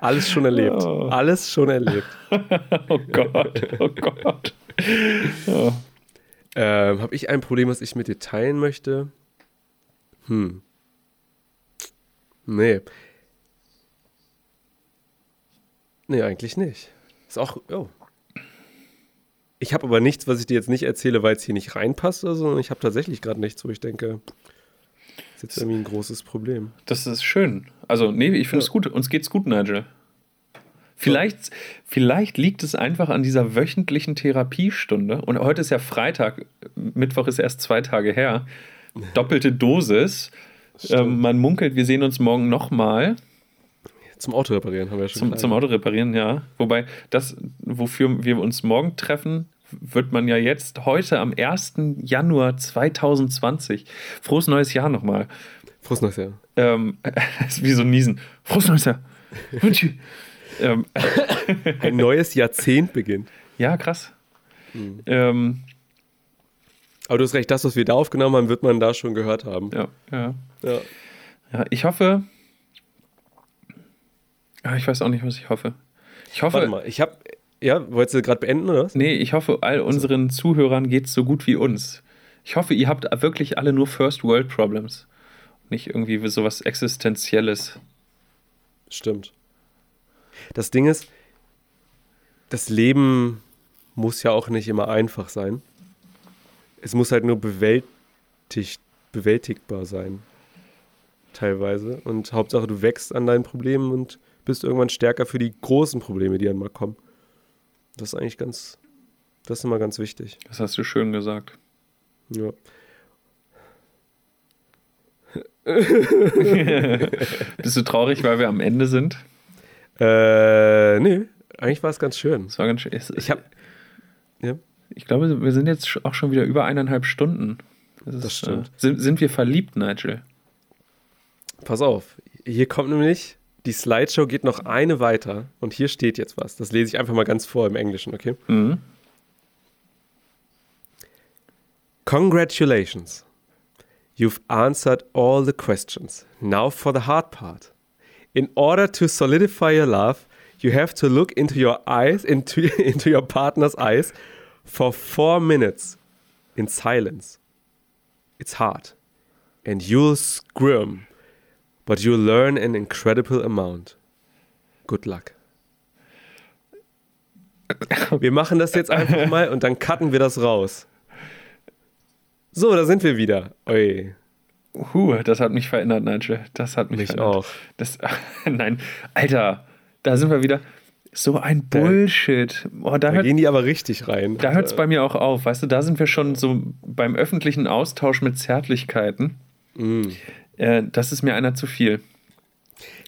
Alles schon erlebt. Oh. Alles schon erlebt. (laughs) oh Gott, oh Gott. (laughs) Oh. Ähm, Habe ich ein Problem, was ich mit dir teilen möchte? Hm. Nee. Nee, eigentlich nicht. Ist auch. Oh. Ich habe aber nichts, was ich dir jetzt nicht erzähle, weil es hier nicht reinpasst oder so. Ich habe tatsächlich gerade nichts, wo ich denke, das ist jetzt irgendwie ein großes Problem. Das ist schön. Also, nee, ich finde es ja. gut. Uns geht's gut, Nigel. Vielleicht, vielleicht liegt es einfach an dieser wöchentlichen Therapiestunde. Und heute ist ja Freitag, Mittwoch ist erst zwei Tage her. Doppelte Dosis. (laughs) Ähm, man munkelt, wir sehen uns morgen nochmal. Zum Auto reparieren haben wir schon. Zum, zum Auto reparieren, ja. Wobei das, wofür wir uns morgen treffen, wird man ja jetzt heute am 1. Januar 2020. Frohes neues Jahr nochmal. Frohes neues Jahr. Ähm, (laughs) wie so ein Niesen. Frohes neues Jahr. (laughs) Ähm. (laughs) Ein neues Jahrzehnt beginnt. Ja, krass. Mhm. Ähm, aber du hast recht, das, was wir da aufgenommen haben, wird man da schon gehört haben. Ja, ja. Ja, ja ich hoffe. Ah, ich weiß auch nicht, was ich hoffe. Ich hoffe. Warte mal, ich habe. Ja, wolltest du gerade beenden, oder was? Nee, ich hoffe, all unseren. Zuhörern geht es so gut wie uns. Ich hoffe, ihr habt wirklich alle nur First World Problems. Nicht irgendwie sowas Existenzielles. Stimmt. Das Ding ist, das Leben muss ja auch nicht immer einfach sein. Es muss halt nur bewältigt, bewältigbar sein. Teilweise. Und Hauptsache, du wächst an deinen Problemen und bist irgendwann stärker für die großen Probleme, die dann mal kommen. Das ist eigentlich ganz, das ist immer ganz wichtig. Das hast du schön gesagt. Ja. (laughs) Bist du traurig, weil wir am Ende sind? Äh, nee, eigentlich war es ganz schön. Es war ganz schön. Es, ich habe. Ja. Ich glaube, wir sind jetzt auch schon wieder über eineinhalb Stunden. Das, ist, das stimmt. Äh, sind, sind wir verliebt, Nigel? Pass auf, hier kommt nämlich, die Slideshow geht noch eine weiter und hier steht jetzt was. Das lese ich einfach mal ganz vor im Englischen, okay? Mhm. Congratulations. You've answered all the questions. Now for the hard part. In order to solidify your love, you have to look into your eyes, into, (laughs) into your partner's eyes for four minutes in silence. It's hard. And you'll squirm, but you'll learn an incredible amount. Good luck. Wir machen das jetzt einfach mal und dann cutten wir das raus. So, da sind wir wieder. Oi. Huh, das hat mich verändert, Nigel. Das hat mich, mich verändert. auch. Das, (laughs) nein, Alter, da sind wir wieder. So ein Bullshit. Oh, da, da hört, gehen die aber richtig rein. Da hört es bei mir auch auf. Weißt du, da sind wir schon so beim öffentlichen Austausch mit Zärtlichkeiten. Mm. Äh, das ist mir einer zu viel.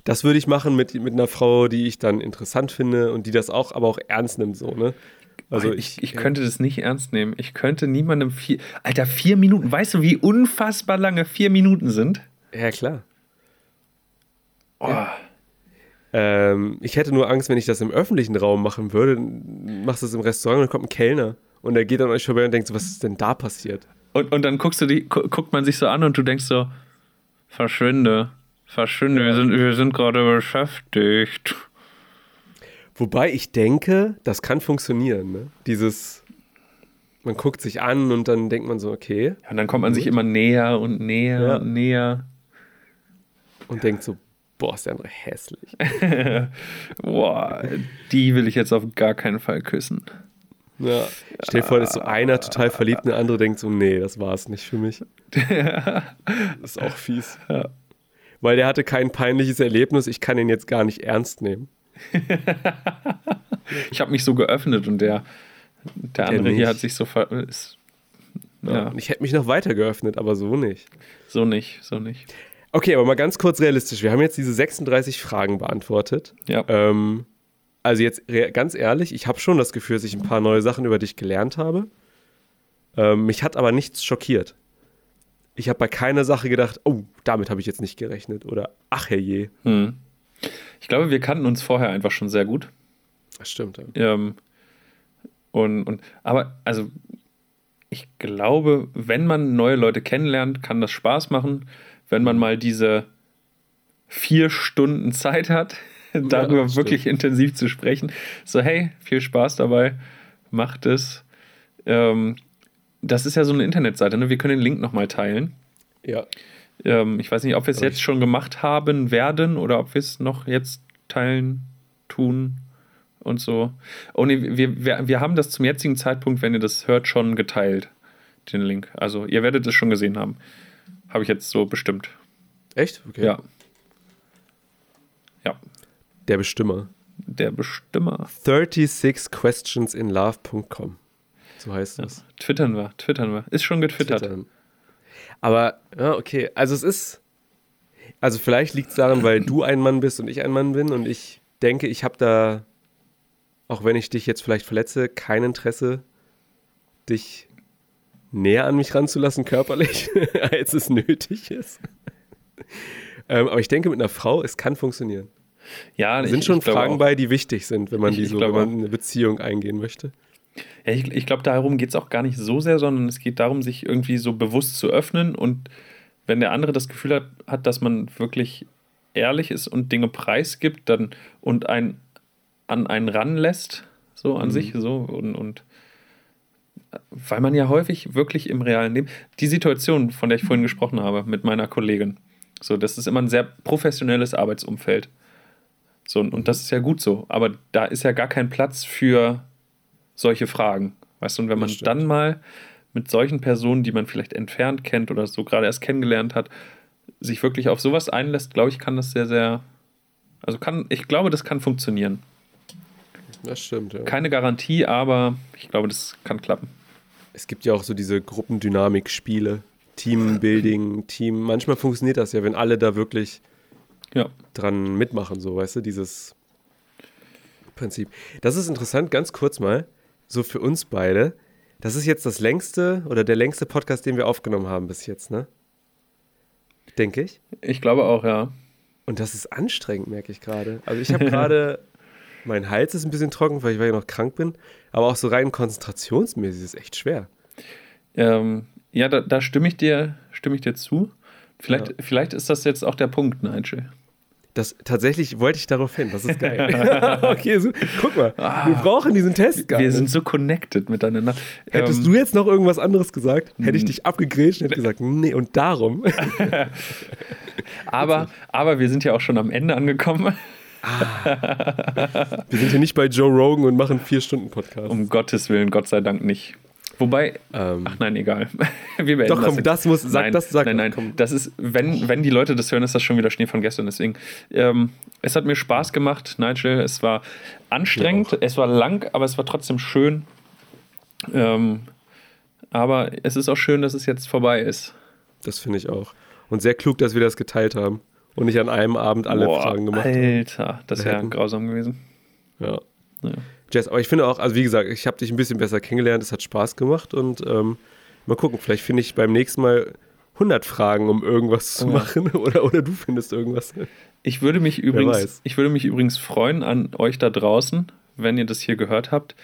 Das würde ich machen mit, mit einer Frau, die ich dann interessant finde und die das auch, aber auch ernst nimmt, so, ne? Also ich, ich könnte das nicht ernst nehmen. Ich könnte niemandem vier. Alter, vier Minuten. Weißt du, wie unfassbar lange vier Minuten sind? Ja, klar. Oh. Ja. Ähm, ich hätte nur Angst, wenn ich das im öffentlichen Raum machen würde. Machst du es im Restaurant und dann kommt ein Kellner und der geht an euch vorbei und denkt so, was ist denn da passiert? Und, und dann guckst du die, gu guckt man sich so an und du denkst so, verschwinde, verschwinde, wir sind, wir sind gerade beschäftigt. Wobei ich denke, das kann funktionieren, ne? Dieses, man guckt sich an und dann denkt man so, okay. Ja, und dann kommt man sich immer näher und näher Ja. und näher. Und denkt so, boah, ist der andere hässlich. (laughs) Boah, die will ich jetzt auf gar keinen Fall küssen. Ja. Stell dir vor, da ist so einer total verliebt und der andere denkt so, nee, das war es nicht für mich. (laughs) Das ist auch fies. Ja. Weil der hatte kein peinliches Erlebnis, ich kann ihn jetzt gar nicht ernst nehmen. (laughs) Ich habe mich so geöffnet und der, der andere hier nicht. hat sich so ver ist, Ja. ich hätte mich noch weiter geöffnet, aber so nicht. so nicht, so nicht. Okay, aber mal ganz kurz realistisch. Wir haben jetzt diese 36 Fragen beantwortet. Ja. Ähm, also jetzt ganz ehrlich, ich habe schon das Gefühl, dass ich ein paar neue Sachen über dich gelernt habe. Ähm, mich hat aber nichts schockiert. Ich habe bei keiner Sache gedacht, oh, damit habe ich jetzt nicht gerechnet. Oder ach herrje. Hm. Ich glaube, wir kannten uns vorher einfach schon sehr gut. Das stimmt. Ja. Ähm, und, und, aber, also, ich glaube, wenn man neue Leute kennenlernt, kann das Spaß machen. Wenn man mal diese vier Stunden Zeit hat, (laughs) darüber stimmt. wirklich intensiv zu sprechen. So, hey, viel Spaß dabei, macht es. Ähm, das ist ja so eine Internetseite, ne? Wir können den Link nochmal teilen. ja. Ähm, ich weiß nicht, ob wir es jetzt schon gemacht haben werden oder ob wir es noch jetzt teilen, tun und so. Oh nee, wir, wir, wir haben das zum jetzigen Zeitpunkt, wenn ihr das hört, schon geteilt, den Link. Also ihr werdet es schon gesehen haben. Habe ich jetzt so bestimmt. Echt? Okay. Ja. Ja, Der Bestimmer. der Bestimmer. 36questionsinlove.com. So heißt das. Twittern wir, twittern wir. Ist schon getwittert. Twittern. Aber, ja, okay. Also es ist. Also vielleicht liegt es daran, weil du ein Mann bist und ich ein Mann bin und ich denke, ich habe da, auch wenn ich dich jetzt vielleicht verletze, kein Interesse, dich näher an mich ranzulassen körperlich, (laughs) als es nötig ist. ähm, aber ich denke, mit einer Frau, es kann funktionieren. Ja, Da sind ich, schon ich Fragen bei, die wichtig sind, wenn man die ich so, wenn man eine Beziehung eingehen möchte. Ja, ich, ich glaube, darum geht es auch gar nicht so sehr, sondern es geht darum, sich irgendwie so bewusst zu öffnen und wenn der andere das Gefühl hat, hat dass man wirklich ehrlich ist und Dinge preisgibt dann und einen an einen ranlässt, so an Mhm. sich, so und, und weil man ja häufig wirklich im realen Leben, die Situation, von der ich vorhin gesprochen habe, mit meiner Kollegin, so, das ist immer ein sehr professionelles Arbeitsumfeld. So, und, und das ist ja gut so, aber da ist ja gar kein Platz für solche Fragen. Weißt du, und wenn man dann mal mit solchen Personen, die man vielleicht entfernt kennt oder so gerade erst kennengelernt hat, sich wirklich auf sowas einlässt, glaube ich, kann das sehr, sehr. Also kann, ich glaube, das kann funktionieren. Das stimmt, ja. Keine Garantie, aber ich glaube, das kann klappen. Es gibt ja auch so diese Gruppendynamik-Spiele, Teambuilding, Team. Manchmal funktioniert das ja, wenn alle da wirklich Ja. dran mitmachen, so, weißt du, dieses Prinzip. Das ist interessant, ganz kurz mal, so für uns beide. Das ist jetzt das längste oder der längste Podcast, den wir aufgenommen haben bis jetzt, ne? Denke ich. Ich glaube auch, ja. Und das ist anstrengend, merke ich gerade. Also ich habe (laughs) gerade, mein Hals ist ein bisschen trocken, weil ich weil ich noch krank bin, aber auch so rein konzentrationsmäßig ist es echt schwer. Ähm, ja, da, da stimme ich dir, stimme ich dir zu. Vielleicht, Ja. vielleicht ist das jetzt auch der Punkt, Nigel. Das, tatsächlich wollte ich darauf hin. Das ist geil. (laughs) okay, so, guck mal. wir brauchen diesen Test gar Wir nicht. sind so connected miteinander. Hättest Ähm, du jetzt noch irgendwas anderes gesagt, hätte ich dich abgegrätscht und hätte gesagt, nee, und darum. (laughs) aber, aber wir sind ja auch schon am Ende angekommen. wir sind hier nicht bei Joe Rogan und machen vier Stunden Podcast. Um Gottes Willen, Gott sei Dank nicht. Wobei, Ähm, ach nein, egal. (laughs) Wir Doch, komm, jetzt. das muss- sag nein, das, sag Nein, das, nein, komm. das ist, wenn, wenn die Leute das hören, ist das schon wieder Schnee von gestern. Deswegen, ähm, es hat mir Spaß gemacht, Nigel. Es war anstrengend, es war lang, aber es war trotzdem schön. Ähm, aber es ist auch schön, dass es jetzt vorbei ist. das finde ich auch. Und sehr klug, dass wir das geteilt haben und nicht an einem Abend alle Boah, Fragen gemacht haben. Alter, das wäre grausam gewesen. Ja. Ja. Jess, aber ich finde auch, also wie gesagt, ich habe dich ein bisschen besser kennengelernt, es hat Spaß gemacht und ähm, mal gucken, vielleicht finde ich beim nächsten Mal 100 Fragen, um irgendwas zu Ja. machen (laughs) oder, oder du findest irgendwas. Ich würde mich übrigens, ich würde mich übrigens freuen an euch da draußen, wenn ihr das hier gehört habt.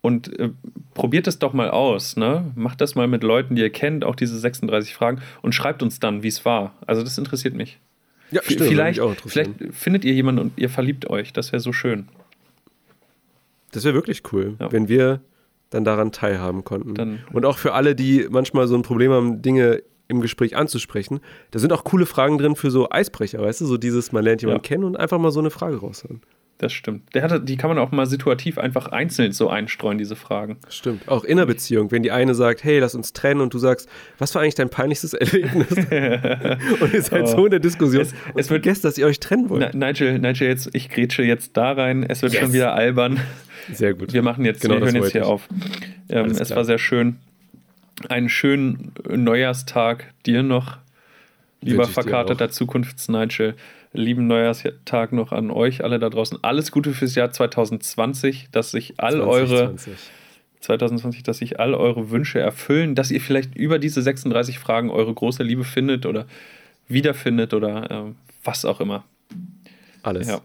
Und äh, probiert es doch mal aus, ne? Macht das mal mit Leuten, die ihr kennt, auch diese 36 Fragen und schreibt uns dann, wie es war. Also das interessiert mich. Ja, V- vielleicht, vielleicht findet ihr jemanden und ihr verliebt euch. Das wäre so schön. Das wäre wirklich cool, Ja. wenn wir dann daran teilhaben konnten. Dann- und auch für alle, die manchmal so ein Problem haben, Dinge im Gespräch anzusprechen, da sind auch coole Fragen drin für so Eisbrecher, weißt du? So dieses, man lernt jemanden Ja. kennen und einfach mal so eine Frage raushauen. Das stimmt. Der hatte, die kann man auch mal situativ einfach einzeln so einstreuen, diese Fragen. Stimmt. Auch in einer Beziehung, wenn die eine sagt, hey, lass uns trennen und du sagst, was war eigentlich dein peinlichstes (laughs) Erlebnis? (laughs) und ihr seid so in der Diskussion Es- es wird- vergesst, dass ihr euch trennen wollt. Na, Nigel, Nigel, jetzt, ich grätsche jetzt da rein. Es wird Yes. schon wieder albern. Sehr gut. Wir machen jetzt, Genau wir hören jetzt hier ich. auf. Ähm, es klar. war sehr schön. Einen schönen Neujahrstag dir noch, lieber verkaterter Zukunfts-Nigel. Lieben Neujahrstag noch an euch alle da draußen. Alles Gute fürs Jahr 2020, dass sich all eure 2020. 2020, dass sich all eure Wünsche erfüllen, dass ihr vielleicht über diese 36 Fragen eure große Liebe findet oder wiederfindet oder ähm, was auch immer. Alles. Ja.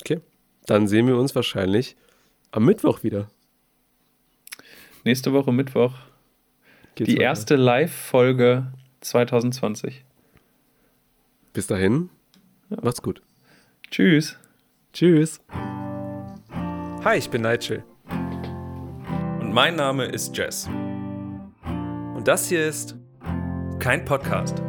Okay. Dann sehen wir uns wahrscheinlich am Mittwoch wieder. Nächste Woche Mittwoch Geht's die weiter. erste Live-Folge 2020. Bis dahin. Macht's gut. Tschüss. Tschüss. Hi, ich bin Nigel. Und mein Name ist Jess. Und das hier ist kein Podcast.